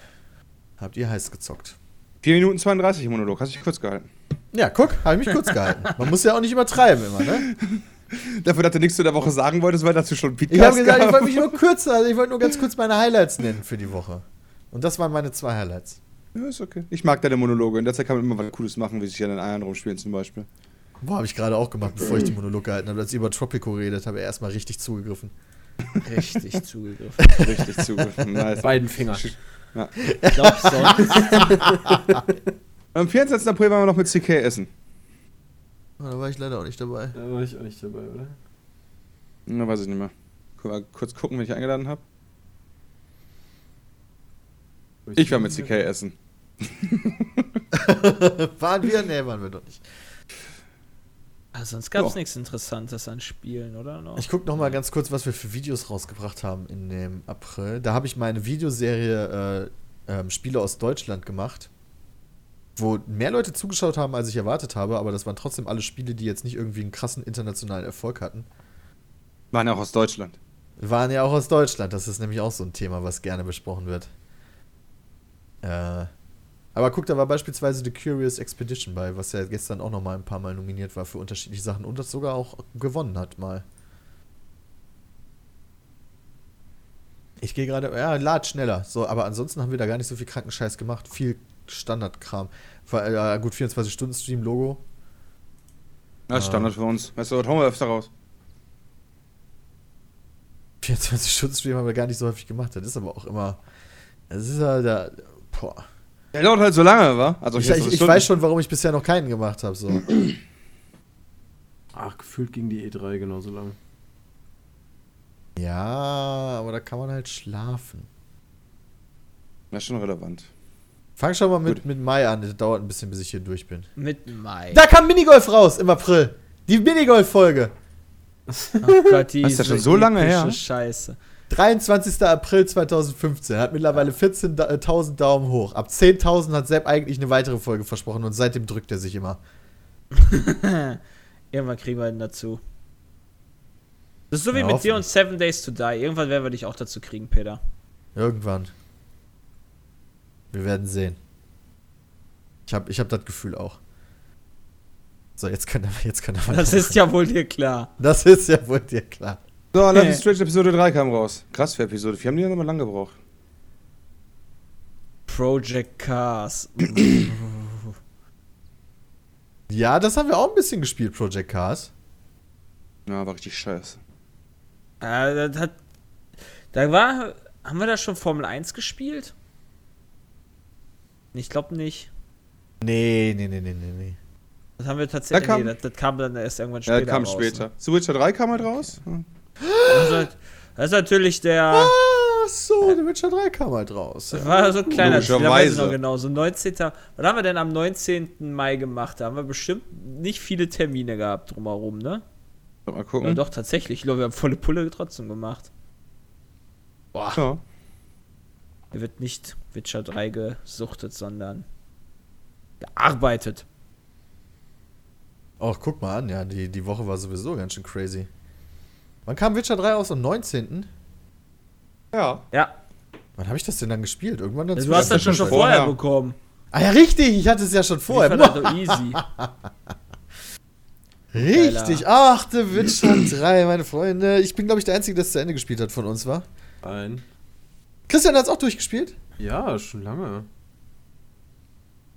Habt ihr heiß gezockt? 4 Minuten 32 im Monolog, hast dich kurz gehalten. Ja, guck, habe ich mich kurz gehalten. Man muss ja auch nicht übertreiben immer, ne? Dafür, dass du nichts zu der Woche sagen wolltest, weil dazu schon Podcast Ich habe gesagt, ich gab. wollte mich nur kürzer, also ich wollte nur ganz kurz meine Highlights nennen für die Woche. Und das waren meine zwei Highlights. Ja, ist okay. Ich mag deine Monologe. In der Zeit kann man immer was Cooles machen, wie sich an den Eiern rumspielen zum Beispiel. Boah, habe ich gerade auch gemacht, bevor ich die Monolog gehalten habe. Als ihr über Tropico redet, habe ich erstmal richtig zugegriffen. Richtig zugegriffen. Richtig zugegriffen. Nice. Beiden Finger. Ich glaube sonst. Am 24. April waren wir noch mit CK essen. Oh, da war ich leider auch nicht dabei. Da war ich auch nicht dabei, oder? Na, weiß ich nicht mehr. Guck mal, kurz gucken, wenn ich eingeladen habe. Ich war mit CK essen. waren wir? Nee, waren wir doch nicht. Ah, sonst gab es nichts Interessantes an Spielen, oder? Noch? Ich gucke noch mal ganz kurz, was wir für Videos rausgebracht haben in dem April. Da habe ich meine Videoserie äh, ähm, Spiele aus Deutschland gemacht, wo mehr Leute zugeschaut haben, als ich erwartet habe, aber das waren trotzdem alle Spiele, die jetzt nicht irgendwie einen krassen internationalen Erfolg hatten. Waren ja auch aus Deutschland. Waren ja auch aus Deutschland. Das ist nämlich auch so ein Thema, was gerne besprochen wird. Äh, aber guck, da war beispielsweise The Curious Expedition bei, was ja gestern auch noch mal ein paar Mal nominiert war für unterschiedliche Sachen und das sogar auch gewonnen hat mal. Ich gehe gerade, ja, lad schneller. So, aber ansonsten haben wir da gar nicht so viel kranken Scheiß gemacht. Viel Standardkram. Äh, gut, 24-Stunden-Stream, Logo. Das ist Standard für uns. Weißt du, das hauen wir öfter raus. 24-Stunden-Stream haben wir gar nicht so häufig gemacht. Das ist aber auch immer. Das ist ja da. Boah. Der dauert halt so lange, wa? Also Ich, 24 ich, ich weiß schon, warum ich bisher noch keinen gemacht habe. So. Ach, gefühlt ging die E3 genauso lang. Ja, aber da kann man halt schlafen. Das ist schon relevant. Fang schon mal mit, Gut. mit Mai an. Das dauert ein bisschen, bis ich hier durch bin. Mit Mai. Da kam Minigolf raus im April. Die Minigolf-Folge. Oh Gott, die Das ist ja schon so lange her. Scheiße. 23. April 2015. Hat mittlerweile 14.000 Daumen hoch. Ab 10.000 hat Sepp eigentlich eine weitere Folge versprochen und seitdem drückt er sich immer. Irgendwann kriegen wir ihn dazu. Das ist so wie Ja, mit dir und Seven Days to Die. Irgendwann werden wir dich auch dazu kriegen, Peter. Irgendwann. Wir werden sehen. Ich habe ich hab das Gefühl auch. So, jetzt kann er, jetzt kann er Das ist ja wohl dir klar. Das ist ja wohl dir klar. So, Life is Strange Episode 3 kam raus. Krass für Episode 4. Haben die ja nochmal lange gebraucht. Project Cars. Ja, das haben wir auch ein bisschen gespielt, Project Cars. Ja, war richtig scheiße. äh, das hat, da war. Haben wir da schon Formel 1 gespielt? Ich glaube nicht. Nee, nee, nee, nee, nee, nee. Das haben wir tatsächlich. Da kam- nee, das, das kam dann erst irgendwann Ja, später. kam raus, später. Ne? Witcher 3 kam halt raus. Hm. Das, ist, halt- das ist natürlich der. Ach so, The Witcher 3 kam halt raus. Das Ja. war so ein kleiner Spiel, da weiß ich noch genau. So 19. Was haben wir denn am 19. Mai gemacht? Da haben wir bestimmt nicht viele Termine gehabt drumherum, ne? Mal Ja, gucken. doch, tatsächlich. Ich glaube, wir haben volle Pulle trotzdem gemacht. Boah. Ja. Hier wird nicht Witcher 3 gesuchtet, sondern gearbeitet. Ach, guck mal an, ja, die, die Woche war sowieso ganz schön crazy. Wann kam Witcher 3 aus? Am 19.? Ja. Ja, Wann habe ich das denn dann gespielt? Irgendwann dann du hast das schon, schon vorher vorher. bekommen. Ah ja, richtig, ich hatte es ja schon vorher. Ich fand das doch easy. Richtig, ach, The Witcher 3, meine Freunde. Ich bin, glaube ich, der Einzige, der es zu Ende gespielt hat von uns, war. Ein. Christian hat es auch durchgespielt? Ja, schon lange.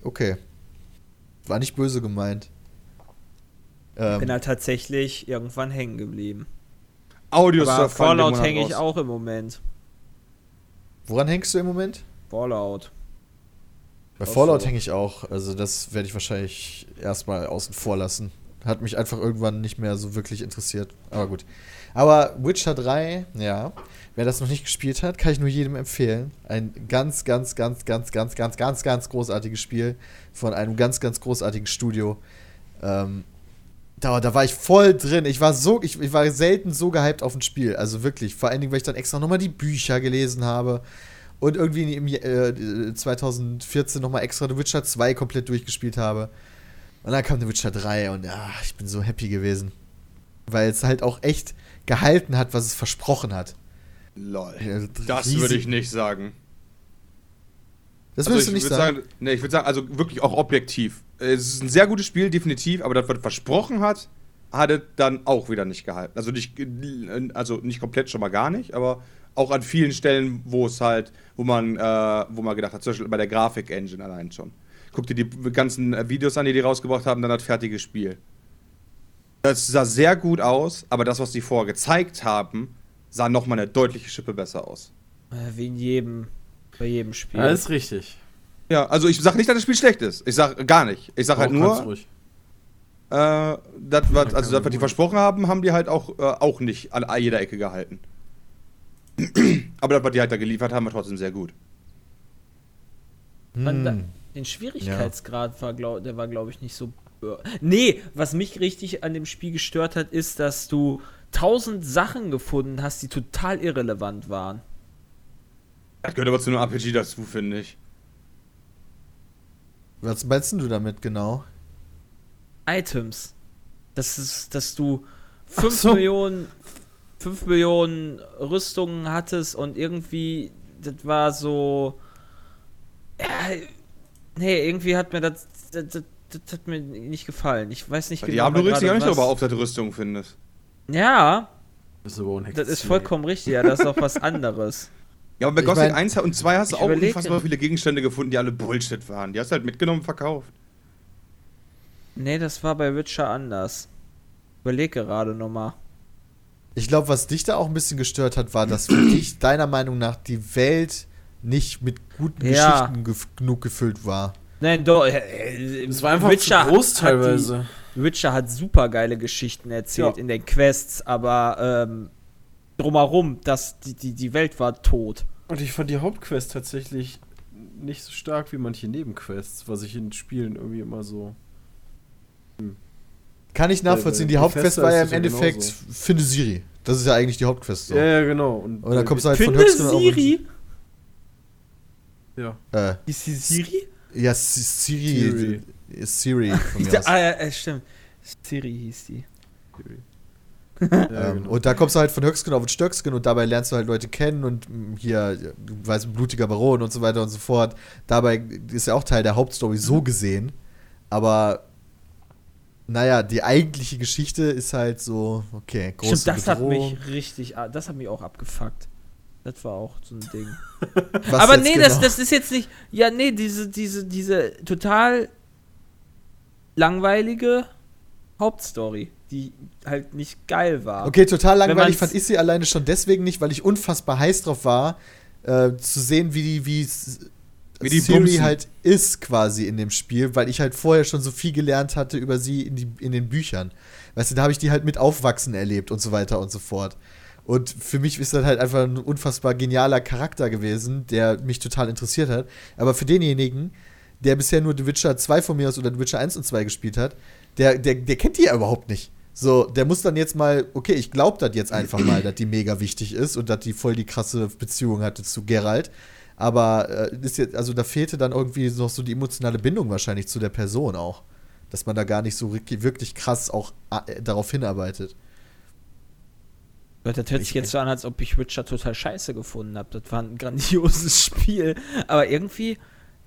Okay. War nicht böse gemeint. Ich bin Ähm, halt tatsächlich irgendwann hängen geblieben. Audio Aber Fallout hänge ich auch im Moment. woran hängst du im Moment? Fallout. Bei Fallout so. hänge ich auch. Also, das werde ich wahrscheinlich erstmal außen vor lassen. Hat mich einfach irgendwann nicht mehr so wirklich interessiert. Aber gut. Aber Witcher 3, ja. Wer das noch nicht gespielt hat, kann ich nur jedem empfehlen. Ein ganz, ganz, ganz, ganz, ganz, ganz, ganz, ganz großartiges Spiel von einem ganz, ganz großartigen Studio. Ähm, da, da war ich voll drin. Ich war so, ich, ich war selten so gehypt auf ein Spiel. Also wirklich. Vor allen Dingen, weil ich dann extra nochmal die Bücher gelesen habe. Und irgendwie im äh, 2014 nochmal extra The Witcher 2 komplett durchgespielt habe. Und dann kam The Witcher 3 und ja, ich bin so happy gewesen. Weil es halt auch echt gehalten hat, was es versprochen hat. Lol. Ja, Das würde ich nicht sagen. Das Also würdest ich du nicht würd sagen. Nee, ich würde sagen, also wirklich auch objektiv. Es ist ein sehr gutes Spiel, definitiv, aber das, was versprochen hat, hat es dann auch wieder nicht gehalten. Also nicht, also nicht komplett schon mal gar nicht, aber auch an vielen Stellen, wo es halt, wo man, äh, wo man gedacht hat, zum Beispiel bei der Grafik-Engine allein schon. Guck dir die ganzen äh, Videos an, die die rausgebracht haben, dann das fertige Spiel. Das sah sehr gut aus, aber das, was die vorher gezeigt haben, sah nochmal eine deutliche Schippe besser aus. Äh, Wie in jedem, bei jedem Spiel. Ja, ist richtig. Ja, also ich sag nicht, dass das Spiel schlecht ist. Ich sag gar nicht. Ich sag halt nur, äh, das, was, also das, was die versprochen haben, haben die halt auch, äh, auch nicht an jeder Ecke gehalten. Aber das, was die halt da geliefert haben, war trotzdem sehr gut. Da, Hm. den Schwierigkeitsgrad war, glaub, der war, glaube ich, nicht so. äh, Nee, was mich richtig an dem Spiel gestört hat, ist, dass du tausend Sachen gefunden hast, die total irrelevant waren. Das gehört aber zu einem RPG dazu, finde ich. Was meinst du damit genau? Items. Das ist, dass du Ach 5 so. Millionen, 5 Millionen Rüstungen hattest und irgendwie, das war so. Ja, nee, irgendwie hat mir das, das, das, das hat mir nicht gefallen. Ich weiß nicht Diablo mal regst du dich auch gerade nicht darüber auf, dass du Rüstung findest. Ja, Das ist aber das ist vollkommen richtig. Ja, das ist auch was anderes. Ja, aber bei Ich Gothic mein- 1 und 2 hast du auch unfassbar viele Gegenstände gefunden, die alle Bullshit waren. Die hast du halt mitgenommen und verkauft. Nee, das war bei Witcher anders. Überleg gerade nochmal. Ich glaube, was dich da auch ein bisschen gestört hat, war, dass für dich deiner Meinung nach die Welt nicht mit guten Ja. Geschichten gef genug gefüllt war. Nein, doch. Äh, Es war einfach Witcher zu groß hat- hat die- teilweise. Witcher hat super geile Geschichten erzählt Ja. in den Quests, aber ähm, drumherum, das, die, die, die Welt war tot. Und ich fand die Hauptquest tatsächlich nicht so stark wie manche Nebenquests, was ich in Spielen irgendwie immer so. Kann ich nachvollziehen. Die Hauptquest war ja im Endeffekt genauso. finde Siri. Das ist ja eigentlich die Hauptquest. So. Ja, ja, genau. Und, Und dann kommst du halt von Finde Höchstgen auf- Siri? Ja. Äh, Ist sie Siri? ja, Siri. Siri. Ist Siri von mir aus. ah, ja, äh, stimmt. Siri hieß die. Ja ähm, genau. Und da kommst du halt von Höchstgen auf Stöcksken und dabei lernst du halt Leute kennen und hier, du weißt, blutiger Baron und so weiter und so fort. Dabei ist ja auch Teil der Hauptstory so gesehen. Aber naja, die eigentliche Geschichte ist halt so, okay, große Stimmt, das hat Bedrohung. mich richtig, das hat mich auch abgefuckt. Das war auch so ein Ding. Aber nee, genau? das, das ist jetzt nicht. Ja, nee, diese, diese, diese total langweilige Hauptstory, die halt nicht geil war. Okay, total langweilig fand ich sie alleine schon deswegen nicht, weil ich unfassbar heiß drauf war, äh, zu sehen, wie die, wie, Wie die Siri bumsen. halt ist quasi in dem Spiel, weil ich halt vorher schon so viel gelernt hatte über sie in, die, in den Büchern. Weißt du, da habe ich die halt mit aufwachsen erlebt und so weiter und so fort. Und für mich ist das halt einfach ein unfassbar genialer Charakter gewesen, der mich total interessiert hat. Aber für denjenigen, der bisher nur The Witcher 2 von mir aus oder The Witcher 1 und 2 gespielt hat, der, der, der kennt die ja überhaupt nicht. So, der muss dann jetzt mal, okay, ich glaube das jetzt einfach mal, dass die mega wichtig ist und dass die voll die krasse Beziehung hatte zu Geralt. Aber äh, ist jetzt, also da fehlte dann irgendwie noch so die emotionale Bindung wahrscheinlich zu der Person auch. Dass man da gar nicht so wirklich, wirklich krass auch äh, darauf hinarbeitet. Das hört sich jetzt so an, als ob ich Witcher total scheiße gefunden habe. Das war ein grandioses Spiel. Aber irgendwie,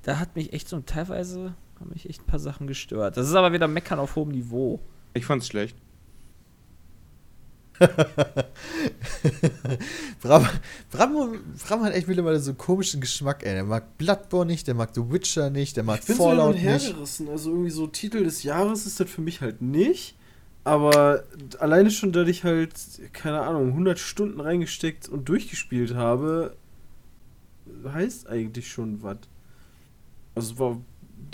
da hat mich echt so teilweise, haben mich echt ein paar Sachen gestört. Das ist aber wieder Meckern auf hohem Niveau. Ich fand's schlecht. Bram, Bram, Bram hat echt mittlerweile so einen komischen Geschmack, ey. Der mag Bloodborne nicht, der mag The Witcher nicht, der mag Ich so Fallout her nicht. gerissen. Also irgendwie so Titel des Jahres ist das für mich halt nicht. Aber alleine schon, dass ich halt, keine Ahnung, 100 Stunden reingesteckt und durchgespielt habe, heißt eigentlich schon was. Also es war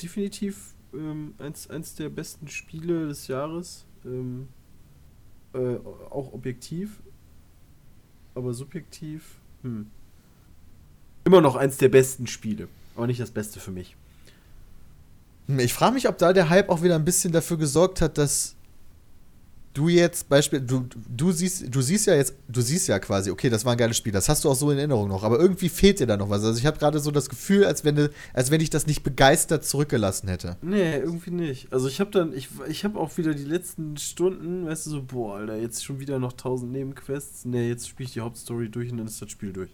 definitiv ähm, eins, eins der besten Spiele des Jahres. Ähm, äh, auch objektiv. Aber subjektiv, hm. Immer noch eins der besten Spiele. Aber nicht das Beste für mich. Hm, Ich frage mich, ob da der Hype auch wieder ein bisschen dafür gesorgt hat, dass du jetzt Beispiel, du, du siehst, du siehst ja jetzt, du siehst ja quasi, okay, das war ein geiles Spiel, das hast du auch so in Erinnerung noch, aber irgendwie fehlt dir da noch was. Also ich habe gerade so das Gefühl, als wenn, als wenn ich das nicht begeistert zurückgelassen hätte. Nee, irgendwie nicht. Also ich habe dann, ich, ich habe auch wieder die letzten Stunden, weißt du, so, boah, Alter, jetzt schon wieder noch 1000 Nebenquests. Nee, jetzt spiele ich die Hauptstory durch und dann ist das Spiel durch.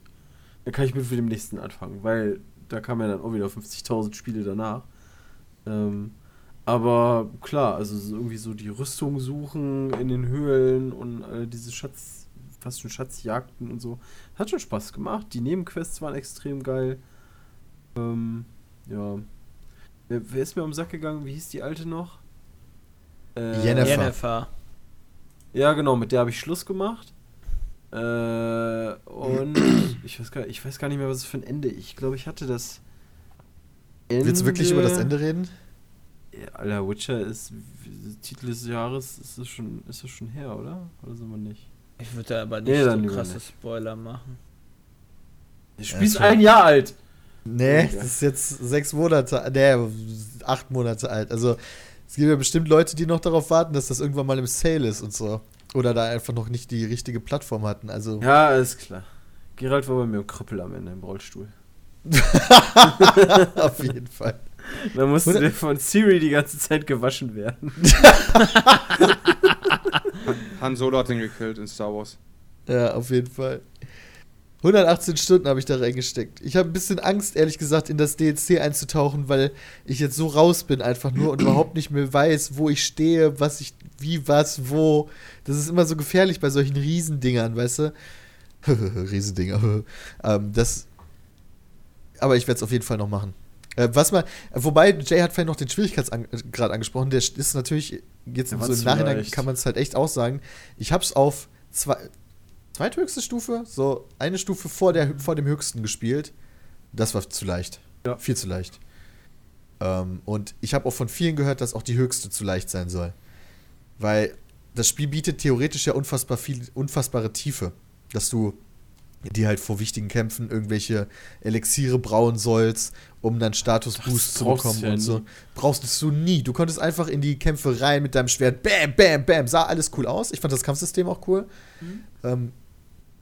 Dann kann ich mit dem nächsten anfangen, weil da kamen ja dann auch wieder 50.000 Spiele danach. Ähm, aber klar, also so irgendwie so die Rüstung suchen in den Höhlen und äh, diese Schatz, fast schon Schatzjagden und so. Hat schon Spaß gemacht. Die Nebenquests waren extrem geil. Ähm, ja. Wer, wer ist mir am Sack gegangen? Wie hieß die alte noch? Äh, Yennefer. Jennifer. Ja, genau, mit der habe ich Schluss gemacht. Äh, und ich weiß, gar, ich weiß gar nicht mehr, was es für ein Ende. Ich glaube, ich hatte das. Willst du wirklich über das Ende reden? Ja, Alter, Witcher ist Titel des Jahres, ist das schon, ist das schon her, oder? Oder sind wir nicht? Ich würde da aber nicht Nee, so krasse nicht. Spoiler machen. Du spielst schon. ein Jahr alt. Nee, das ist jetzt sechs Monate, nee, acht Monate alt. Also es gibt ja bestimmt Leute, die noch darauf warten, dass das irgendwann mal im Sale ist und so. Oder da einfach noch nicht die richtige Plattform hatten. Also Ja, ist klar. Gerald war bei mir im Krüppel am Ende im Rollstuhl. auf jeden Fall. Da musste Oder- der von Siri die ganze Zeit gewaschen werden. Han Solo hat den gekillt in Star Wars. Ja, auf jeden Fall. 118 Stunden habe ich da reingesteckt. Ich habe ein bisschen Angst, ehrlich gesagt, in das DLC einzutauchen, weil ich jetzt so raus bin einfach nur und überhaupt nicht mehr weiß, wo ich stehe, was ich, wie, was, wo. Das ist immer so gefährlich bei solchen Riesendingern, weißt du? Riesendinger. ähm, das. Aber ich werde es auf jeden Fall noch machen. Äh, was man, wobei Jay hat vorhin noch den Schwierigkeitsgrad angesprochen. Der ist natürlich jetzt war so im Nachhinein leicht. kann man es halt echt auch sagen. Ich habe es auf zwei, zweithöchste Stufe, so eine Stufe vor, der, vor dem höchsten gespielt. Das war zu leicht. Ja. Viel zu leicht. Ähm, und ich habe auch von vielen gehört, dass auch die höchste zu leicht sein soll. Weil das Spiel bietet theoretisch ja unfassbar viel, unfassbare Tiefe. Dass du die halt vor wichtigen Kämpfen irgendwelche Elixiere brauen sollst, um dann Status-Boost zu bekommen ja und so. nie. Brauchst du nie. Du konntest einfach in die Kämpfe rein mit deinem Schwert. Bam, bam, bam. Sah alles cool aus. Ich fand das Kampfsystem auch cool. Ähm,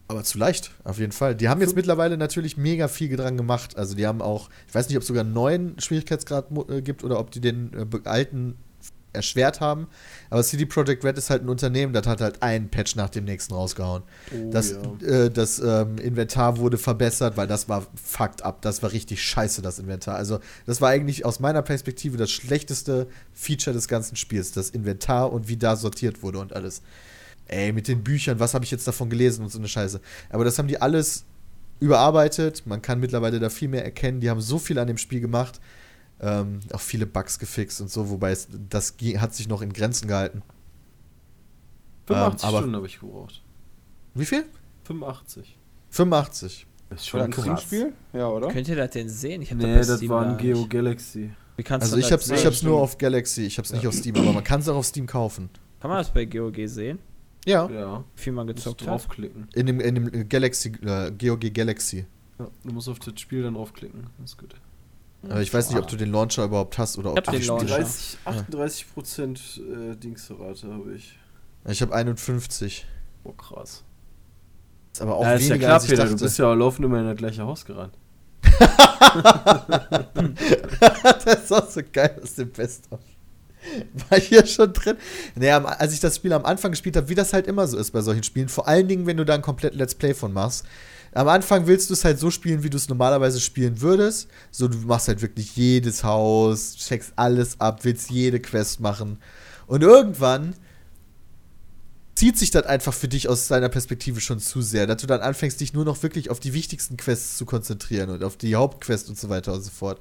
aber zu leicht, auf jeden Fall. Die haben jetzt mittlerweile natürlich mega viel dran gemacht. Also die haben auch, ich weiß nicht, ob es sogar einen neuen Schwierigkeitsgrad äh, gibt oder ob die den äh, alten erschwert haben. Aber CD Projekt Red ist halt ein Unternehmen, das hat halt einen Patch nach dem nächsten rausgehauen. Oh, das ja. äh, das ähm, Inventar wurde verbessert, weil das war fucked up. Das war richtig scheiße, das Inventar. Also, das war eigentlich aus meiner Perspektive das schlechteste Feature des ganzen Spiels. Das Inventar und wie da sortiert wurde und alles. Ey, mit den Büchern, was habe ich jetzt davon gelesen und so eine Scheiße. Aber das haben die alles überarbeitet. Man kann mittlerweile da viel mehr erkennen. Die haben so viel an dem Spiel gemacht. Ähm, auch viele Bugs gefixt und so, wobei es, das hat sich noch in Grenzen gehalten. 85 ähm, aber- Stunden habe ich gebraucht. Wie viel? 85. 85. Das ist schon ein krass. Steam-Spiel? Ja, oder? Könnt ihr das denn sehen? Ich hab Nee, das Steam war ein Geo nicht. Galaxy. Wie kannst Also ich das sehen? hab's nur auf Galaxy, ich hab's nicht auf Steam, aber man kann es auch auf Steam kaufen. Kann man das bei GOG sehen? Ja. Ja. Wie viel man Musst gezockt hat? draufklicken. In dem, in dem Galaxy, äh, GOG Galaxy. Ja, du musst auf das Spiel dann draufklicken. Das ist gut. Aber ich weiß nicht, ob du den Launcher überhaupt hast oder ob hab du den Launcher. Spiele- 30, 38 Prozent äh, Dingsrate habe ich. Ich habe 51. Oh, krass. Ist aber auch ja, ist ja weniger klar, als ich Peter, du dachte. bist ja laufend immer in das gleiche Haus gerannt. das ist auch so geil aus dem Best-of. War hier schon drin. Naja, als ich das Spiel am Anfang gespielt habe, wie das halt immer so ist bei solchen Spielen, vor allen Dingen, wenn du da ein komplett Let's Play von machst. Am Anfang willst du es halt so spielen, wie du es normalerweise spielen würdest. So, du machst halt wirklich jedes Haus, checkst alles ab, willst jede Quest machen. Und irgendwann zieht sich das einfach für dich aus deiner Perspektive schon zu sehr, dass du dann anfängst, dich nur noch wirklich auf die wichtigsten Quests zu konzentrieren und auf die Hauptquest und so weiter und so fort.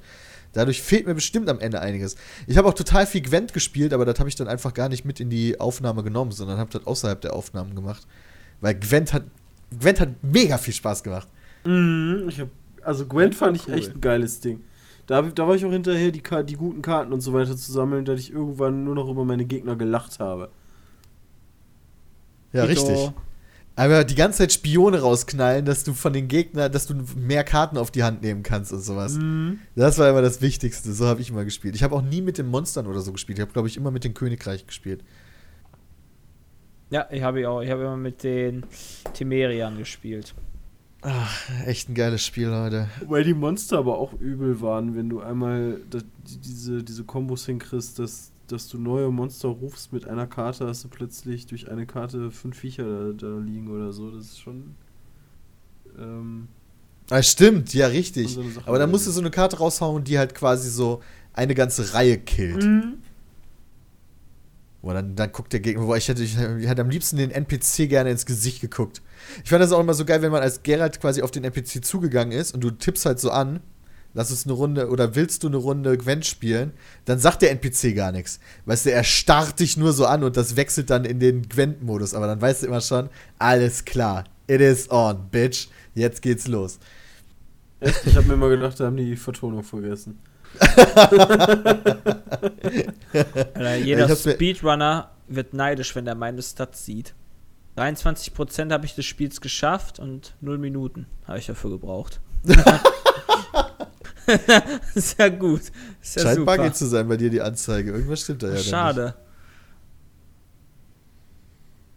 Dadurch fehlt mir bestimmt am Ende einiges. Ich habe auch total viel Gwent gespielt, aber das habe ich dann einfach gar nicht mit in die Aufnahme genommen, sondern habe das außerhalb der Aufnahmen gemacht. Weil Gwent hat, Gwent hat mega viel Spaß gemacht. Mhm, ich hab, also Gwent fand ich cool. echt ein geiles Ding. Da, da war ich auch hinterher, die, die guten Karten und so weiter zu sammeln, dass ich irgendwann nur noch über meine Gegner gelacht habe. Ja, Dito. richtig. Aber die ganze Zeit Spione rausknallen, dass du von den Gegnern, dass du mehr Karten auf die Hand nehmen kannst und sowas. Mhm. Das war immer das Wichtigste. So habe ich immer gespielt. Ich habe auch nie mit den Monstern oder so gespielt. Ich habe, glaube ich, immer mit den Königreich gespielt. Ja, ich habe auch. Ich habe immer mit den Temerian gespielt. Echt ein geiles Spiel, Leute. Weil die Monster aber auch übel waren, wenn du einmal das, die- diese, diese Kombos hinkriegst, dass, dass du neue Monster rufst mit einer Karte, hast du plötzlich durch eine Karte fünf Viecher da, da liegen oder so. Das ist schon. Ähm, Ah, stimmt, ja, richtig. So Aber dann musst du so eine Karte raushauen, die halt quasi so eine ganze Reihe killt. Mhm. Boah, dann, dann guckt der Gegner, boah, ich hätte, ich hätte am liebsten den NPC gerne ins Gesicht geguckt. Ich fand das auch immer so geil, wenn man als Geralt quasi auf den NPC zugegangen ist und du tippst halt so an, lass uns eine Runde oder willst du eine Runde Gwent spielen, dann sagt der NPC gar nichts. Weißt du, er starrt dich nur so an und das wechselt dann in den Gwent-Modus, aber dann weißt du immer schon, alles klar, it is on, bitch, jetzt geht's los. Ich habe mir immer gedacht, da haben die Vertonung vergessen. Alter, jeder Speedrunner wird neidisch, wenn er meine Stats sieht. 23% habe ich des Spiels geschafft und 0 Minuten habe ich dafür gebraucht. ist ja gut. Ist ja Scheint super. buggy zu sein bei dir, die Anzeige. Irgendwas stimmt da ja. dann Nicht. Schade.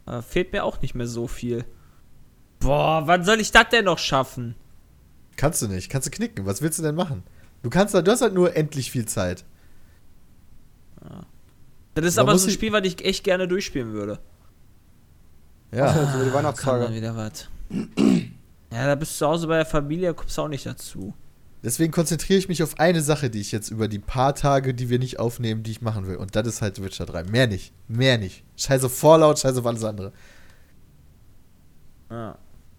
Aber fehlt mir auch nicht mehr so viel. Boah, wann soll ich das denn noch schaffen? Kannst du nicht. Kannst du knicken. Was willst du denn machen? Du kannst du hast halt nur endlich viel Zeit. Das ist Da aber so ein ich- Spiel, was ich echt gerne durchspielen würde. Ja. so die Kann dann Weihnachtstage. wieder was. Ja, da bist du zu Hause bei der Familie, kommst du auch nicht dazu. Deswegen konzentriere ich mich auf eine Sache, die ich jetzt über die paar Tage, die wir nicht aufnehmen, die ich machen will. Und das ist halt Witcher 3. Mehr nicht. Mehr nicht. Scheiße auf Fallout, scheiße auf alles andere. Ja.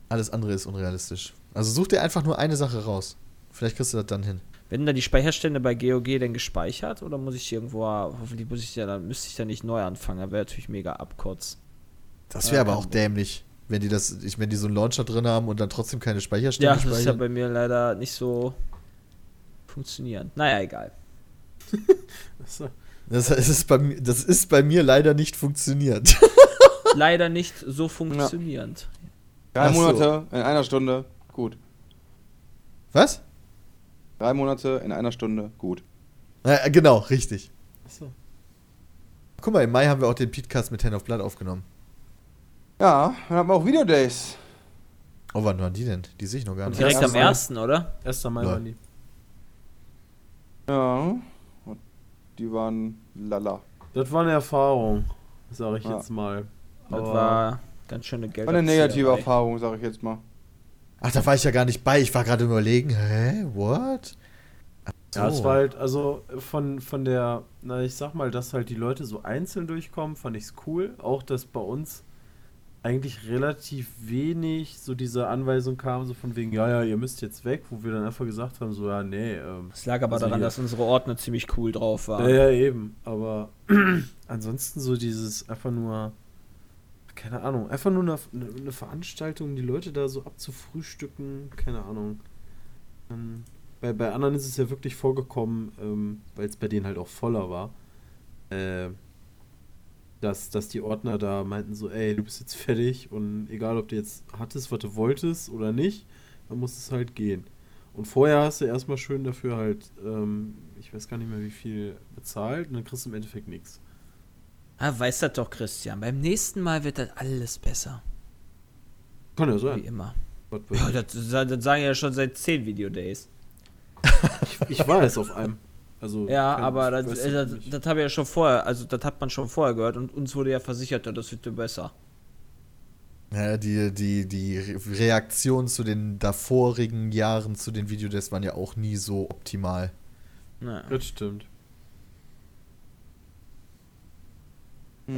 Alles andere ist unrealistisch. Also such dir einfach nur eine Sache raus. Vielleicht kriegst du das dann hin. Werden da die Speicherstände bei GOG denn gespeichert oder muss ich irgendwo, hoffentlich muss ich ja, dann müsste ich da nicht neu anfangen, da wäre natürlich mega abkurz. Das Ja, wäre aber auch dämlich, wenn die das, ich, wenn die so einen Launcher drin haben und dann trotzdem keine Speicherstände Ja, das ist ja bei mir leider nicht so funktionierend. Naja, egal. Das, ist bei, mir- das ist bei mir leider nicht funktioniert. leider nicht so funktionierend. Drei Ach so. Monate in einer Stunde, gut. Was? Drei Monate in einer Stunde, gut. Ja, genau, richtig. Achso. Guck mal, im Mai haben wir auch den Podcast mit Hand of Blood aufgenommen. Ja, dann haben wir auch Videodays. Oh, wann waren die denn? Die sehe ich noch gar nicht. Direkt am ersten Mal. ersten, oder? 1. Mai waren die. Ja. Und die waren lala. Das war eine Erfahrung, sage ich Ja. jetzt mal. Das Aber- war ganz schöne Geld. War eine negative Erfahrung, sag ich jetzt mal. Ach, da war ich ja gar nicht bei. Ich war gerade überlegen, hä, what? Ach Ja, es so. war halt, also von, von der, na ich sag mal, dass halt die Leute so einzeln durchkommen, fand ich's cool. Auch, dass bei uns eigentlich relativ wenig so diese Anweisung kam, so von wegen, ja, ja, ihr müsst jetzt weg, wo wir dann einfach gesagt haben, so, ja, nee, ähm, Es lag aber Also daran, hier- dass unsere Ordner ziemlich cool drauf waren. ja, ja, eben. Aber ansonsten so dieses einfach nur, keine Ahnung, einfach nur eine, eine Veranstaltung, die Leute da so abzufrühstücken, keine Ahnung. Ähm, bei, bei anderen ist es ja wirklich vorgekommen, ähm, weil es bei denen halt auch voller war, äh, dass, dass die Ordner da meinten so, ey, du bist jetzt fertig und egal, ob du jetzt hattest, was du wolltest oder nicht, dann muss es halt gehen. Und vorher hast du erstmal schön dafür halt, ähm, ich weiß gar nicht mehr wie viel bezahlt und dann kriegst du im Endeffekt nichts. Ah, weiß das doch, Christian. Beim nächsten Mal wird das alles besser. Kann ja Wie sein. immer. Was weiß Ja, das, das sagen ja schon seit 10 Videodays. ich, ich war jetzt auf einem. Also, Ja, kein- aber das, äh, das, nicht. das habe ich ja schon vorher, also das hat man schon vorher gehört und uns wurde ja versichert, ja, das wird ja besser. Ja, die, die, die Re- Reaktionen zu den davorigen Jahren zu den Videodays waren ja auch nie so optimal. Naja. Das stimmt.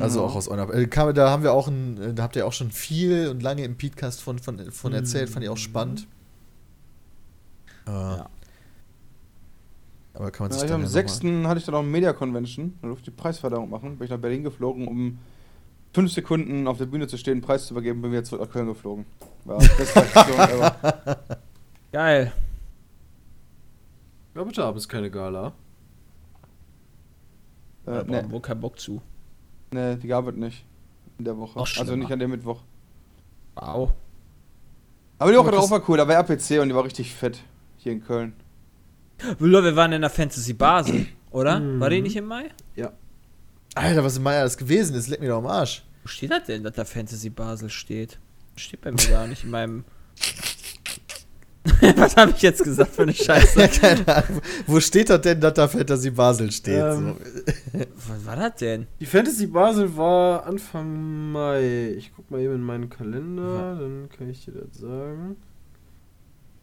Also Ja. auch aus eurer. Äh, kam, da haben wir auch ein, äh, da habt ihr auch schon viel und lange im Podcast von, von, von erzählt, fand ich auch spannend. Äh, Ja. Aber kann man sich Ja, am ja 6. hatte ich dann auch eine Media Convention. Da durfte ich die Preisverleihung machen. Bin ich nach Berlin geflogen, um fünf Sekunden auf der Bühne zu stehen, einen Preis zu übergeben, bin wieder zurück nach Köln geflogen. War beste Aktion ever. Geil. Ja, bitte abends keine Gala. Äh, nee, wir keinen Bock zu. Nee, die gab es nicht. In der Woche. Also nicht an dem Mittwoch. Wow. Aber die Woche drauf war cool, da war RPC und die war richtig fett. Hier in Köln. Wir waren in der Fantasy Basel, oder? Mhm. War die nicht im Mai? Ja. Alter, was in Mai alles gewesen ist, leck mir doch am Arsch. Wo steht das denn, dass da Fantasy Basel steht? Steht bei mir gar nicht in meinem. Was habe ich jetzt gesagt für eine Scheiße? Ja, keine Ahnung. Wo steht das denn, dass da Fantasy Basel steht? Ähm, so. Was war das denn? Die Fantasy Basel war Anfang Mai. Ich guck mal eben in meinen Kalender, dann kann ich dir das sagen.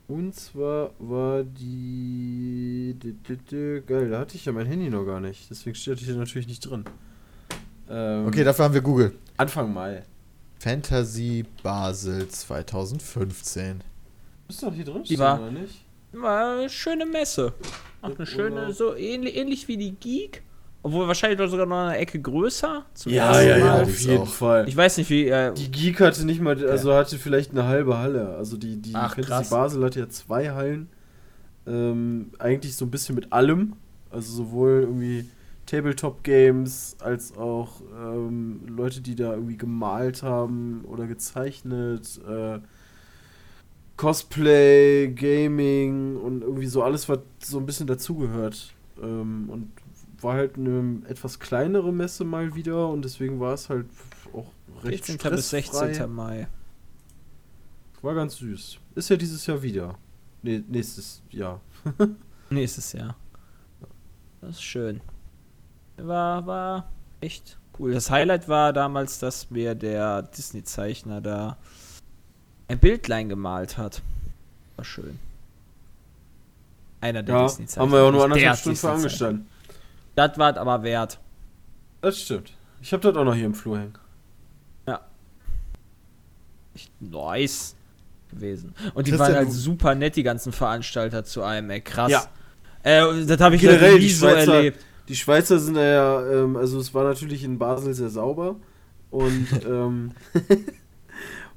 Und zwar war die. di- di- di- Geil, da hatte ich ja mein Handy noch gar nicht. Deswegen steht das hier natürlich nicht drin. Ähm, Okay, dafür haben wir Google. Anfang Mai. Fantasy Basel 2015. Ist doch hier drin, Die war- oder nicht? War eine schöne Messe. Auch eine schöne, so ähnlich, ähnlich wie die Geek. Obwohl wahrscheinlich sogar noch eine Ecke größer. Zum Ja, ja, ja, auf jeden auch. Fall. Ich weiß nicht, wie. Äh, Die Geek hatte nicht mal, also hatte vielleicht eine halbe Halle. Also die, die Ach, Fantasy. Basel hatte ja zwei Hallen. Ähm, eigentlich so ein bisschen mit allem. Also sowohl irgendwie Tabletop-Games als auch ähm, Leute, die da irgendwie gemalt haben oder gezeichnet. Äh, Cosplay, Gaming und irgendwie so alles, was so ein bisschen dazugehört. Ähm, und war halt eine etwas kleinere Messe mal wieder und deswegen war es halt auch recht 14. bis stressfrei. 16. Mai. War ganz süß. Ist ja dieses Jahr wieder. Nee, nächstes Jahr. Nächstes Jahr. Das ist schön. War, war echt cool. Das Highlight war damals, dass mir der Disney-Zeichner da ein Bildlein gemalt hat. War schön. Einer der Ja, Disney-Zeichner. haben wir ja auch nur anderthalb Stunden für angestanden. Das war aber wert. Das stimmt. Ich habe das auch noch hier im Flur hängen. Echt nice gewesen. Und die Christian, waren halt super nett, die ganzen Veranstalter zu einem, ey, krass. Ja. Äh, das habe ich Generell, noch nie die so Schweizer- erlebt. Die Schweizer sind ja, ähm, also es war natürlich in Basel sehr sauber und ähm,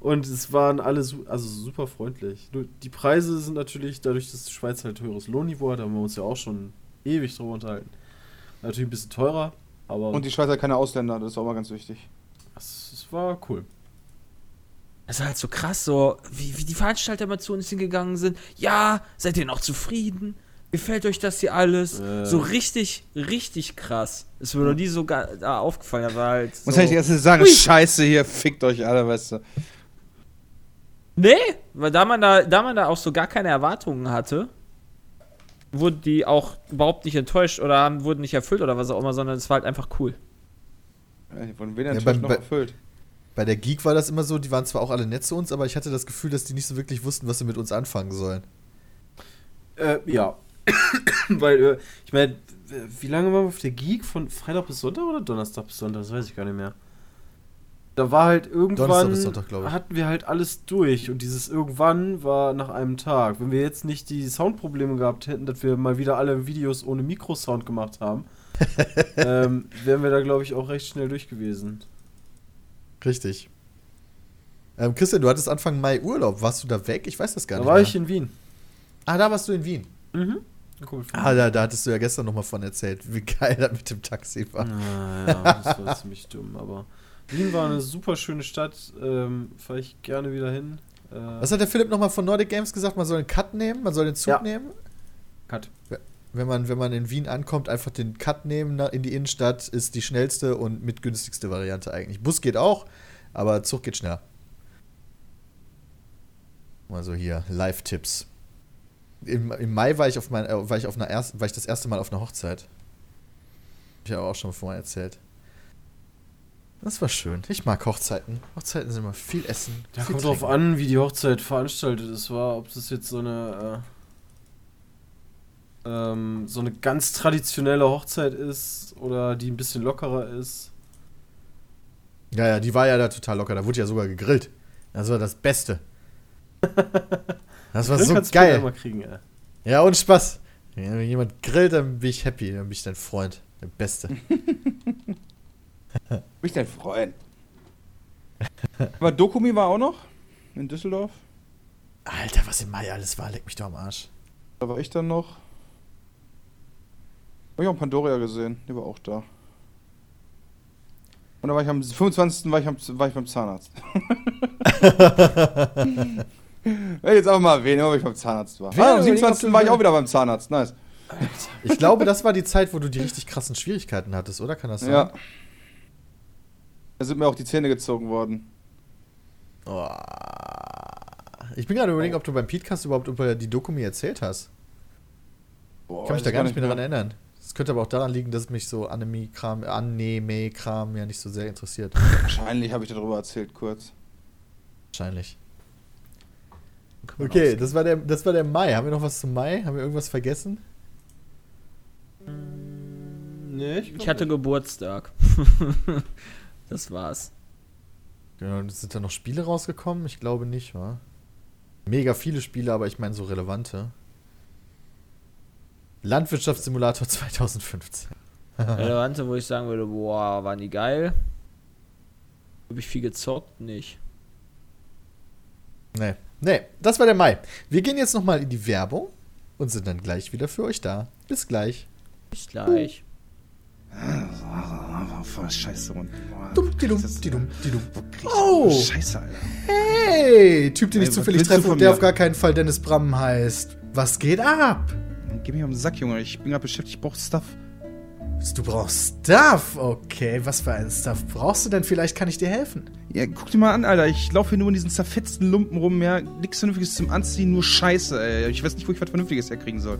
und es waren alle su also super freundlich. Nur die Preise sind natürlich, dadurch, dass die Schweiz halt höheres Lohnniveau hat, haben wir uns ja auch schon ewig drüber unterhalten. Natürlich ein bisschen teurer, aber Und die Schweizer keine Ausländer, das ist auch mal ganz wichtig. es, es war cool. Es war halt so krass, so wie, wie die Veranstalter mal zu uns hingegangen sind. Ja, seid ihr noch zufrieden? Gefällt euch das hier alles? Äh. So richtig, richtig krass. Es mir noch nie so da aufgefallen, aber halt. So. Was soll ich jetzt sagen? Ui. Scheiße hier, fickt euch alle, weißt du. Nee, weil da man da, da man da auch so gar keine Erwartungen hatte, wurden die auch überhaupt nicht enttäuscht oder haben, wurden nicht erfüllt oder was auch immer, sondern es war halt einfach cool. Ja, die wurden weder Ja, enttäuscht beim- noch bei- erfüllt. Bei der Geek war das immer so, die waren zwar auch alle nett zu uns, aber ich hatte das Gefühl, dass die nicht so wirklich wussten, was sie mit uns anfangen sollen. Äh, ja. Weil, äh, ich meine, wie lange waren wir auf der Geek? Von Freitag bis Sonntag oder Donnerstag bis Sonntag? Das weiß ich gar nicht mehr. Da war halt irgendwann, Sonntag, hatten wir halt alles durch und dieses irgendwann war nach einem Tag. Wenn wir jetzt nicht die Soundprobleme gehabt hätten, dass wir mal wieder alle Videos ohne Mikrosound gemacht haben, ähm, wären wir da, glaube ich, auch recht schnell durch gewesen. Richtig. Ähm, Christian, du hattest Anfang Mai Urlaub. Warst du da weg? Ich weiß das gar Da nicht. war mehr. ich in Wien. ah, da warst du in Wien. Mhm. Cool. Ah, da, da hattest du ja gestern nochmal von erzählt, wie geil das mit dem Taxi war. Ah, ja, das war ziemlich dumm, aber Wien war eine super schöne Stadt, ähm, fahre ich gerne wieder hin. Äh, Was hat der Philipp nochmal von Nordic Games gesagt? Man soll einen Cut nehmen, man soll den Zug Ja. nehmen. Cut. Wenn man, wenn man in Wien ankommt, einfach den Cut nehmen in die Innenstadt, ist die schnellste und mitgünstigste Variante eigentlich. Bus geht auch, aber Zug geht schneller. Also hier, Live-Tipps. Im, Im Mai war ich auf mein, äh, war ich auf einer ersten, war ich das erste Mal auf einer Hochzeit. Hab ich aber auch schon vorher erzählt. Das war schön. Ich mag Hochzeiten. Hochzeiten sind immer viel Essen. Ja, viel kommt drauf trinken. an, wie die Hochzeit veranstaltet ist, war, ob das jetzt so eine äh, ähm, so eine ganz traditionelle Hochzeit ist oder die ein bisschen lockerer ist. Ja, ja, die war ja da total locker. Da wurde ja sogar gegrillt. Das war das Beste. Das war so geil. Mal kriegen, ey. Ja, und Spaß. Wenn jemand grillt, dann bin ich happy. Dann bin ich dein Freund. Der Beste. Bin ich dein Freund. Aber Dokumi war auch noch in Düsseldorf. Alter, was im Mai alles war, leck mich doch am Arsch. Da war ich dann noch. Hab ich auch Pandoria gesehen, die war auch da. Und da war ich am 25. war ich, am, war ich beim Zahnarzt. Will ich jetzt auch mal erwähnen, ob ich beim Zahnarzt war. Ah, am überlegt, 27. ob du- war ich auch wieder beim Zahnarzt, nice. Ich glaube, das war die Zeit, wo du die richtig krassen Schwierigkeiten hattest, oder? Kann das sein? Ja. Da sind mir auch die Zähne gezogen worden. Oh. Ich bin gerade überlegen, ob du beim Podcast überhaupt über die Dokumi erzählt hast. Boah, Ich kann mich da gar nicht mehr mehr. daran erinnern. Das könnte aber auch daran liegen, dass mich so Anime-Kram Anime-Kram ja nicht so sehr interessiert. Wahrscheinlich habe ich darüber erzählt, kurz. Wahrscheinlich. Okay, das war, der, das war der Mai. Haben wir noch was zum Mai? Haben wir irgendwas vergessen? Nee, Ich hatte Geburtstag. das war's. Genau, sind da noch Spiele rausgekommen? Ich glaube nicht, wa? Mega viele Spiele, aber ich meine so relevante. Landwirtschaftssimulator 2015. Relevante, wo ich sagen würde, boah, waren die geil. Habe ich viel gezockt? Nicht. Nee. Nee, das war der Mai. Wir gehen jetzt nochmal in die Werbung und sind dann gleich wieder für euch da. Bis gleich. Bis gleich. Voll Scheiße. Und, boah, Dumm, die dumm, das ist- die dumm, die dumm. Oh. Scheiße, Alter. Hey, Typ, den ich Ey, zufällig treffe und der mir? auf gar keinen Fall Dennis Bram heißt. Was geht ab? Geh mich um den Sack, Junge. Ich bin gerade beschäftigt, ich brauch Stuff. Du brauchst Stuff. Okay, was für einen Stuff brauchst du denn? Vielleicht kann ich dir helfen. Ja, guck dir mal an, Alter. Ich laufe hier nur in diesen zerfetzten Lumpen rum, ja. Nichts Vernünftiges zum Anziehen, nur Scheiße, ey. Ich weiß nicht, wo ich was Vernünftiges herkriegen soll.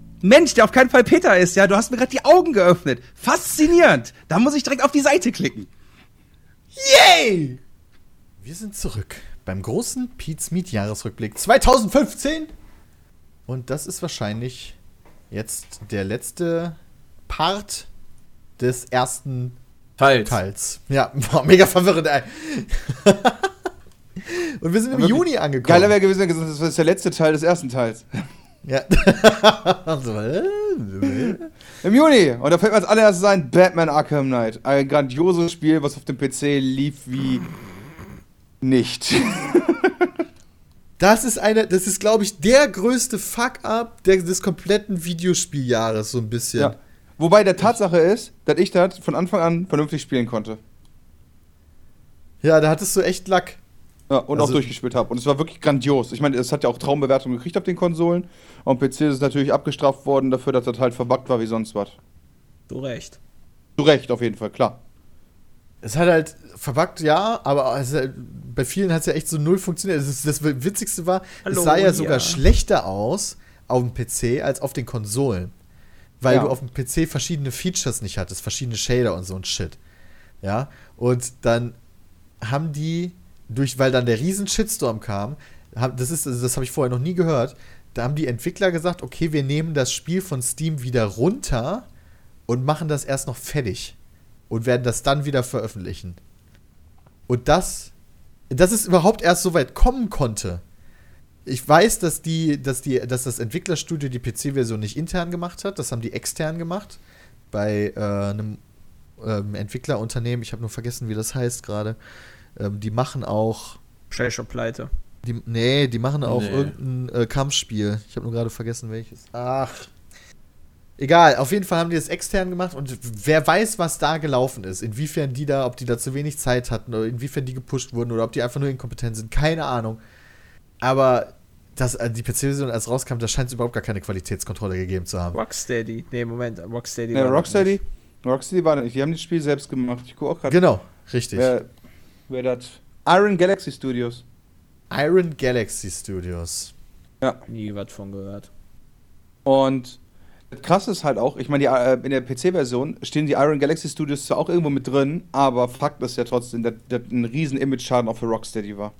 Mensch, der auf keinen Fall Peter ist, ja. Du hast mir gerade die Augen geöffnet. Faszinierend. Da muss ich direkt auf die Seite klicken. Yay! Wir sind zurück beim großen Pete's Meet Jahresrückblick 2015. Und das ist wahrscheinlich jetzt der letzte Part des ersten Teils. Teils. Ja, war mega verwirrend, ey. Und wir sind im Juni angekommen. Geiler wäre gewesen, wenn gesagt, das ist der letzte Teil des ersten Teils. Ja. so, äh, Im Juni. Und da fällt mir als allererstes ein Batman Arkham Knight. Ein grandioses Spiel, was auf dem PC lief wie nicht. Das ist eine, das ist, glaube ich, der größte Fuck-up des kompletten Videospieljahres, so ein bisschen. ja. Wobei der Tatsache ist, dass ich das von Anfang an vernünftig spielen konnte. Ja, da hattest du echt Lack. Ja, und Also- auch durchgespielt habe. Und es war wirklich grandios. Ich meine, es hat ja auch Traumbewertungen gekriegt auf den Konsolen. Und PC ist natürlich abgestraft worden dafür, dass das halt verbuggt war wie sonst was. Du recht. Zu Recht, auf jeden Fall, klar. Es hat halt verbuggt, ja, aber es, hat- bei vielen hat es ja echt so null funktioniert. Das, ist, das Witzigste war, Hallo, es sah ja ja. sogar schlechter aus auf dem PC als auf den Konsolen. Weil Ja. du auf dem PC verschiedene Features nicht hattest, verschiedene Shader und so ein Shit. Ja, und dann haben die, durch, weil dann der riesen Shitstorm kam, haben, das also das habe ich vorher noch nie gehört, da haben die Entwickler gesagt, okay, wir nehmen das Spiel von Steam wieder runter und machen das erst noch fertig und werden das dann wieder veröffentlichen. Und das, dass es überhaupt erst so weit kommen konnte. Ich weiß, dass die, dass die, dass das Entwicklerstudio die PC-Version nicht intern gemacht hat, das haben die extern gemacht bei äh, einem ähm, Entwicklerunternehmen. Ich habe nur vergessen, wie das heißt gerade. Ähm, die machen auch, Scheiße Pleite. die, nee, die machen auch Nee. irgendein äh, Kampfspiel. Ich habe nur gerade vergessen, welches. Ach. Egal, auf jeden Fall haben die das extern gemacht und wer weiß, was da gelaufen ist. Inwiefern die da, ob die da zu wenig Zeit hatten oder inwiefern die gepusht wurden oder ob die einfach nur inkompetent sind. Keine Ahnung. Aber das, äh, die PC-Version, als rauskam, da scheint es überhaupt gar keine Qualitätskontrolle gegeben zu haben. Rocksteady. Nee, Moment, Rocksteady. Ja, Rocksteady? nicht. Rocksteady war nicht. Die haben das Spiel selbst gemacht. Ich gucke auch gerade. Genau, richtig. Wer, wer das? Iron Galaxy Studios. Iron Galaxy Studios. Nie was von gehört. Und das Krasse ist halt auch, ich meine, die, äh, in der PC-Version stehen die Iron Galaxy Studios zwar auch irgendwo mit drin, aber Fakt ist ja trotzdem, dass das ein riesen Image-Schaden auch für Rocksteady war.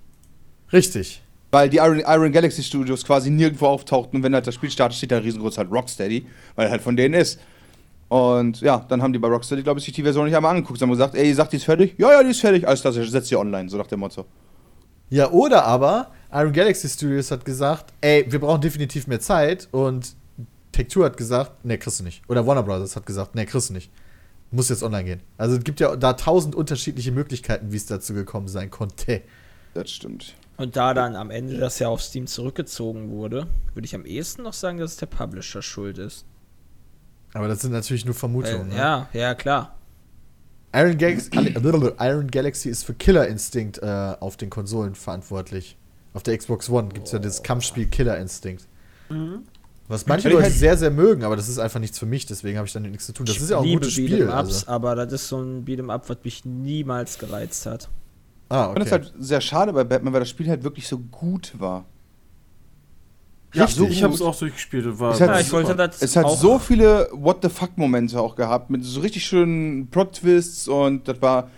Richtig. Weil die Iron, Iron Galaxy Studios quasi nirgendwo auftauchten und wenn halt das Spiel startet, steht da riesengroß halt Rocksteady, weil er halt von denen ist. Und ja, dann haben die bei Rocksteady, glaube ich, sich die Version nicht einmal angeguckt. Sie haben gesagt, ey, ihr sagt, die ist fertig? Ja, ja, die ist fertig. Alles klar, setzt sie online, so nach dem Motto. Ja, oder aber Iron Galaxy Studios hat gesagt, ey, wir brauchen definitiv mehr Zeit und Take-Two hat gesagt, nee, kriegst du nicht. Oder Warner Brothers hat gesagt, nee, kriegst du nicht. Muss jetzt online gehen. Also es gibt ja da tausend unterschiedliche Möglichkeiten, wie es dazu gekommen sein konnte. Das stimmt. Und da dann am Ende das ja auf Steam zurückgezogen wurde, würde ich am ehesten noch sagen, dass es der Publisher schuld ist. Aber das sind natürlich nur Vermutungen. ne? ja, ja, klar. Iron, Galaxy, Iron Galaxy ist für Killer Instinct äh, auf den Konsolen verantwortlich. Auf der Xbox One gibt es ja das Kampfspiel Killer Instinct. Was manche ich Leute halt- sehr, sehr mögen, aber das ist einfach nichts für mich, deswegen habe ich damit nichts zu tun. Das ist ja auch ein gutes Spiel. Beat'em-Ups, Also. aber das ist so ein Beat'em-Up, was mich niemals gereizt hat. Ah, Ich fand okay. das halt sehr schade bei Batman, weil das Spiel halt wirklich so gut war. Ja, Richtig. ich habe es auch durchgespielt. War Es hat- Ja, ich wollte das Es hat so viele What the fuck-Momente auch gehabt, mit so richtig schönen Plot-Twists und das war.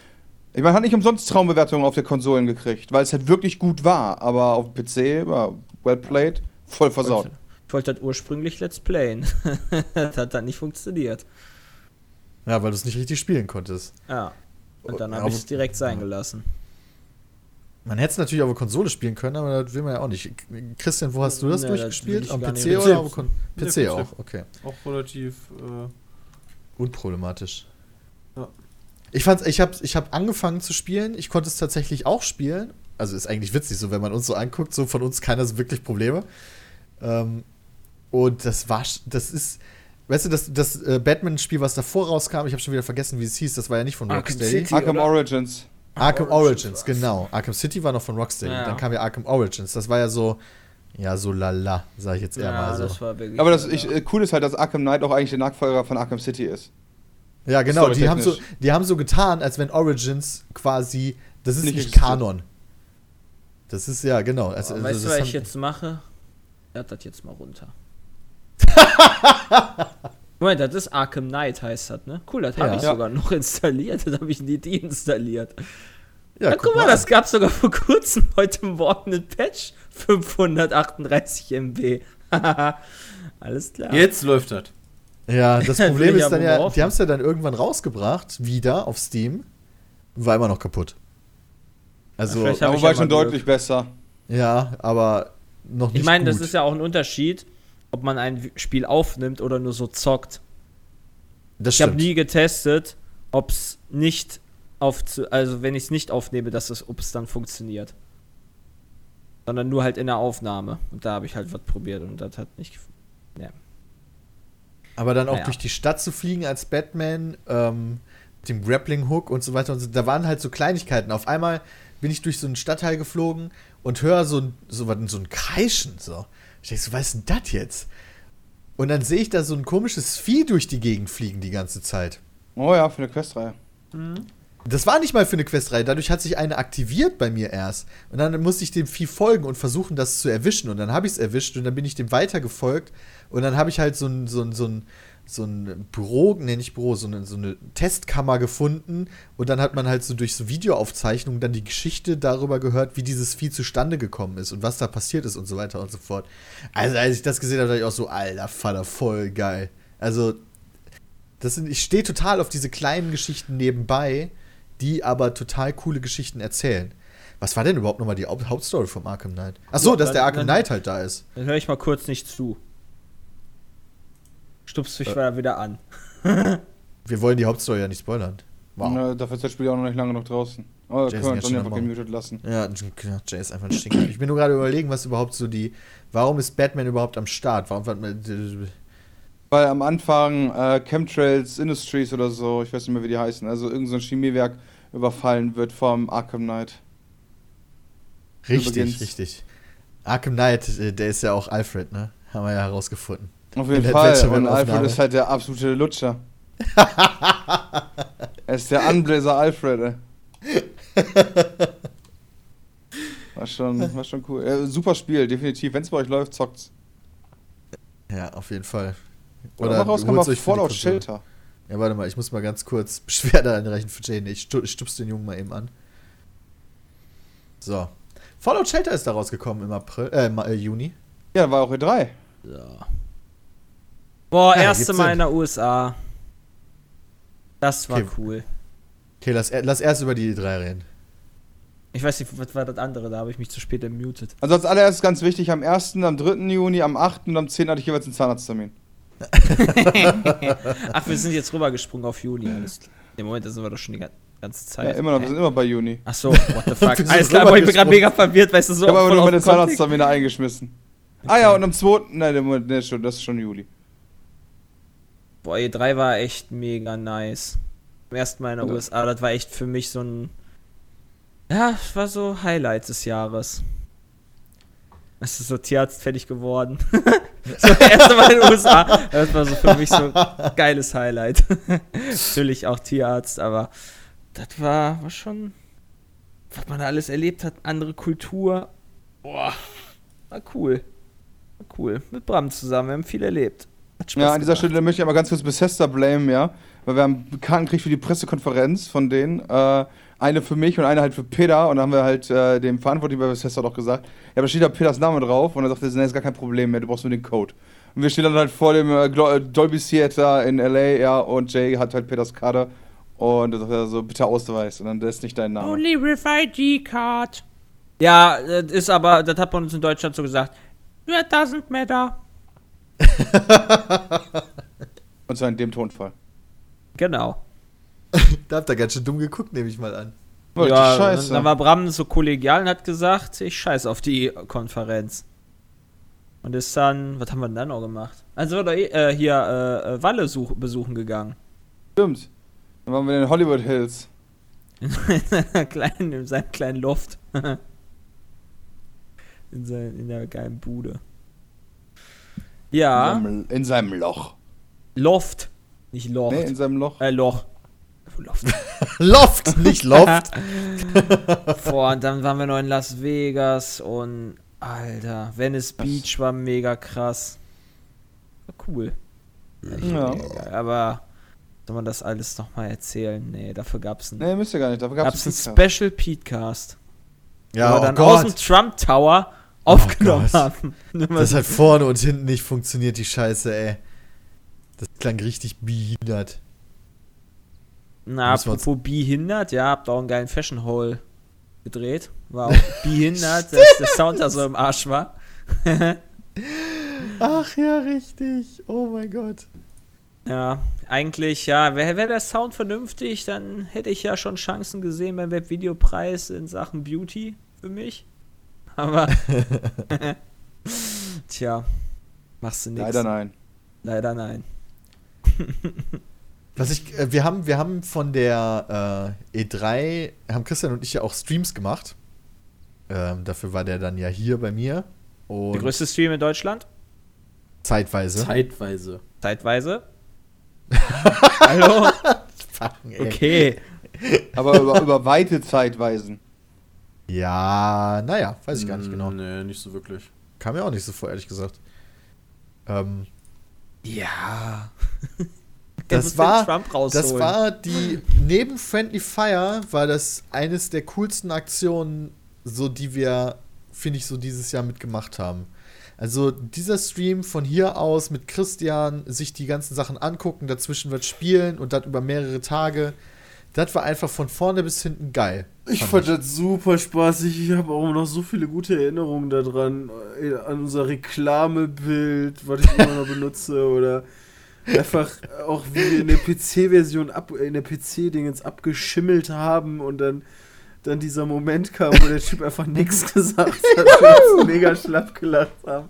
Ich meine, hat nicht umsonst Traumbewertungen auf der Konsolen gekriegt, weil es halt wirklich gut war, aber auf dem PC war well played, voll versaut. Ich wollte das ursprünglich Let's Playen. das hat dann nicht funktioniert. Ja, weil du es nicht richtig spielen konntest. Ja. Und dann habe ich es direkt sein gelassen. Man hätte es natürlich auf der Konsole spielen können, aber das will man ja auch nicht. Christian, wo hast du das Nee, das durchgespielt? ich Am PC nicht. oder PC. am Kon Nee, PC PC. auch? Okay. Auch relativ. Äh, Unproblematisch. Ja. Ich fand's, ich habe ich hab angefangen zu spielen, ich konnte es tatsächlich auch spielen. Also ist eigentlich witzig, so wenn man uns so anguckt, so von uns keiner so wirklich Probleme. Ähm, und das war, sch- das ist, weißt du, das, das äh, Batman-Spiel, was davor rauskam, ich habe schon wieder vergessen, wie es hieß, das war ja nicht von Arkham Rocksteady. City. Arkham? Origins. Arkham Origins Origins, genau. Arkham City war noch von Rocksteady. Ja. Dann kam ja Arkham Origins. Das war ja so, ja, so lala, sag ich jetzt eher mal so. das war wirklich. Aber das ich, äh, cool ist halt, dass Arkham Knight auch eigentlich der Nachfolger von Arkham City ist. Ja, genau, die haben, so, die haben so getan, als wenn Origins quasi, das ist Nicht nicht. Kanon. Das ist, ja, genau. Also, weißt also du, was ich jetzt mache? Lad das jetzt mal runter. Moment, das ist Arkham Knight heißt das, ne? Cool, das habe Ja. ich Ja. sogar noch installiert. Das habe ich nie deinstalliert. Ja, Ja, guck mal, das gab sogar vor kurzem heute Morgen einen Patch. 538 MB. Alles klar. jetzt läuft das. Ja, das Problem ich ist dann ja, hoffen. die haben es ja dann irgendwann rausgebracht, wieder auf Steam. War immer noch kaputt. Also, Aber ich wobei ja schon Glück. deutlich besser. ja, aber noch nicht Ich meine, das ist ja auch ein Unterschied, ob man ein Spiel aufnimmt oder nur so zockt. das Ich habe nie getestet, ob es nicht auf, also wenn ich es nicht aufnehme, dass es, ob es dann funktioniert. Sondern nur halt in der Aufnahme. Und da habe ich halt was probiert und das hat nicht. Ja. Aber dann auch Naja. durch die Stadt zu fliegen als Batman, ähm, mit dem Grappling-Hook und so weiter und so, da waren halt so Kleinigkeiten. Auf einmal bin ich durch so einen Stadtteil geflogen und höre so ein, so, was- so ein Kreischen. So. Ich denke so, was ist denn das jetzt? Und dann sehe ich da so ein komisches Vieh durch die Gegend fliegen die ganze Zeit. Oh ja, für eine Questreihe. Das war nicht mal für eine Questreihe, dadurch hat sich eine aktiviert bei mir erst. Und dann musste ich dem Vieh folgen und versuchen, das zu erwischen. Und dann habe ich es erwischt und dann bin ich dem weiter gefolgt. Und dann habe ich halt so ein, so ein, so ein, so ein Büro, nee, nicht Büro, so eine, so eine Testkammer gefunden. Und dann hat man halt so durch so Videoaufzeichnungen dann die Geschichte darüber gehört, wie dieses Vieh zustande gekommen ist und was da passiert ist und so weiter und so fort. Also, als ich das gesehen habe, dachte ich auch so, alter Vater, voll geil. Also, das sind, ich stehe total auf diese kleinen Geschichten nebenbei, die aber total coole Geschichten erzählen. Was war denn überhaupt nochmal die Haupt- Hauptstory vom Arkham Knight? Achso, Ja, dass der Arkham Knight halt da ist. Dann höre ich mal kurz nicht zu. Stupst mich Äh. wieder an. Wir wollen die Hauptstory ja nicht spoilern. Wow. Äh, dafür ist das Spiel auch noch nicht lange noch draußen. Oh, da Jason können wir schon einfach gemutet lassen. Ja, ja, Jay ist einfach ein Stinker. Ich bin nur gerade überlegen, was überhaupt so die. Warum ist Batman überhaupt am Start? Warum hat man. Weil am Anfang äh, Chemtrails Industries oder so, ich weiß nicht mehr, wie die heißen, also irgendein so ein Chemiewerk überfallen wird vom Arkham Knight. Richtig, Übrigens- richtig. Arkham Knight, äh, der ist ja auch Alfred, ne? Haben wir ja herausgefunden. Auf jeden Fall. Und Alfred ist halt der absolute Lutscher. er ist der Anbläser Alfred, ey. War schon, war schon cool. Äh, super Spiel, definitiv. Wenn es bei euch läuft, zockt's. Ja, auf jeden Fall. Oder auf euch für die Fallout. Shelter. Ja, warte mal, ich muss mal ganz kurz Beschwerde einreichen für Jane. Ich stu- ich stupst den Jungen mal eben an. So. Fallout Shelter ist da rausgekommen im April, äh, äh, Juni. Ja, war auch E3. So. Boah, Ja, erste Mal in der USA. Das war Okay. cool. Okay, lass, lass erst über die drei reden. Ich weiß nicht, was war das andere? Da habe ich mich zu spät ermutet. Also als allererstes ganz wichtig, am 1., am 3. Juni, am 8. und am 10. hatte ich jeweils einen Zahnarzttermin. Ach, wir sind jetzt rübergesprungen auf Juni. Alles klar. Im Moment, sind wir doch schon die ga- ganze Zeit. Ja, immer noch, wir sind immer bei Juni. Ach so, what the fuck. Alles klar, aber ich bin gerade mega verwirrt, weißt du, so. Ich habe aber nur meine. Zahnarzttermine eingeschmissen. Ah ja, und am 2. Nein, Moment, nee, schon, das ist schon Juli. Boah, E3 war echt mega nice. Zum ersten Mal in der Ja. USA, das war echt für mich so ein. Ja, das war so Highlight des Jahres. Es ist so Tierarzt fertig geworden. so erste Mal in den USA. Das war so für mich so ein geiles Highlight. Natürlich auch Tierarzt, aber das war, war schon. Was man da alles erlebt hat, andere Kultur. Boah, war cool. War cool. Mit Bram zusammen, wir haben viel erlebt. Ja, an dieser gemacht. Stelle möchte ich aber ganz kurz Bethesda blamen, ja. Weil wir haben Karten gekriegt für die Pressekonferenz von denen. Äh, eine für mich und eine halt für Peter. Und dann haben wir halt äh, dem Verantwortlichen bei Bethesda doch gesagt, ja, da steht da Peters Name drauf. Und er sagte, nee, ist gar kein Problem mehr, du brauchst nur den Code. Und wir stehen dann halt vor dem äh, äh, Dolby Theater in L.A., ja, und Jay hat halt Peters Karte. Und da sagt er so, bitte Ausweis. Und dann, das ist nicht dein Name. Only with ID card. Ja, das ist aber, das hat man uns in Deutschland so gesagt. It doesn't matter. Und zwar in dem Tonfall. Genau. Da habt ihr ganz schön dumm geguckt, nehme ich mal an. Wollte ja, Scheiße. Dann, war Bram so kollegial und hat gesagt, ich scheiß auf die Konferenz. Und ist dann, was haben wir denn dann noch gemacht? Also eh, äh, hier äh, äh, Walle such, besuchen gegangen. Stimmt. Dann waren wir in den Hollywood Hills. In kleinen, in seinem kleinen Loft. in, sein, in der geilen Bude. Ja, In, seinem, in seinem Loch. Loft. Nicht Loft. Nee, in seinem Loch. äh, Loch. Loft. Loft, nicht Loft. Boah, und dann waren wir noch in Las Vegas und Alter, Venice Beach war mega krass. War cool. Ja. geil. Aber soll man das alles nochmal erzählen? Nee, dafür gab's einen, Nee, müsst ihr gar nicht. Dafür gab's gab's einen Special Petecast. Ja, oh dann aus dem Gott. Trump Tower aufgenommen Gott. haben. Das hat vorne und hinten nicht funktioniert, die Scheiße, ey. Das klang richtig behindert. Na, apropos behindert, ja, habt auch einen geilen Fashion Hole gedreht. War auch behindert, dass der Sound da so im Arsch war. Ach ja, richtig. Oh mein Gott. Ja, eigentlich, ja, wäre wär der Sound vernünftig, dann hätte ich ja schon Chancen gesehen beim Webvideopreis in Sachen Beauty für mich. Aber, tja, machst du nichts. Leider nein. Leider nein. Was ich, äh, wir haben, wir haben von der äh, E3, haben Christian und ich ja auch Streams gemacht. Ähm, dafür war der dann ja hier bei mir. Und Der größte Stream in Deutschland, zeitweise. Zeitweise. zeitweise. Hallo? Fucken, ey. Okay. Aber über, über weite Zeitweisen. Ja, naja, weiß ich gar nicht genau. Mm, Nee, nicht so wirklich. Kam mir auch nicht so vor, ehrlich gesagt. Ähm, Ja. Das war, Trump das war die, neben Friendly Fire war das eines der coolsten Aktionen, so die wir, finde ich, so dieses Jahr mitgemacht haben. Also dieser Stream von hier aus mit Christian, sich die ganzen Sachen angucken, dazwischen wird spielen und das über mehrere Tage, das war einfach von vorne bis hinten geil. Ich fand das super spaßig. Ich habe auch noch so viele gute Erinnerungen daran. äh, An unser Reklamebild, was ich immer noch benutze. Oder einfach auch, wie wir in der PC-Version, ab, in der PC-Dingens abgeschimmelt haben und dann, dann dieser Moment kam, wo der Typ einfach nichts gesagt hat und wir uns mega schlapp gelacht haben.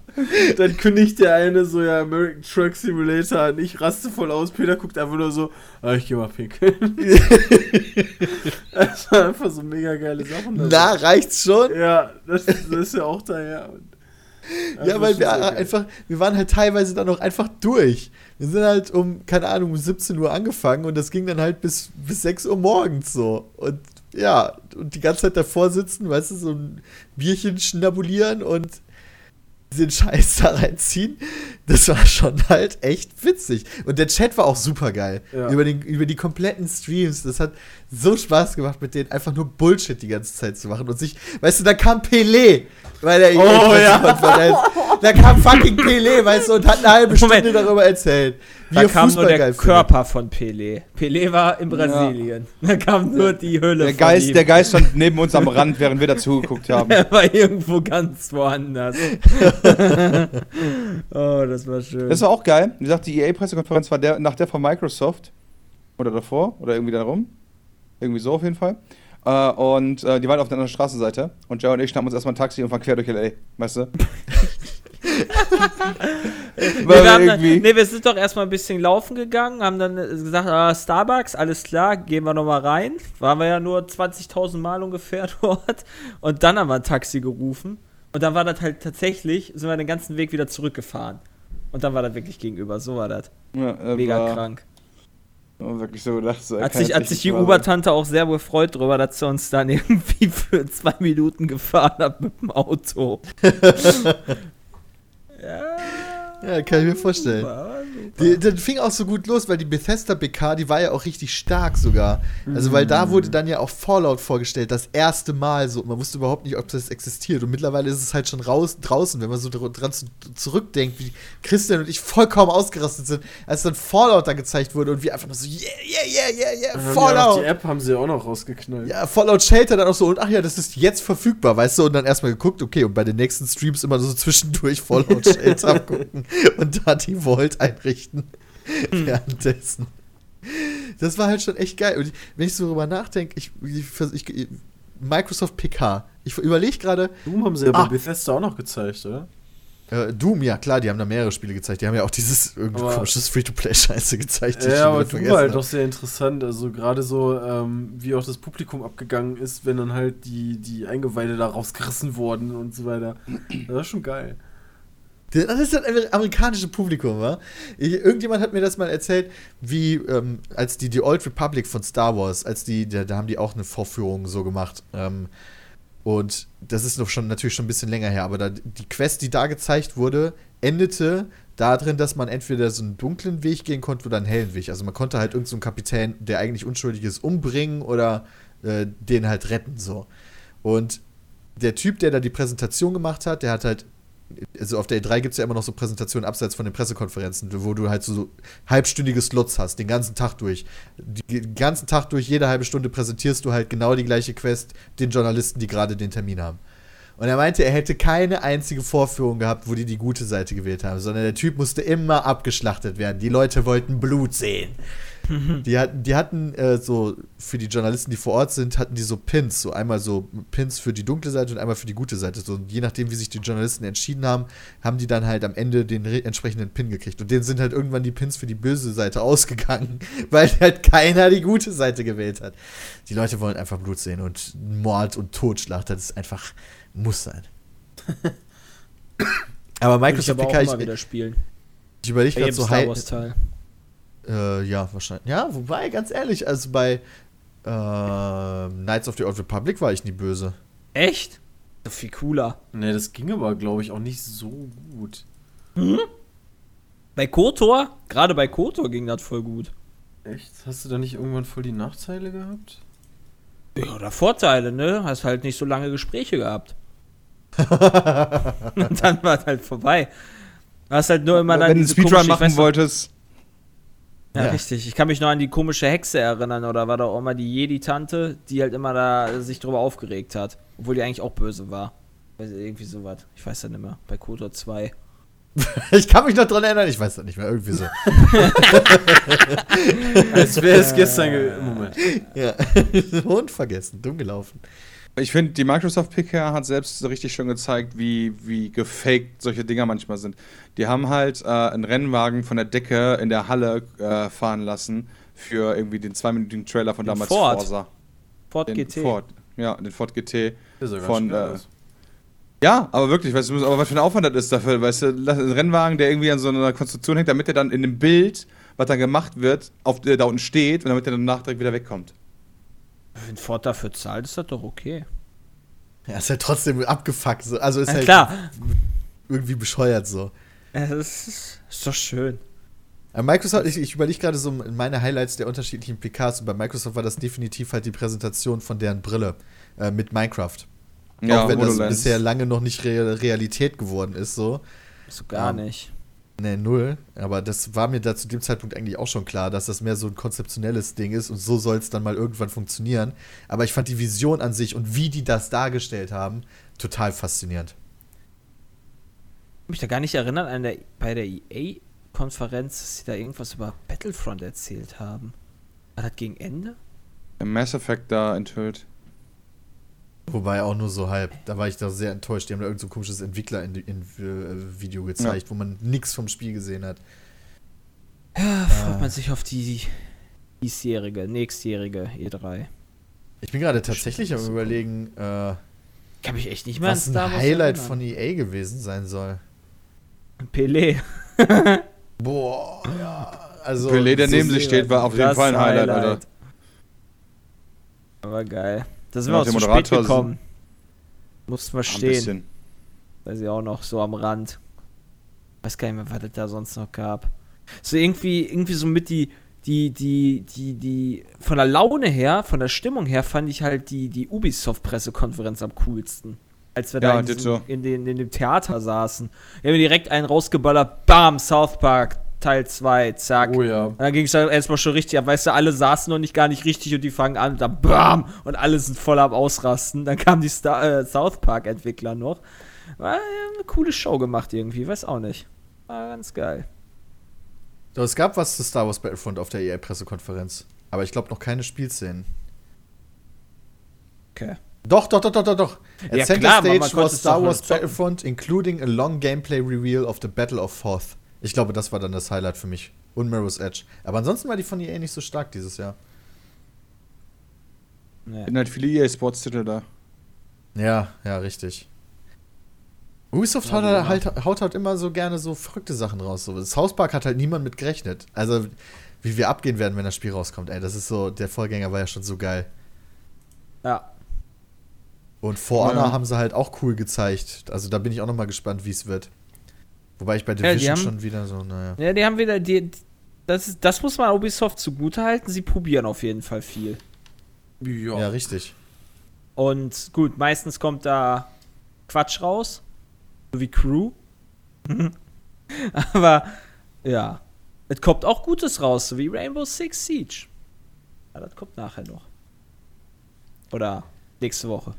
Dann kündigt der eine so, ja, American Truck Simulator an. Ich raste voll aus. Peter guckt einfach nur so, ah, ich geh mal pinkeln. das war einfach so mega geile Sachen. dabei. Na, reicht's schon? Ja, das, das ist ja auch daher. Ja, das weil wir geil. einfach, wir waren halt teilweise dann auch einfach durch. Wir sind halt um, keine Ahnung, um 17 Uhr angefangen und das ging dann halt bis, bis 6 Uhr morgens so. Und ja, und die ganze Zeit davor sitzen, weißt du, so ein Bierchen schnabulieren und den Scheiß da reinziehen, das war schon halt echt witzig. Und der Chat war auch super geil. Ja. Über, den, über die kompletten Streams. Das hat so Spaß gemacht, mit denen einfach nur Bullshit die ganze Zeit zu machen. Und sich, weißt du, da kam Pelé bei der Oh, ja. Konferenz. Da kam fucking Pelé, weißt du, und hat eine halbe Stunde Moment. darüber erzählt. Da kam nur Fußball der geil Körper von Pelé. Pelé war in Brasilien. Da kam nur die Hülle Der von Geist, ihm. der Geist stand neben uns am Rand, während wir dazugeguckt haben. Er war irgendwo ganz woanders. oh, das war schön. Das war auch geil. Wie gesagt, die EA-Pressekonferenz war der, nach der von Microsoft. Oder davor. Oder irgendwie darum. Irgendwie so auf jeden Fall. Äh, und äh, die waren auf der anderen Straßenseite. Und Joe und ich schnappen uns erstmal ein Taxi und fahren quer durch L.A. Weißt du? Nee, wir, haben dann, nee, wir sind doch erstmal ein bisschen laufen gegangen, haben dann äh, gesagt, ah, Starbucks, alles klar, gehen wir nochmal rein. Waren wir ja nur 20.000 Mal ungefähr dort. Und dann haben wir ein Taxi gerufen. Und dann war das halt tatsächlich, sind wir den ganzen Weg wieder zurückgefahren. Und dann war das wirklich gegenüber, so war das. Ja, äh, Mega war, krank. War wirklich so gedacht. So, Hat sich, hat sich die. Uber-Tante auch sehr gefreut drüber, dass sie uns dann irgendwie für zwei Minuten gefahren hat mit dem Auto. ja. Ja, kann ich mir vorstellen. War Die, das fing auch so gut los, weil die Bethesda PK, die war ja auch richtig stark sogar. Also, weil da wurde dann ja auch Fallout vorgestellt, das erste Mal so. Man wusste überhaupt nicht, ob das existiert. Und mittlerweile ist es halt schon raus, draußen, wenn man so dr- dran zu, zurückdenkt, wie Christian und ich vollkommen ausgerastet sind, als dann Fallout da gezeigt wurde und wir einfach nur so, yeah, yeah, yeah, yeah, yeah, die Fallout. Die App haben sie auch noch rausgeknallt. Ja, Fallout Shelter dann auch so, und ach ja, das ist jetzt verfügbar, weißt du, und dann erstmal geguckt, okay, und bei den nächsten Streams immer so zwischendurch Fallout Shelter gucken und da die Vault einrichten währenddessen. Das war halt schon echt geil. Und wenn ich so drüber nachdenke, ich, ich, ich, Microsoft PK, ich überlege gerade, Doom haben sie ja Ah. bei Bethesda auch noch gezeigt, oder? äh, Doom, ja klar, die haben da mehrere Spiele gezeigt, die haben ja auch dieses irgendwie komisches Free-to-Play-Scheiße gezeigt. Ja, aber Doom war halt doch sehr interessant. Also gerade so, ähm, wie auch das Publikum abgegangen ist, wenn dann halt die, die Eingeweide da rausgerissen wurden und so weiter. Das war schon geil. Das ist das amer- amerikanische Publikum, wa? Ich, irgendjemand hat mir das mal erzählt, wie, ähm, als die, die Old Republic von Star Wars, als die, da, da haben die auch eine Vorführung so gemacht. Ähm, und das ist noch schon natürlich schon ein bisschen länger her, aber da, die Quest, die da gezeigt wurde, endete darin, dass man entweder so einen dunklen Weg gehen konnte oder einen hellen Weg. Also man konnte halt irgendeinen so Kapitän, der eigentlich unschuldig ist, umbringen oder äh, den halt retten, so. Und der Typ, der da die Präsentation gemacht hat, der hat halt also auf der E3 gibt es ja immer noch so Präsentationen abseits von den Pressekonferenzen, wo du halt so, halbstündige Slots hast, den ganzen Tag durch. Den ganzen Tag durch, jede halbe Stunde präsentierst du halt genau die gleiche Quest den Journalisten, die gerade den Termin haben. Und er meinte, er hätte keine einzige Vorführung gehabt, wo die die gute Seite gewählt haben, sondern der Typ musste immer abgeschlachtet werden. Die Leute wollten Blut sehen. Die hatten, die hatten äh, so, für die Journalisten, die vor Ort sind, hatten die so Pins. So einmal so Pins für die dunkle Seite und einmal für die gute Seite. So, und je nachdem, wie sich die Journalisten entschieden haben, haben die dann halt am Ende den re- entsprechenden Pin gekriegt. Und denen sind halt irgendwann die Pins für die böse Seite ausgegangen, weil halt keiner die gute Seite gewählt hat. Die Leute wollen einfach Blut sehen und Mord und Totschlag, das ist einfach, muss sein. aber Würde ich Microsoft aber PK, ich, wieder spielen. ich überlege gerade so Star Wars Teil. Äh, ja, wahrscheinlich. Ja, wobei, ganz ehrlich, also bei ähm, Knights of the Old Republic war ich nie böse. Echt? So viel cooler. Ne, das ging aber, glaube ich, auch nicht so gut. Bei KOTOR, gerade bei KOTOR ging das voll gut. Echt? Hast du da nicht irgendwann voll die Nachteile gehabt? Ja, oder Vorteile, ne? Hast halt nicht so lange Gespräche gehabt. Und dann war es halt vorbei. Du hast halt nur immer dann Wenn du einen Speedrun machen wolltest, Ja, Ja. richtig. Ich kann mich noch an die komische Hexe erinnern oder war da auch immer die Jedi-Tante, die halt immer da sich drüber aufgeregt hat. Obwohl die eigentlich auch böse war. Also irgendwie sowas. Ich weiß ja nicht mehr. Bei KOTOR 2. Ich kann mich noch dran erinnern, ich weiß das nicht mehr, irgendwie so. Als wäre es gestern. ge- Moment. ja. Und vergessen, dumm gelaufen. Ich finde, die Microsoft PK hat selbst so richtig schön gezeigt, wie, wie gefaked solche Dinger manchmal sind. Die haben halt äh, einen Rennwagen von der Decke in der Halle äh, fahren lassen für irgendwie den zweiminütigen Trailer von Den damals Ford. Forza. Ford Den GT. Ford, ja, den Ford GT. Das Von, äh. Ja, aber wirklich, weißt du, aber was für ein Aufwand das ist dafür, weißt du, ein Rennwagen, der irgendwie an so einer Konstruktion hängt, damit er dann in dem Bild, was dann gemacht wird, auf der da unten steht und damit er danach direkt wieder wegkommt. Wenn Ford dafür zahlt, ist das doch okay. Ja, ist halt trotzdem abgefuckt. So. Also ist Na halt klar. irgendwie bescheuert so. Ja, Das ist, ist doch schön. Microsoft, ich, ich überlege gerade so meine Highlights der unterschiedlichen PKs und bei Microsoft war das definitiv halt die Präsentation von deren Brille äh, mit Minecraft. Auch wenn das HoloLens. bisher lange noch nicht Re Realität geworden ist, so. So gar Ähm, nicht. Ne, null. Aber das war mir da zu dem Zeitpunkt eigentlich auch schon klar, dass das mehr so ein konzeptionelles Ding ist und so soll es dann mal irgendwann funktionieren. Aber ich fand die Vision an sich und wie die das dargestellt haben, total faszinierend. Ich kann mich da gar nicht erinnern, an der, bei der EA-Konferenz, dass sie da irgendwas über Battlefront erzählt haben. War das gegen Ende? Mass Effect da enthüllt. Wobei auch nur so halb. Da war ich da sehr enttäuscht. Die haben da irgend so ein komisches Entwickler-Video gezeigt, wo man nichts vom Spiel gesehen hat. Ja, freut man sich auf die diesjährige, nächstjährige E3. Ich bin gerade tatsächlich am überlegen, äh, Kann mich echt nicht mehr was ein Highlight erinnern. von EA gewesen sein soll. Pelé. Boah, ja. Also, Pelé, der neben sich steht, war auf jeden Fall ein Highlight, Alter. Aber geil. Da sind Ja, wir auch zu spät gekommen. Mussten wir stehen. Weiß ich auch noch, so am Rand. Weiß gar nicht mehr, was es da sonst noch gab. So irgendwie, irgendwie so mit die, die, die, die, die, von der Laune her, von der Stimmung her fand ich halt die, die Ubisoft-Pressekonferenz am coolsten. Als wir Ja, da in, diesem, in, den, in dem Theater saßen. Wir haben direkt einen rausgeballert, bam, South Park, Teil 2, zack. Oh ja. Und dann ging es dann erstmal schon richtig ab. Weißt du, alle saßen noch nicht gar nicht richtig und die fangen an und dann BAM! Und alle sind voll am Ausrasten. Dann kamen die Star äh, South Park-Entwickler noch. War ja, eine coole Show gemacht irgendwie, weiß auch nicht. War ganz geil. Doch, es gab was zu Star Wars Battlefront auf der EA-Pressekonferenz. Aber ich glaube noch keine Spielszenen. Okay. Doch, doch, doch, doch, doch, doch. At Ja, center klar, stage was Star Wars. Battlefront, including a long gameplay reveal of the Battle of Hoth. Ich glaube, das war dann das Highlight für mich. Und Mirror's Edge. Aber ansonsten war die von EA nicht so stark dieses Jahr. Nee. Sind halt viele EA-Sports-Titel da. Ja, ja, richtig. Ubisoft haut, Ja, halt, haut halt immer so gerne so verrückte Sachen raus. So. Das Hauspark hat halt niemand mit gerechnet. Also, wie wir abgehen werden, wenn das Spiel rauskommt. Ey, das ist so, der Vorgänger war ja schon so geil. Ja. Und For Ja. Honor haben sie halt auch cool gezeigt. Also, da bin ich auch noch mal gespannt, wie es wird. Wobei ich bei die Division haben- schon wieder so, naja. Ja, die haben wieder die. Das, ist, das muss man Ubisoft zugutehalten. Sie probieren auf jeden Fall viel. Ja. Ja, richtig. Und gut, meistens kommt da Quatsch raus. So wie Crew. Aber ja. Es kommt auch Gutes raus, so wie Rainbow Six Siege. Ja, das kommt nachher noch. Oder nächste Woche.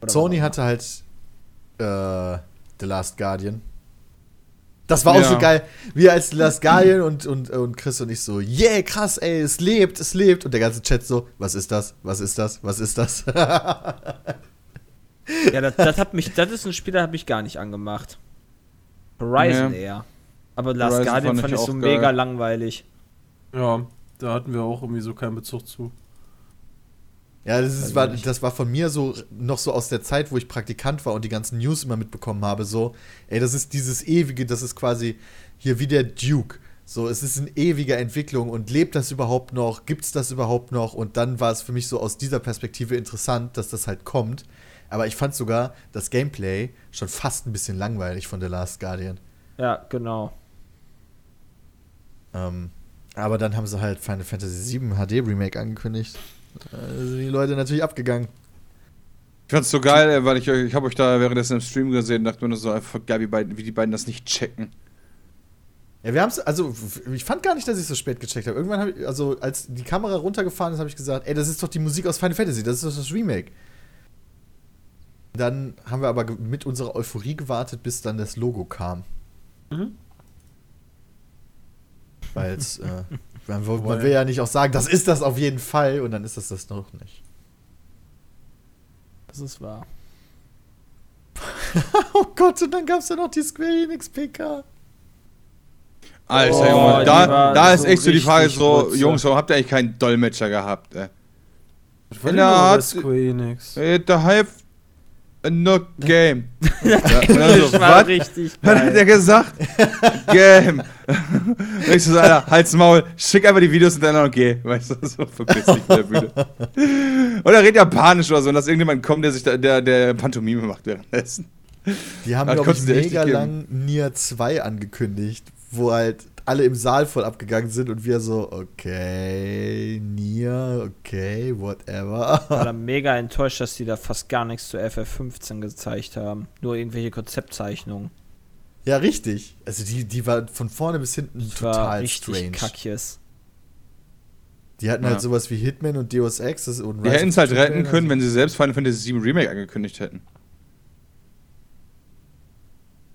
Oder Sony hatte halt äh, The Last Guardian. Das war auch Ja. so geil. Wir als The Last Guardian und, und, und Chris und ich so, yeah, krass, ey, es lebt, es lebt. Und der ganze Chat so, was ist das? Was ist das? Was ist das? Ja, das, das hat mich, das ist ein Spiel, das hat mich gar nicht angemacht. Horizon Nee. eher. Aber Last Horizon Guardian fand fand ich ich so auch geil. mega langweilig. Ja, da hatten wir auch irgendwie so keinen Bezug zu. Ja, das, ist, Also war, das war von mir so noch so aus der Zeit, wo ich Praktikant war und die ganzen News immer mitbekommen habe, so, ey, das ist dieses ewige, das ist quasi hier wie der Duke. So, es ist in ewiger Entwicklung und lebt das überhaupt noch? Gibt's das überhaupt noch? Und dann war es für mich so aus dieser Perspektive interessant, dass das halt kommt. Aber ich fand sogar das Gameplay schon fast ein bisschen langweilig von The Last Guardian. Ja, genau. Ähm, aber dann haben sie halt Final Fantasy VII HD Remake angekündigt. Da sind die Leute natürlich abgegangen. Ich fand's so geil, ey, weil ich, ich habe euch da währenddessen im Stream gesehen und dachte mir nur so einfach geil, wie, beiden, wie die beiden das nicht checken. Ja, wir haben es, also ich fand gar nicht, dass ich so spät gecheckt habe. Irgendwann habe ich, also als die Kamera runtergefahren ist, habe ich gesagt, ey, das ist doch die Musik aus Final Fantasy, das ist doch das Remake. Dann haben wir aber mit unserer Euphorie gewartet, bis dann das Logo kam. Mhm. Weil es, äh, man, will- man will ja nicht auch sagen, das ist das auf jeden Fall und dann ist das das noch nicht. Das ist wahr. Oh Gott, und dann gab es ja noch die Square Enix PK. Alter, Oh, Junge, da, da ist so echt so die Frage so, Rotze. Jungs, warum habt ihr eigentlich keinen Dolmetscher gehabt, ey? Was war der Square Enix? Hey, The Hype, no game. ja, Das also, war was? richtig Was hat der gesagt? Game. Und ich so, Alter, halt's Maul, schick einfach die Videos und dann noch geh. Weißt du, so verpiss dich der Bühne. Oder red Japanisch oder so, und dass irgendjemand kommt, der sich da, der, der Pantomime macht währenddessen. Die haben, glaube ich, mega lang Nier 2 angekündigt, wo halt alle im Saal voll abgegangen sind und wir so, okay, Nier, okay, whatever. war da mega enttäuscht, dass die da fast gar nichts zu FF15 gezeigt haben. Nur irgendwelche Konzeptzeichnungen. Ja, richtig. Also die, die war von vorne bis hinten Das war total richtig strange. kackjes. Die hatten Ja. halt sowas wie Hitman und Deus Ex. Das, und Die hätten es halt retten können, Raider. wenn sie selbst Final Fantasy VII Remake angekündigt hätten.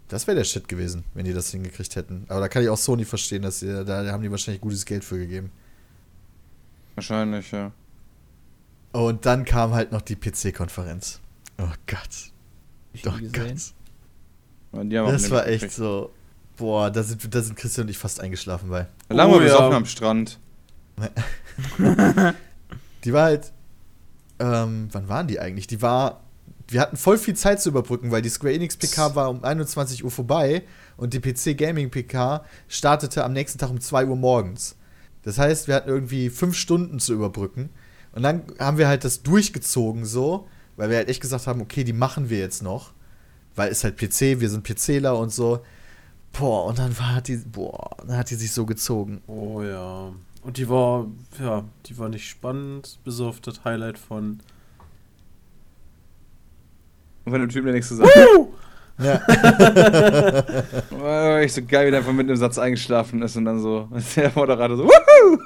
Das wäre der Shit gewesen, wenn die das hingekriegt hätten. Aber da kann ich auch Sony verstehen, dass sie, da haben die wahrscheinlich gutes Geld für gegeben. Wahrscheinlich, ja. Und dann kam halt noch die PC-Konferenz. Oh Gott. Ich Oh. Gott. Die Das war echt so. Boah, da sind, da sind Christian und ich fast eingeschlafen bei. Lange Oh, mal ja. besoffen am Strand. Die war halt. Ähm, wann waren die eigentlich? Die war. Wir hatten voll viel Zeit zu überbrücken, weil die Square Enix PK war um 21 Uhr vorbei und die PC Gaming PK startete am nächsten Tag um 2 Uhr morgens. Das heißt, wir hatten irgendwie fünf Stunden zu überbrücken. Und dann haben wir halt das durchgezogen so, weil wir halt echt gesagt haben, okay, die machen wir jetzt noch. Weil ist halt PC, wir sind PCler und so. Boah, und dann war die, boah, dann hat die sich so gezogen. Oh ja. Und die war, ja, die war nicht spannend, bis auf das Highlight von. Und von dem Typen, der nichts zu sagen Ja. War echt so geil, wie der einfach mit einem Satz eingeschlafen ist und dann so, der Moderator so, Wuhu!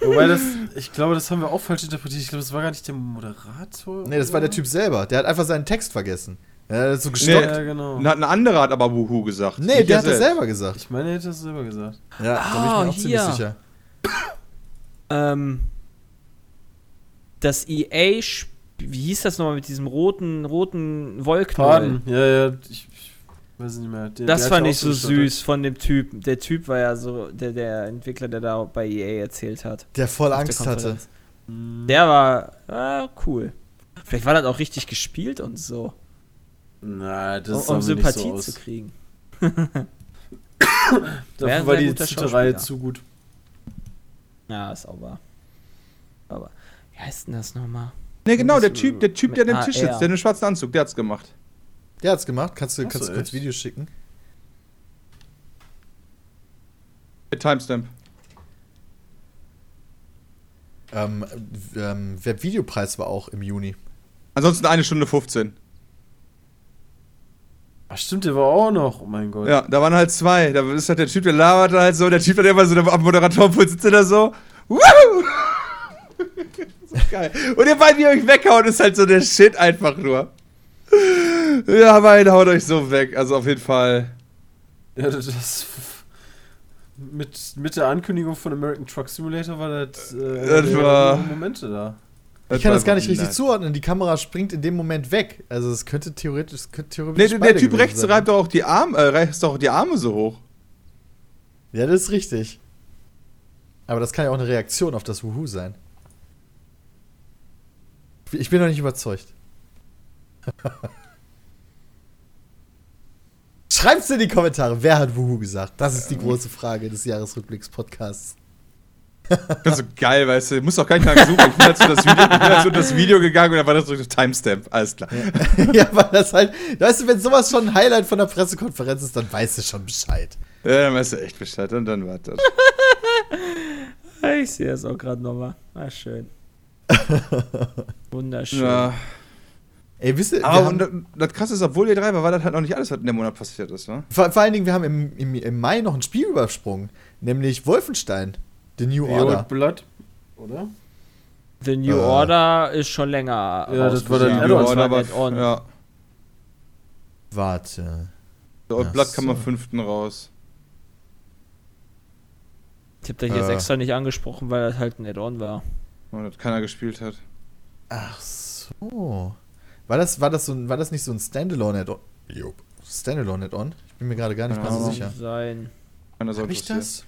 Wobei das, ich glaube, das haben wir auch falsch interpretiert. Ich glaube, das war gar nicht der Moderator. nee, das war der? Typ selber. Der hat einfach seinen Text vergessen. Er hat so Nee. gestockt. Ja, genau. Und hat ein anderer hat aber Wuhu gesagt. Nee, Nicht der er hat das selber gesagt. Ich meine, er hätte das selber gesagt. Ja, da bin ich mir Ah, auch ziemlich sicher. Ähm, das EA, sp- wie hieß das nochmal mit diesem roten, roten Wollknäuel? Ja, ja, ich, ich weiß nicht mehr. Der, Das der fand ich so süß von dem Typen. Der Typ war ja so, der, der Entwickler, der da bei EA erzählt hat. Der voll auf der Angst hatte. Konferenz. Hm, Der war äh, cool. Vielleicht war das auch richtig gespielt und so. Na, das um um Sympathie nicht so zu kriegen. Dafür war die Schauspieler. zu gut. Ja, ist auch wahr. Aber, wie heißt denn das nochmal? Nee, genau, der Typ, der Typ, der mit an dem Tisch AR. sitzt, der einen schwarzen Anzug, der hat's gemacht. Der hat's gemacht. Kannst du, kannst du kurz? Videos schicken? Mit Timestamp. Ähm, ähm, der Videopreis war auch im Juni. Ansonsten eine Stunde 15. Ach stimmt, der war auch noch. Oh mein Gott. Ja, da waren halt zwei. Da ist halt der Typ, der labert halt so, der Typ, der immer so am Moderatorenpult sitzt da so. Woo! So geil. Und ihr beiden, die euch weghauen, ist halt so der Shit einfach nur. Ja, beide haut euch so weg. Also auf jeden Fall. Ja, das, das mit, mit der Ankündigung von American Truck Simulator war das, äh, Das war- Momente da. Ich kann das gar nicht richtig nice. zuordnen. Die Kamera springt in dem Moment weg. Also es könnte theoretisch, es könnte theoretisch Nee, der, Typ rechts sein. reibt doch auch die Arme, äh, reißt doch die Arme so hoch. Ja, das ist richtig. Aber das kann ja auch eine Reaktion auf das Wuhu sein. Ich bin noch nicht überzeugt. Schreibt's in die Kommentare, wer hat Wuhu gesagt? Das ist die große Frage des Jahresrückblicks-Podcasts. Das ist so geil, weißt du. Ich muss doch gar nicht mal suchen. Ich bin halt so das Video, halt so das Video gegangen und da war das so ein Timestamp. Alles klar. ja, weil das halt, weißt du, wenn sowas schon ein Highlight von der Pressekonferenz ist, dann weißt du schon Bescheid. Ja, dann weißt du echt Bescheid. Und dann war das. Ich sehe es auch gerade nochmal. Ah, schön. Wunderschön. Ja. Ey, wisst ihr, Aber haben, und das, das krasse ist, obwohl ihr drei war, war das halt noch nicht alles, was in dem Monat passiert ist, wa? vor, vor allen Dingen, wir haben im, im, im Mai noch ein Spiel übersprungen, nämlich Wolfenstein, The New The Order. Old Blood, oder? The New Äh. Order ist schon länger. Ja, das war Add-on, Das war aber- Add-on. Ja. Warte. Der Old Ach Blood kam am so. 5. raus. Ich habe das jetzt Äh. extra nicht angesprochen, weil das halt ein Add-on war. Und das keiner gespielt hat. Ach so. War das, war das, so ein, war das nicht so ein Standalone-Add-on? Jupp. Standalone-Add-on? Ich bin mir gerade gar nicht mal so sicher. Sein. Hab ich das?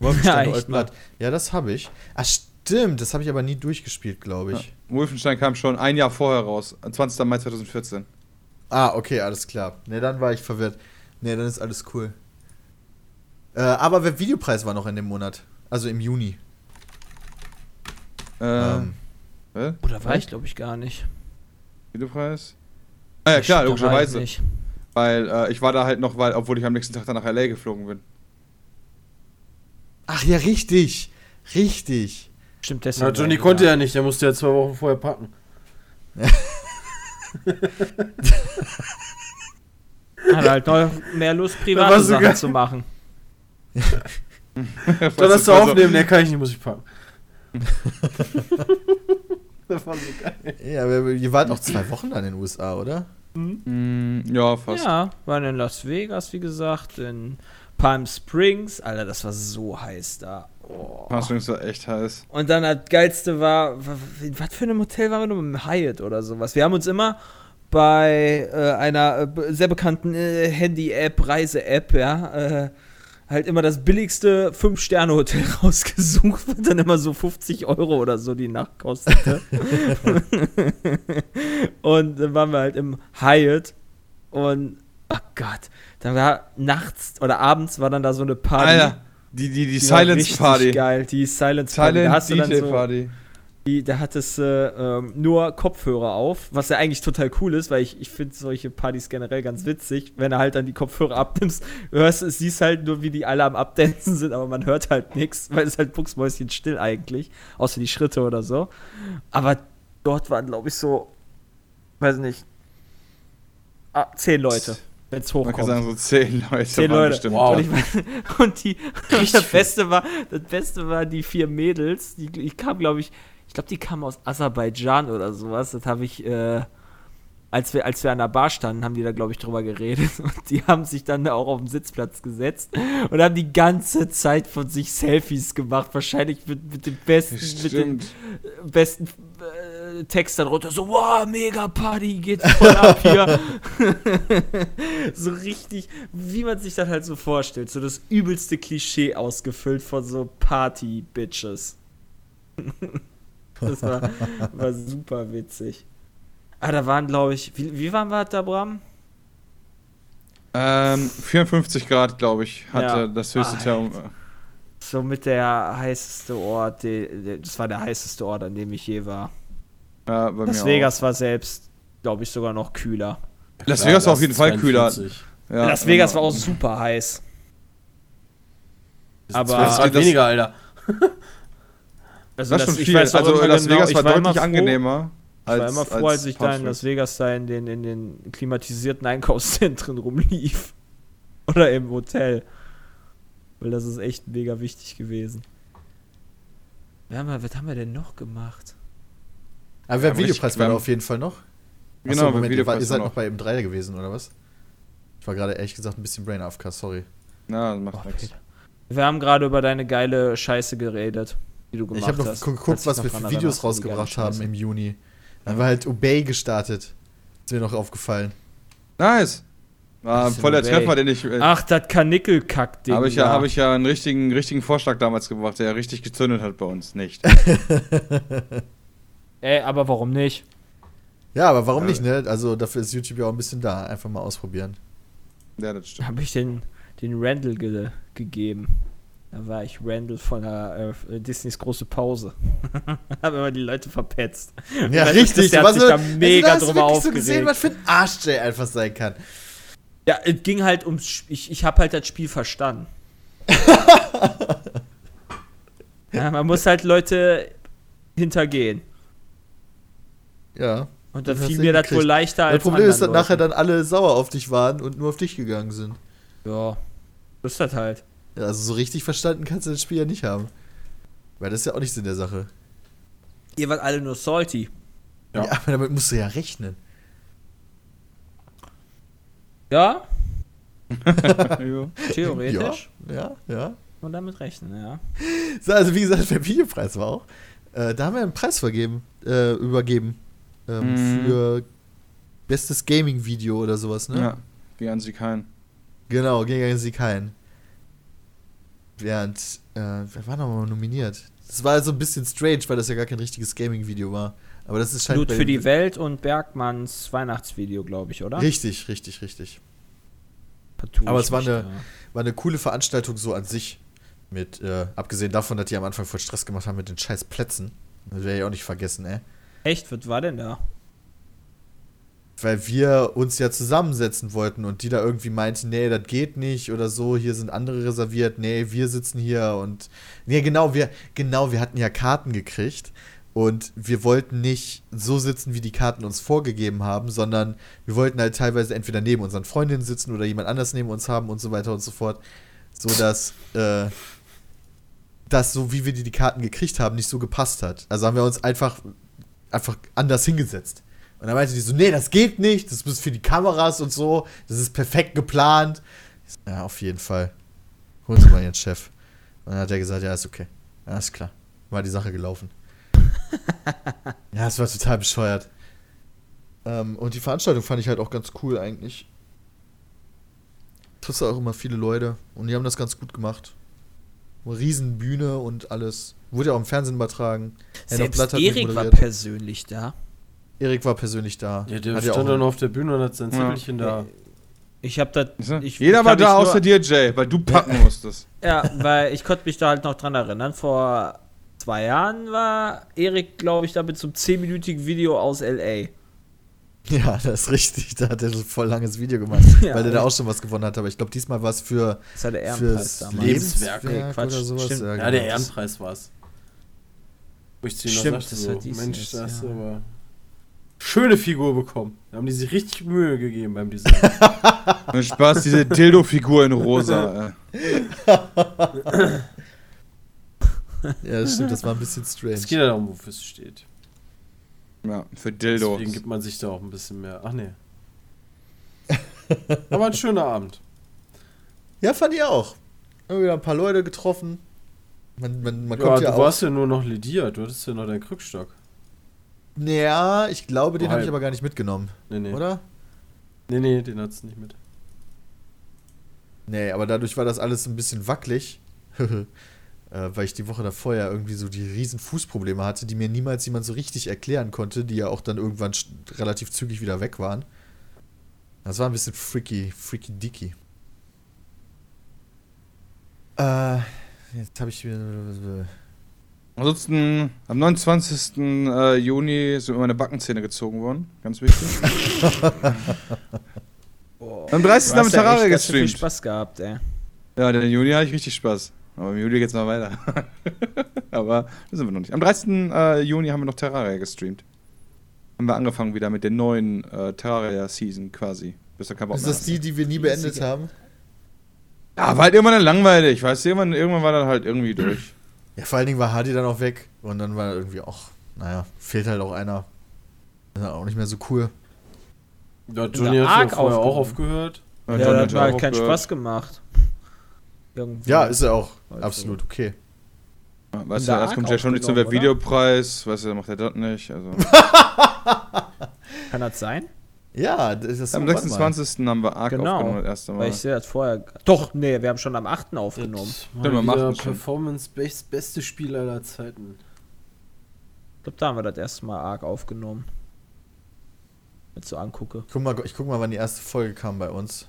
Wolfenstein Ja, Old. Ja, das habe ich. Ach, stimmt. Das habe ich aber nie durchgespielt, glaube ich. Ja. Wolfenstein kam schon ein Jahr vorher raus. 20. Mai 2014. Ah, okay, alles klar. Ne, dann war ich verwirrt. Ne, dann ist alles cool. Äh, aber der Videopreis war noch in dem Monat. Also im Juni. Ähm. Ähm, Hä? Oder war ich, glaube ich, gar nicht. Videopreis? Ah ja, klar, ich logischerweise. nicht. Weil äh, ich war da halt noch, weil, obwohl ich am nächsten Tag dann nach L.A. geflogen bin. ach ja, richtig. Richtig. Stimmt, Ja, deswegen. Johnny konnte da. ja nicht, der musste ja zwei Wochen vorher packen. Hat halt noch mehr Lust, private Sachen zu machen. Dann hast du Also- aufnehmen, der kann ich nicht, muss ich packen. das war so geil. Ja, aber ihr wart auch zwei Wochen dann in den USA, oder? Mm, ja, fast. Ja, waren in Las Vegas, wie gesagt, in Palm Springs. Alter, das war so heiß da. Oh. Fast übrigens war echt heiß. Und dann das Geilste war, wa- wa- was für ein Hotel waren wir noch? Im Hyatt oder sowas. Wir haben uns immer bei äh, einer äh, sehr bekannten äh, Handy-App, Reise-App, ja, äh, halt immer das billigste 5-Sterne-Hotel rausgesucht, was dann immer so 50 Euro oder so die Nacht kostete. und dann waren wir halt im Hyatt und, oh Gott, dann war nachts oder abends war dann da so eine Party. Alter, die, die, die, Die Silence Party. geil, die Silence Party. Da Silent hast du dann DJ so, Party. Die, da hattest du ähm, nur Kopfhörer auf, was ja eigentlich total cool ist, weil ich, ich finde solche Partys generell ganz witzig. Wenn du halt dann die Kopfhörer abnimmst, hörst du, siehst halt nur, wie die alle am Abdancen sind, aber man hört halt nichts, weil es halt buchsmäuschen still eigentlich, außer die Schritte oder so. Aber dort waren, glaube ich, so, weiß nicht, ah, zehn Leute, wenn es Man kann hochkommt. sagen, so zehn Leute. Zehn Leute. Bestimmt. Und, ich, und, die, und das Beste war, das Beste war die vier Mädels, die, die kamen, glaube ich, ich glaube, die kamen aus Aserbaidschan oder sowas. Das habe ich, äh, als wir, als wir an der Bar standen, haben die da, glaube ich, drüber geredet. Und die haben sich dann da auch auf den Sitzplatz gesetzt und haben die ganze Zeit von sich Selfies gemacht. Wahrscheinlich mit, mit dem besten, mit den besten äh, Text darunter. So, wow, mega Party, geht voll ab hier. so richtig, wie man sich das halt so vorstellt. So das übelste Klischee ausgefüllt von so Party-Bitches. das war, war super witzig. Ah, da waren, glaube ich, wie, wie waren wir da, Bram? Ähm, 54 Grad, glaube ich, hatte Ja. das höchste Ah, Thermometer. So mit der heißeste Ort, die, die, das war der heißeste Ort, an dem ich je war. Ja, bei Las mir Vegas war selbst, glaube ich, sogar noch kühler. Auch. Las Vegas war auf jeden Fall kühler. 42. Ja, Las Vegas war genau. auch super heiß. Das Aber- ist 12 Grad Das- weniger, Alter. Also Das ist schon ich viel. Also Las genau, Vegas ich war immer deutlich froh- angenehmer. Ich war immer froh, als, ich da in Las. Vegas da in den, in den klimatisierten Einkaufszentren rumlief. Oder im Hotel. Weil das ist echt mega wichtig gewesen. Ja, mal, was haben wir denn noch gemacht? Aber wir Ja, haben Videopreis wir war haben- auf jeden Fall noch. Genau, Achso, beim Moment, ihr, war, ihr seid noch bei M3 gewesen, oder was? Ich war gerade ehrlich gesagt ein bisschen Brain AFK, sorry. Das macht Oh, nichts. Wir haben gerade über deine geile Scheiße geredet, die du gemacht ich habe noch hast. geguckt, Kannst dich was wir für Videos rausgebracht haben im Juni. Dann haben wir halt Obey gestartet. Ist mir noch aufgefallen. Nice. War Bisschen voll der Obey. Treffer, den ich. Äh, Ach, das Kanickelkack-Ding. habe ich, ja, da. hab ich ja einen richtigen, richtigen Vorschlag damals gebracht, der richtig gezündet hat bei uns. Nicht. Ey, aber warum nicht? Ja, aber warum Ja. nicht, ne? Also dafür ist YouTube ja auch ein bisschen da. Einfach mal ausprobieren. ja, das stimmt. habe ich den, den Randall ge gegeben. Da war ich Randall von der äh, Disneys große Pause. habe immer die Leute verpetzt. Ja, weiß, richtig. der hat sich da mega da hast du drüber wirklich so gesehen, aufgeregt. was für ein Arsch Jay einfach sein kann. Ja, es ging halt ums. Ich, ich habe halt das Spiel verstanden. ja, man muss halt Leute hintergehen. Ja. Und dann Das fiel mir das wohl leichter als. Das Problem ist, dass anderen nachher Leuten. dann alle sauer auf dich waren und nur auf dich gegangen sind. Ja, das ist das halt. Also so richtig verstanden kannst du das Spiel ja nicht haben. Weil das ist ja auch nicht Sinn der Sache. Ihr wart alle nur salty. Ja. Ja, aber damit musst du ja rechnen. Ja, theoretisch. Ja, ja, ja. Und damit rechnen, ja. So, also wie gesagt, der Videopreis war auch. Äh, da haben wir einen Preis vergeben, äh, übergeben. Ähm, Mhm. Für bestes Gaming-Video oder sowas, ne? ja. Geh an sie kein. Genau, gegen sie keinen. Während, äh, wer war nochmal nominiert? Das war so ein bisschen strange, weil das ja gar kein richtiges Gaming-Video war. Aber das ist scheint Blut für die Welt und Bergmanns Weihnachtsvideo, glaube ich, oder? Richtig, richtig, richtig. Partout Aber es war eine- da. War eine coole Veranstaltung so an sich. Mit, äh, abgesehen davon, dass die am Anfang voll Stress gemacht haben mit den scheiß Plätzen. Das werde ich auch nicht vergessen, ey. Echt, was war denn da? Weil wir uns ja zusammensetzen wollten und die da irgendwie meinten, nee, das geht nicht oder so, hier sind andere reserviert, nee, wir sitzen hier und. Nee, genau, wir, genau, wir hatten ja Karten gekriegt und wir wollten nicht so sitzen, wie die Karten uns vorgegeben haben, sondern wir wollten halt teilweise entweder neben unseren Freundinnen sitzen oder jemand anders neben uns haben und so weiter und so fort. So dass, äh, das, so wie wir die, die Karten gekriegt haben, nicht so gepasst hat. Also haben wir uns einfach, einfach anders hingesetzt. Und dann meinte die so, nee, das geht nicht, das ist für die Kameras und so, das ist perfekt geplant. So, Ja, auf jeden Fall. Holen Sie mal Ihren Chef. Und dann hat er gesagt, ja, ist okay. Ja, ist klar. War die Sache gelaufen. ja, es war total bescheuert. Ähm, und die Veranstaltung fand ich halt auch ganz cool eigentlich. Triffst du auch immer viele Leute und die haben das ganz gut gemacht. Riesenbühne und alles. Wurde ja auch im Fernsehen übertragen. Selbst Erik war persönlich da. Erik war persönlich da. Ja, der Hat ja stand auch- dann auf der Bühne und hat sein Ja. Zettelchen da. Ich habe das. Siehst du? Ich, Jeder ich war da außer dir, Jay, weil du packen musstest. Ja, weil ich konnte mich da halt noch dran erinnern. Vor zwei Jahren war Erik, glaube ich, damit zum 10-minütigen Video aus L.A. Ja, das ist richtig. Da hat er so ein voll langes Video gemacht, Ja, weil der da ja. auch schon was gewonnen hat. Aber ich glaube, diesmal war es für Das war der Ehrenpreis fürs damals. Lebenswerk Nee, Quatsch, oder sowas. stimmt. Ja, Ja, genau. der Ehrenpreis war's. Wo ich zu ihm noch Stimmt, das so, war dies Mensch, da du ja. aber schöne Figur bekommen. Da haben die sich richtig Mühe gegeben beim Design. Mir Spaß, diese Dildo-Figur in rosa. Ja, das stimmt, das war ein bisschen strange. es geht ja darum, wofür es steht. Ja, für Dildos. Deswegen gibt man sich da auch ein bisschen mehr. Ach nee. Aber ein schöner Abend. Ja, fand ich auch. Haben wieder ein paar Leute getroffen. Man, man, man Ja, kommt du ja, auch. warst ja nur noch lediert. Du hattest ja noch deinen Krückstock. Naja, ich glaube, den Oh, habe ich aber gar nicht mitgenommen, Nee, nee. oder? Nee, nee, den hat's nicht mit. Nee, aber dadurch war das alles ein bisschen wackelig. äh, weil ich die Woche davor ja irgendwie so die riesen Fußprobleme hatte, die mir niemals jemand so richtig erklären konnte, die ja auch dann irgendwann relativ zügig wieder weg waren. Das war ein bisschen freaky, freaky dicky. Äh, jetzt habe ich wieder. Ansonsten, am 29. äh, Juni sind mir meine Backenzähne gezogen worden. Ganz wichtig. Am 30. Du haben wir ja Terraria ganz schön viel gestreamt. Spaß gehabt, ey. Ja, den Juni hatte ich richtig Spaß. Aber im Juli geht's noch weiter. Aber da sind wir noch nicht. Am 30. Äh, Juni haben wir noch Terraria gestreamt. Haben wir angefangen wieder mit der neuen äh, Terraria-Season quasi. Bis da kein Bock Ist das die, die wir nie beendet haben? Ja, war halt irgendwann dann langweilig. Weißt du, irgendwann, irgendwann war dann halt irgendwie durch. Ja, vor allen Dingen war Hardy dann auch weg und dann war irgendwie auch, naja, fehlt halt auch einer. Ist halt auch nicht mehr so cool. Ja, Johnny hat ja Arc vorher auch aufgehört. Ja, das hat mir halt keinen gehört. Spaß gemacht. Irgendwie. Ja, ist ja auch Also- absolut okay. Ja, Weißt du, erst kommt ja schon nicht zum? Videopreis. Weißt du, dann macht er das nicht. Also. Kann das sein? Ja, das ist Am warte mal. 26. haben wir Arc Genau, aufgenommen das erste Weil Mal. ich sehe das vorher. Doch, nee, wir haben schon am 8. aufgenommen. Ja. Performance best, beste Spiel aller Zeiten. Ich glaube, da haben wir das erste Mal arg aufgenommen. Wenn ich so angucke. Guck mal, ich guck mal, wann die erste Folge kam bei uns.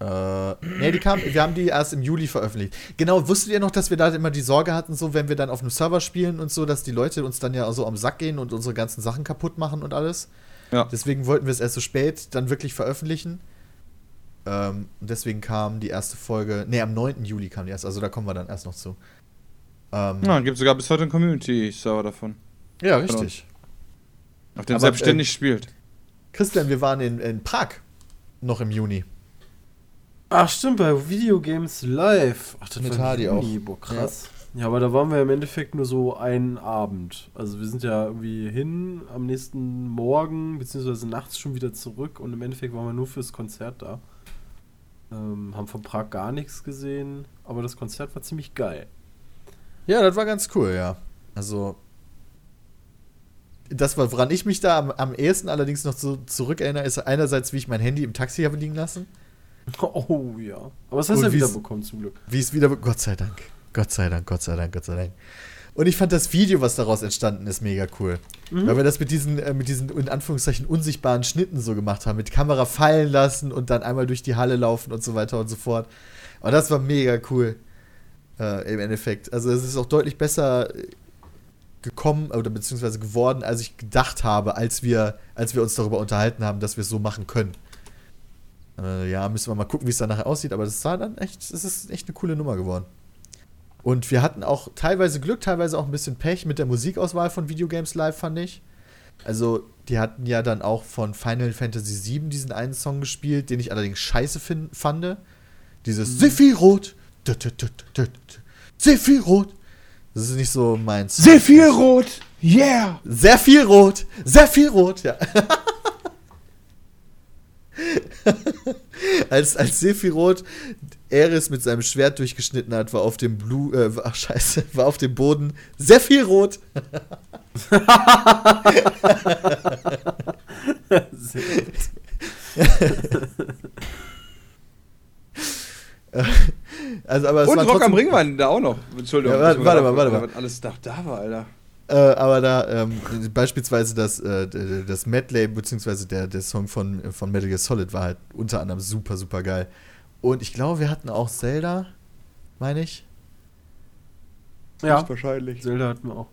Äh, nee, die kam, wir haben die erst im Juli veröffentlicht. Genau, wusstet ihr noch, dass wir da immer die Sorge hatten, so, wenn wir dann auf einem Server spielen und so, dass die Leute uns dann ja so am Sack gehen und unsere ganzen Sachen kaputt machen und alles? Ja. Deswegen wollten wir es erst so spät dann wirklich veröffentlichen. Ähm, und deswegen kam die erste Folge, nee, am 9. Juli kam die erste, also da kommen wir dann erst noch zu. Ähm, Ja, gibt sogar bis heute einen Community-Server davon. ja, richtig. Auf dem Aber, selbstständig äh, spielt. Christian, wir waren in, in Prag noch im Juni. Ach stimmt, bei Videogames Live. Ach, das Mit war Hardy Juni, Boah, krass. Ja. Aber da waren wir im Endeffekt nur so einen Abend. Also wir sind ja irgendwie hin am nächsten Morgen, beziehungsweise nachts schon wieder zurück und im Endeffekt waren wir nur fürs Konzert da. Ähm, haben von Prag gar nichts gesehen, aber das Konzert war ziemlich geil. Ja, das war ganz cool, ja. Also, das, war, woran ich mich da am, am ehesten allerdings noch so zurückerinnere, ist einerseits, wie ich mein Handy im Taxi habe liegen lassen. Oh ja. Aber das hast du ja wiederbekommen zum Glück. Wie es wieder. Gott sei Dank. Gott sei Dank, Gott sei Dank, Gott sei Dank. Und ich fand das Video, was daraus entstanden ist, mega cool. Weil wir das mit diesen, äh, mit diesen in Anführungszeichen unsichtbaren Schnitten so gemacht haben. Mit Kamera fallen lassen und dann einmal durch die Halle laufen und so weiter und so fort. Und das war mega cool. Äh, Im Endeffekt. Also es ist auch deutlich besser äh, gekommen oder beziehungsweise geworden, als ich gedacht habe, als wir, als wir uns darüber unterhalten haben, dass wir es so machen können. Äh, ja, müssen wir mal gucken, wie es dann nachher aussieht, aber das sah dann echt, es ist echt eine coole Nummer geworden. Und wir hatten auch teilweise Glück, teilweise auch ein bisschen Pech mit der Musikauswahl von Videogames Live, fand ich. Also, die hatten ja dann auch von Final Fantasy VII diesen einen Song gespielt, den ich allerdings scheiße fin- fand. Dieses Sephiroth. Dut, dut. Sephiroth. Das ist nicht so meins. Sephiroth! Yeah! Sehr viel rot. Sehr viel rot, ja. als, als Sephiroth Eris mit seinem Schwert durchgeschnitten hat, war auf dem Blue, äh, ach scheiße, war auf dem Boden sehr viel rot. Sehr. Also, aber es Und war Rock am Ring waren da auch noch. Entschuldigung. Ja, warte, warte mal, warte mal. Alles da, da war, Alter. Äh, aber da ähm, beispielsweise das, äh, das Medley, beziehungsweise der, der Song von, von Metal Gear Solid war halt unter anderem super, super geil. Und ich glaube, wir hatten auch Zelda, meine ich. Ja, wahrscheinlich. Zelda hatten wir auch.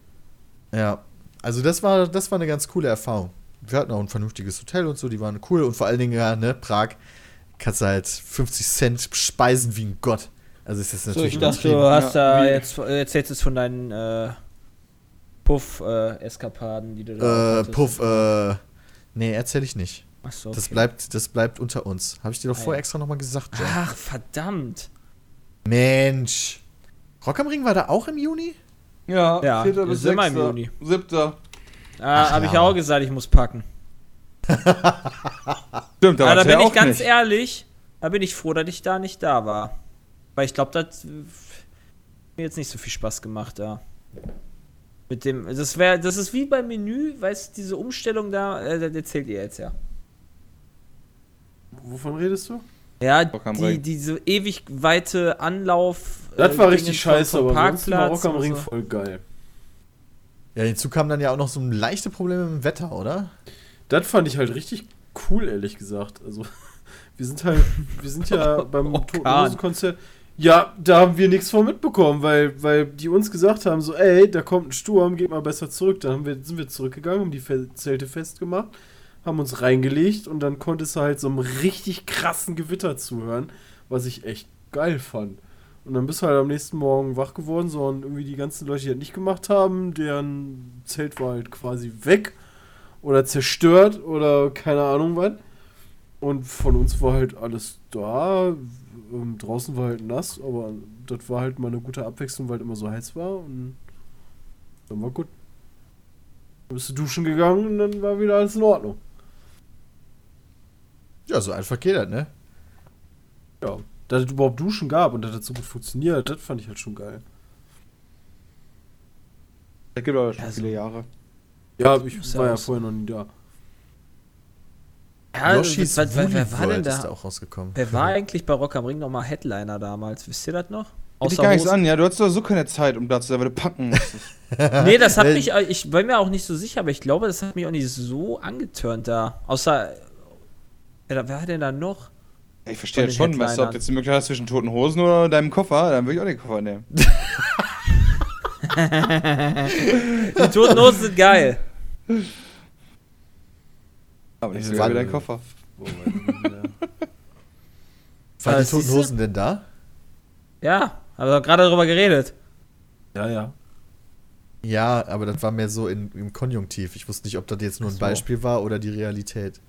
Ja, also das war, das war eine ganz coole Erfahrung. Wir hatten auch ein vernünftiges Hotel und so, die waren cool und vor allen Dingen, ja, ne, Prag, kannst du halt 50 Cent speisen wie ein Gott. Also ist das So, natürlich ich dachte, du hast Ja, da jetzt äh, erzählst jetzt von deinen äh, Puff-Eskapaden, die du da Äh. Puff, äh, nee, erzähl ich nicht. Achso, Das okay. bleibt, das bleibt unter uns. Habe ich dir doch Ah, vorher extra nochmal gesagt, John. Ach, verdammt. Mensch. Rock am Ring war da auch im Juni? Ja, Ja, vierter wir bis sind im. Juni. Siebter. Ah, habe ich ja. auch gesagt, ich muss packen. Stimmt, Aber da war's bin ja ich auch ganz nicht. ehrlich, da bin ich froh, dass ich da nicht da war. Weil ich glaube, das äh, mir jetzt nicht so viel Spaß gemacht da. Mit dem, das wäre, das ist wie beim Menü, weißt du, diese Umstellung da, äh, das erzählt ihr jetzt ja. Wovon redest du? Ja, die, diese ewig weite Anlauf. Das äh, war Dinge richtig scheiße, vom aber sonst war Parkplatz Rock am Ring so. voll geil. Ja, hinzu kam dann ja auch noch so ein leichte Probleme mit dem Wetter, oder? Das fand ich halt richtig cool, ehrlich gesagt. Also, wir sind halt, wir sind ja beim Orkan. Toten Hosen Konzert. Ja, da haben wir nichts von mitbekommen, weil, weil die uns gesagt haben, so, ey, da kommt ein Sturm, geht mal besser zurück. Dann haben wir, sind wir zurückgegangen, haben die Zelte festgemacht, haben uns reingelegt und dann konntest du halt so einem richtig krassen Gewitter zuhören, was ich echt geil fand. Und dann bist du halt am nächsten Morgen wach geworden, so und irgendwie die ganzen Leute, die das nicht gemacht haben, deren Zelt war halt quasi weg oder zerstört oder keine Ahnung was. Und von uns war halt alles da. Ähm, draußen war halt nass, aber das war halt mal eine gute Abwechslung, weil es immer so heiß war und dann war gut. Dann bist du duschen gegangen und dann war wieder alles in Ordnung. Ja, so einfach geht das, ne? Ja. Dass es überhaupt Duschen gab und dass das so gut funktioniert, das fand ich halt schon geil. Das gibt aber schon Ja, so- viele Jahre. Ja, ich ja war ja so. vorher noch nie da. Ja, Yoshi's was- was- wer Woolly war denn da da? auch rausgekommen. Wer war eigentlich bei Rock am Ring nochmal Headliner damals? Wisst ihr das noch? Dich gar nichts an, ja. Du hattest doch so keine Zeit, um da zu sein, weil du packen musstest. Nee, das hat mich, ich bin mir auch nicht so sicher, aber ich glaube, das hat mich auch nicht so angetörnt da. Außer, wer, wer hat denn da noch? ich verstehe das schon, weißt du, ob du jetzt die Möglichkeit hast zwischen toten Hosen oder deinem Koffer, dann würde ich auch den Koffer nehmen. Die Toten Hosen sind geil. Aber nicht so Wann- geil wie dein Koffer. Waren die Toten? Hosen denn da? Ja, haben wir gerade darüber geredet. ja, ja. Ja, aber das war mehr so in, im Konjunktiv. Ich wusste nicht, ob das jetzt nur ein so. Beispiel war oder die Realität.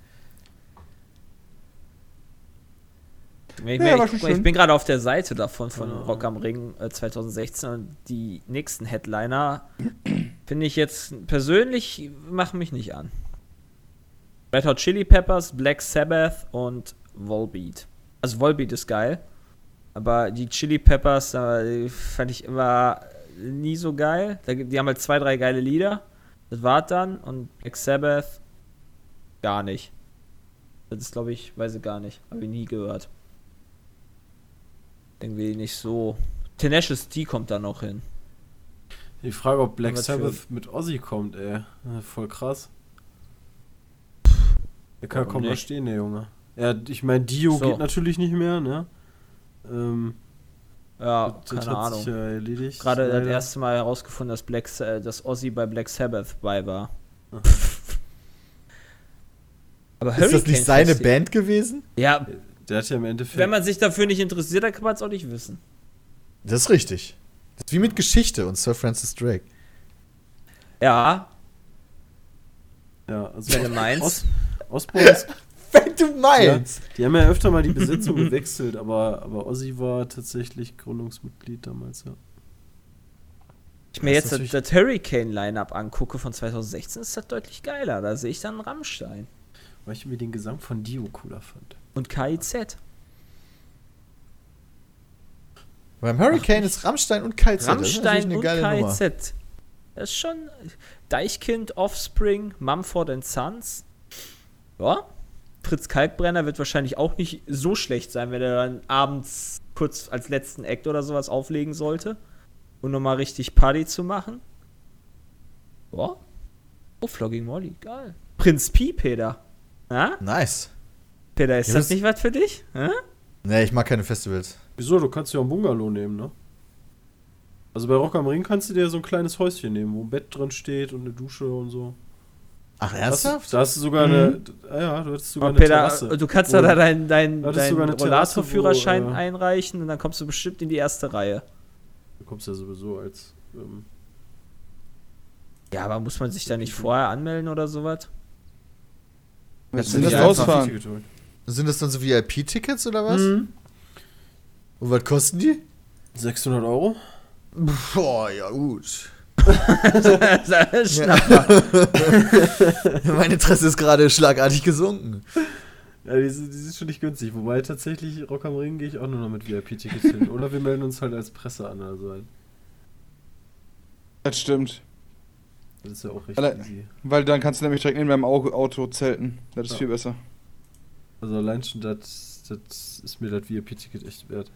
Ich, Ja, ich, ich schön. bin gerade auf der Seite davon von Ja. Rock am Ring äh, 2016 und die nächsten Headliner finde ich jetzt persönlich machen mich nicht an. Red Hot Chili Peppers, Black Sabbath und Volbeat. Also Volbeat ist geil, aber die Chili Peppers äh, fand ich immer nie so geil. Die haben halt zwei, drei geile Lieder. Das war's dann und Black Sabbath gar nicht. Das ist, glaube ich, weiß ich gar nicht. Habe ich nie gehört. Irgendwie nicht so. Tenacious D kommt da noch hin. Die Frage, ob Black Was für- Sabbath mit Ozzy kommt, ey. Voll krass. Der kann kaum noch nicht? stehen, der Junge. Ja, ich meine, Dio So. geht natürlich nicht mehr, ne? Ähm, Ja, das keine hat Ahnung. sich ja erledigt. Gerade das leider. erste Mal herausgefunden, dass, Black, Sa- dass Ozzy bei Black Sabbath bei war. Aber Ist das nicht seine Festival- Band gewesen? Ja, Der hat ja im Endeffekt. wenn man sich dafür nicht interessiert, dann kann man es auch nicht wissen. Das ist richtig. Das ist wie mit Geschichte und Sir Francis Drake. Ja, ja, also wenn du meinst. Os Osborne ist, Wenn du meinst. Die haben ja öfter mal die Besetzung gewechselt, aber, aber Ozzy war tatsächlich Gründungsmitglied damals, ja. ich mir Das jetzt das, das Hurricane-Line-Up angucke von 2016, ist das deutlich geiler. Da sehe ich dann Rammstein Weil ich mir den Gesang von Dio cooler fand. Und KIZ. Beim Hurricane ist Rammstein und KZ. Rammstein und geile Nummer. KIZ. Das ist schon Deichkind, Offspring, Mumford Sons. Ja. Fritz Kalkbrenner wird wahrscheinlich auch nicht so schlecht sein, wenn er dann abends kurz als letzten Act oder sowas auflegen sollte. Und nochmal richtig Party zu machen. Ja. Oh, Flogging Molly, geil. Prinz Pi, Peter. Ja? Nice. Peter, ist Ja, das nicht was für dich? Hä? Nee, ich mag keine Festivals. Wieso? Du kannst ja auch ein Bungalow nehmen, ne? Also bei Rock am Ring kannst du dir so ein kleines Häuschen nehmen, wo ein Bett drin steht und eine Dusche und so. Ach, ernsthaft? da hast du sogar eine. Ah ja, du hattest sogar Und eine Peter, Terrasse. du kannst da deinen dein, dein du sogar eine Terrasse, Rollatorführerschein äh, einreichen und dann kommst du bestimmt in die erste Reihe. Du kommst ja sowieso als. Ähm, Ja, aber muss man sich da nicht vorher anmelden oder sowas? Du sind nicht das rausfahren? Sind das dann so VIP-Tickets oder was? Mhm. Und was kosten die? 600 Euro? Boah, ja gut. Schnapper. mein Interesse ist gerade schlagartig gesunken. Ja, die sind, die sind schon nicht günstig. Wobei tatsächlich Rock am Ring gehe ich auch nur noch mit VIP-Tickets hin. Oder wir melden uns halt als Presse an oder so. Das stimmt. Das ist ja auch recht Alle- easy. Weil dann kannst du nämlich direkt neben deinem Au- Auto zelten. Das ist Ja. viel besser. Also allein schon das, das ist mir das VIP-Ticket echt wert.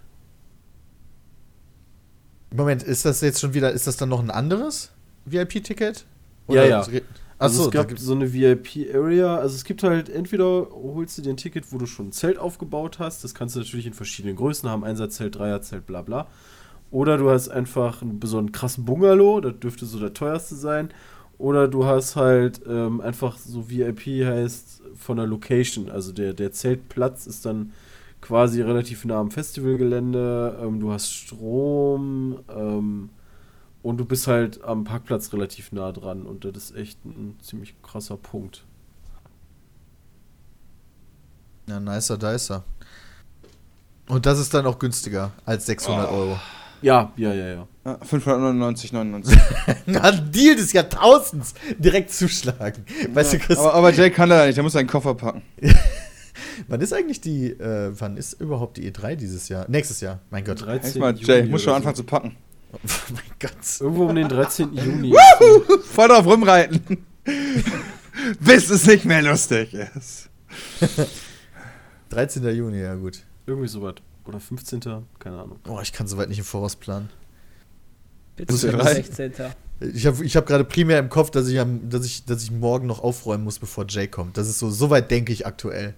Moment, ist das jetzt schon wieder, ist das dann noch ein anderes VIP-Ticket? Ja, ja. Achso, Also es gab so eine VIP-Area. Also es gibt halt entweder holst du dir ein Ticket, wo du schon ein Zelt aufgebaut hast. Das kannst du natürlich in verschiedenen Größen haben. Einsatzzelt, Dreierzelt, bla bla. Oder du hast einfach einen, so einen krassen Bungalow. Das dürfte so der teuerste sein. Oder du hast halt ähm, einfach so VIP heißt von der Location. Also der, der Zeltplatz ist dann quasi relativ nah am Festivalgelände. Ähm, du hast Strom. Ähm, und du bist halt am Parkplatz relativ nah dran und das ist echt ein ziemlich krasser Punkt. Ja, nicer dicer. Und das ist dann auch günstiger als 600 Euro. Ja, ja, ja, ja. Ja, 599,99. Na, Deal des Jahrtausends. Direkt zuschlagen. Weißt du, Chris, aber, aber Jay kann da nicht, der muss seinen Koffer packen. wann ist eigentlich die, äh, wann ist überhaupt die E3 dieses Jahr? Nächstes Jahr, mein Gott. 13. Echt mal, Juni Jay, muss schon anfangen so. zu packen. Oh mein Gott. Irgendwo um den 13. Juni. Voll drauf rumreiten. Bis es nicht mehr lustig ist. 13. Juni, ja gut. Irgendwie sowas. Oder 15. Keine Ahnung. Oh, ich kann soweit nicht im Voraus planen. Bitte Ist ja für drei. 16. Ich habe ich hab gerade primär im Kopf, dass ich, am, dass, ich, dass ich morgen noch aufräumen muss, bevor Jay kommt. Das ist so, soweit denke ich aktuell.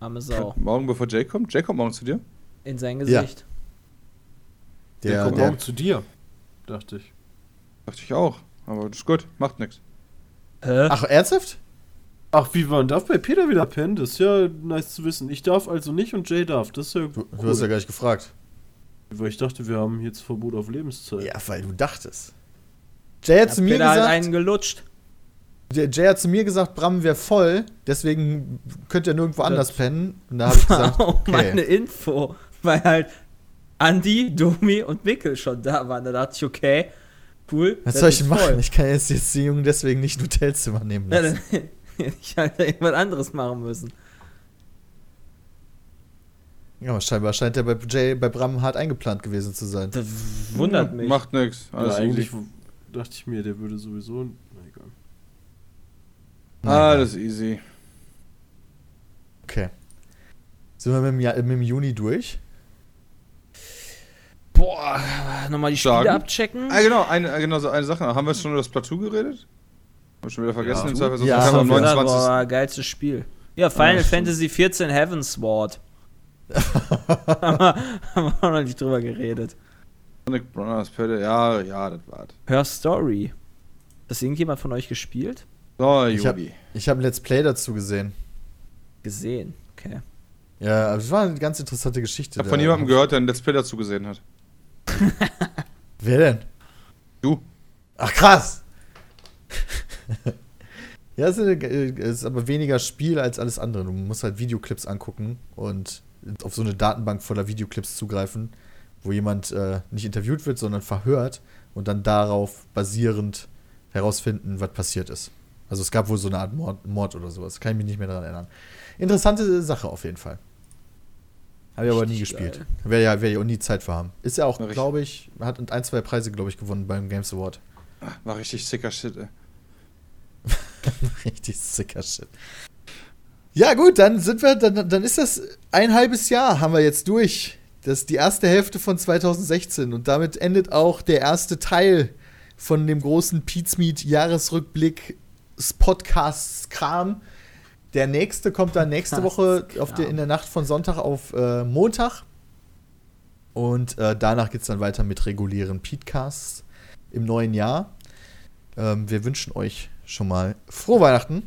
Arme Sau. Morgen bevor Jay kommt? Jay kommt morgen zu dir? In sein Ja. Gesicht. Der, Der, kommt der, morgen zu dir. Dachte ich. Dachte ich auch. Aber das ist gut, macht nichts. Hä? ach, ernsthaft? Ach, wie man darf bei Peter wieder pennen? Das ist ja nice zu wissen. Ich darf also nicht und Jay darf. Das ist ja Du, cool. du hast ja gar nicht gefragt. Weil ich dachte, wir haben jetzt Verbot auf Lebenszeit. Ja, weil du dachtest. Jay hat zu mir Peter halt gesagt, einen gelutscht. Jay hat zu mir gesagt, Bram wäre voll, deswegen könnt ihr nirgendwo anders pennen. Und da habe ich gesagt, Wow, okay. meine Info. Weil halt Andi, Domi und Mikkel schon da waren. Da dachte ich, okay, cool. was soll ich denn machen? voll. Ich kann jetzt, jetzt die Jungen deswegen nicht ein Hotelzimmer nehmen Ja, lassen. dann hätte ich halt irgendwas anderes machen müssen. Ja, aber scheinbar scheint er bei Jay, bei Bram hart eingeplant gewesen zu sein. Das wundert mich. Macht nichts. Ja, Alles eigentlich easy. dachte ich mir, der würde sowieso. Na egal. Alles easy. Okay. Sind wir mit dem, Ja- mit dem Juni durch? Boah, nochmal die Spiele Sagen. abchecken. Ah, genau, eine, äh, genau so eine Sache. Haben wir schon über das Plateau geredet? Hab ich schon wieder vergessen. Ja. Im Zweifel, sonst Ja, wir. 29. Boah, geilstes Spiel. Ja, Final Ja, stimmt. Fantasy 14 Heavensward. Haben, wir, haben wir auch noch nicht drüber geredet. Sonic Brothers, Pötte. Ja, ja, das war's. Her Story. Hat das irgendjemand von euch gespielt? So, Ich hab- Jubi. Ich habe ein Let's Play dazu gesehen. Gesehen. Okay. Ja, aber es war eine ganz interessante Geschichte. Ich hab da. von jemandem gehört, der ein Let's Play dazu gesehen hat. Wer denn? Du. Ach, krass! ja, es ist, eine, es ist aber weniger Spiel als alles andere. Du musst halt Videoclips angucken und auf so eine Datenbank voller Videoclips zugreifen, wo jemand äh, nicht interviewt wird, sondern verhört und dann darauf basierend herausfinden, was passiert ist. Also es gab wohl so eine Art Mord, Mord oder sowas. Kann ich mich nicht mehr daran erinnern. Interessante Sache auf jeden Fall. Habe ich aber nie gespielt. Werde ja, werde ich auch nie Zeit für haben. Ist ja auch, glaube ich, hat ein, zwei Preise, glaube ich, gewonnen beim Games Award. War richtig sicker Shit, ey. Richtig sicker Shit. Ja, gut, dann sind wir, dann, dann ist das ein halbes Jahr, haben wir jetzt durch. Das ist die erste Hälfte von 2016 und damit endet auch der erste Teil von dem großen Pete's Meet Jahresrückblick Podcasts Kram. Der nächste kommt dann nächste Woche auf der, in der Nacht von Sonntag auf äh, Montag. Und äh, danach geht es dann weiter mit regulären Podcasts im neuen Jahr. Ähm, wir wünschen euch schon mal frohe Weihnachten.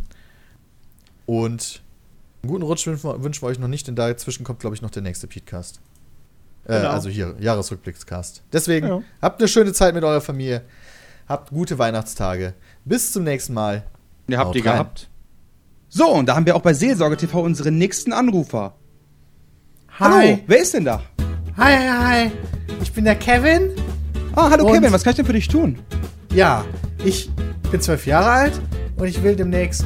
Und einen guten Rutsch wünschen wir, euch noch nicht, denn dazwischen kommt, glaube ich, noch der nächste Podcast. Äh, Genau. Also hier, Jahresrückblickscast. Deswegen, Ja. habt eine schöne Zeit mit eurer Familie. Habt gute Weihnachtstage. Bis zum nächsten Mal. Ihr habt die gehabt. So, und da haben wir auch bei Seelsorge TV unseren nächsten Anrufer. Hallo, wer ist denn da? Hi, hi, hi. Ich bin der Kevin. Ah, hallo Und- Kevin, was kann ich denn für dich tun? Ja, ich bin zwölf Jahre alt und ich will demnächst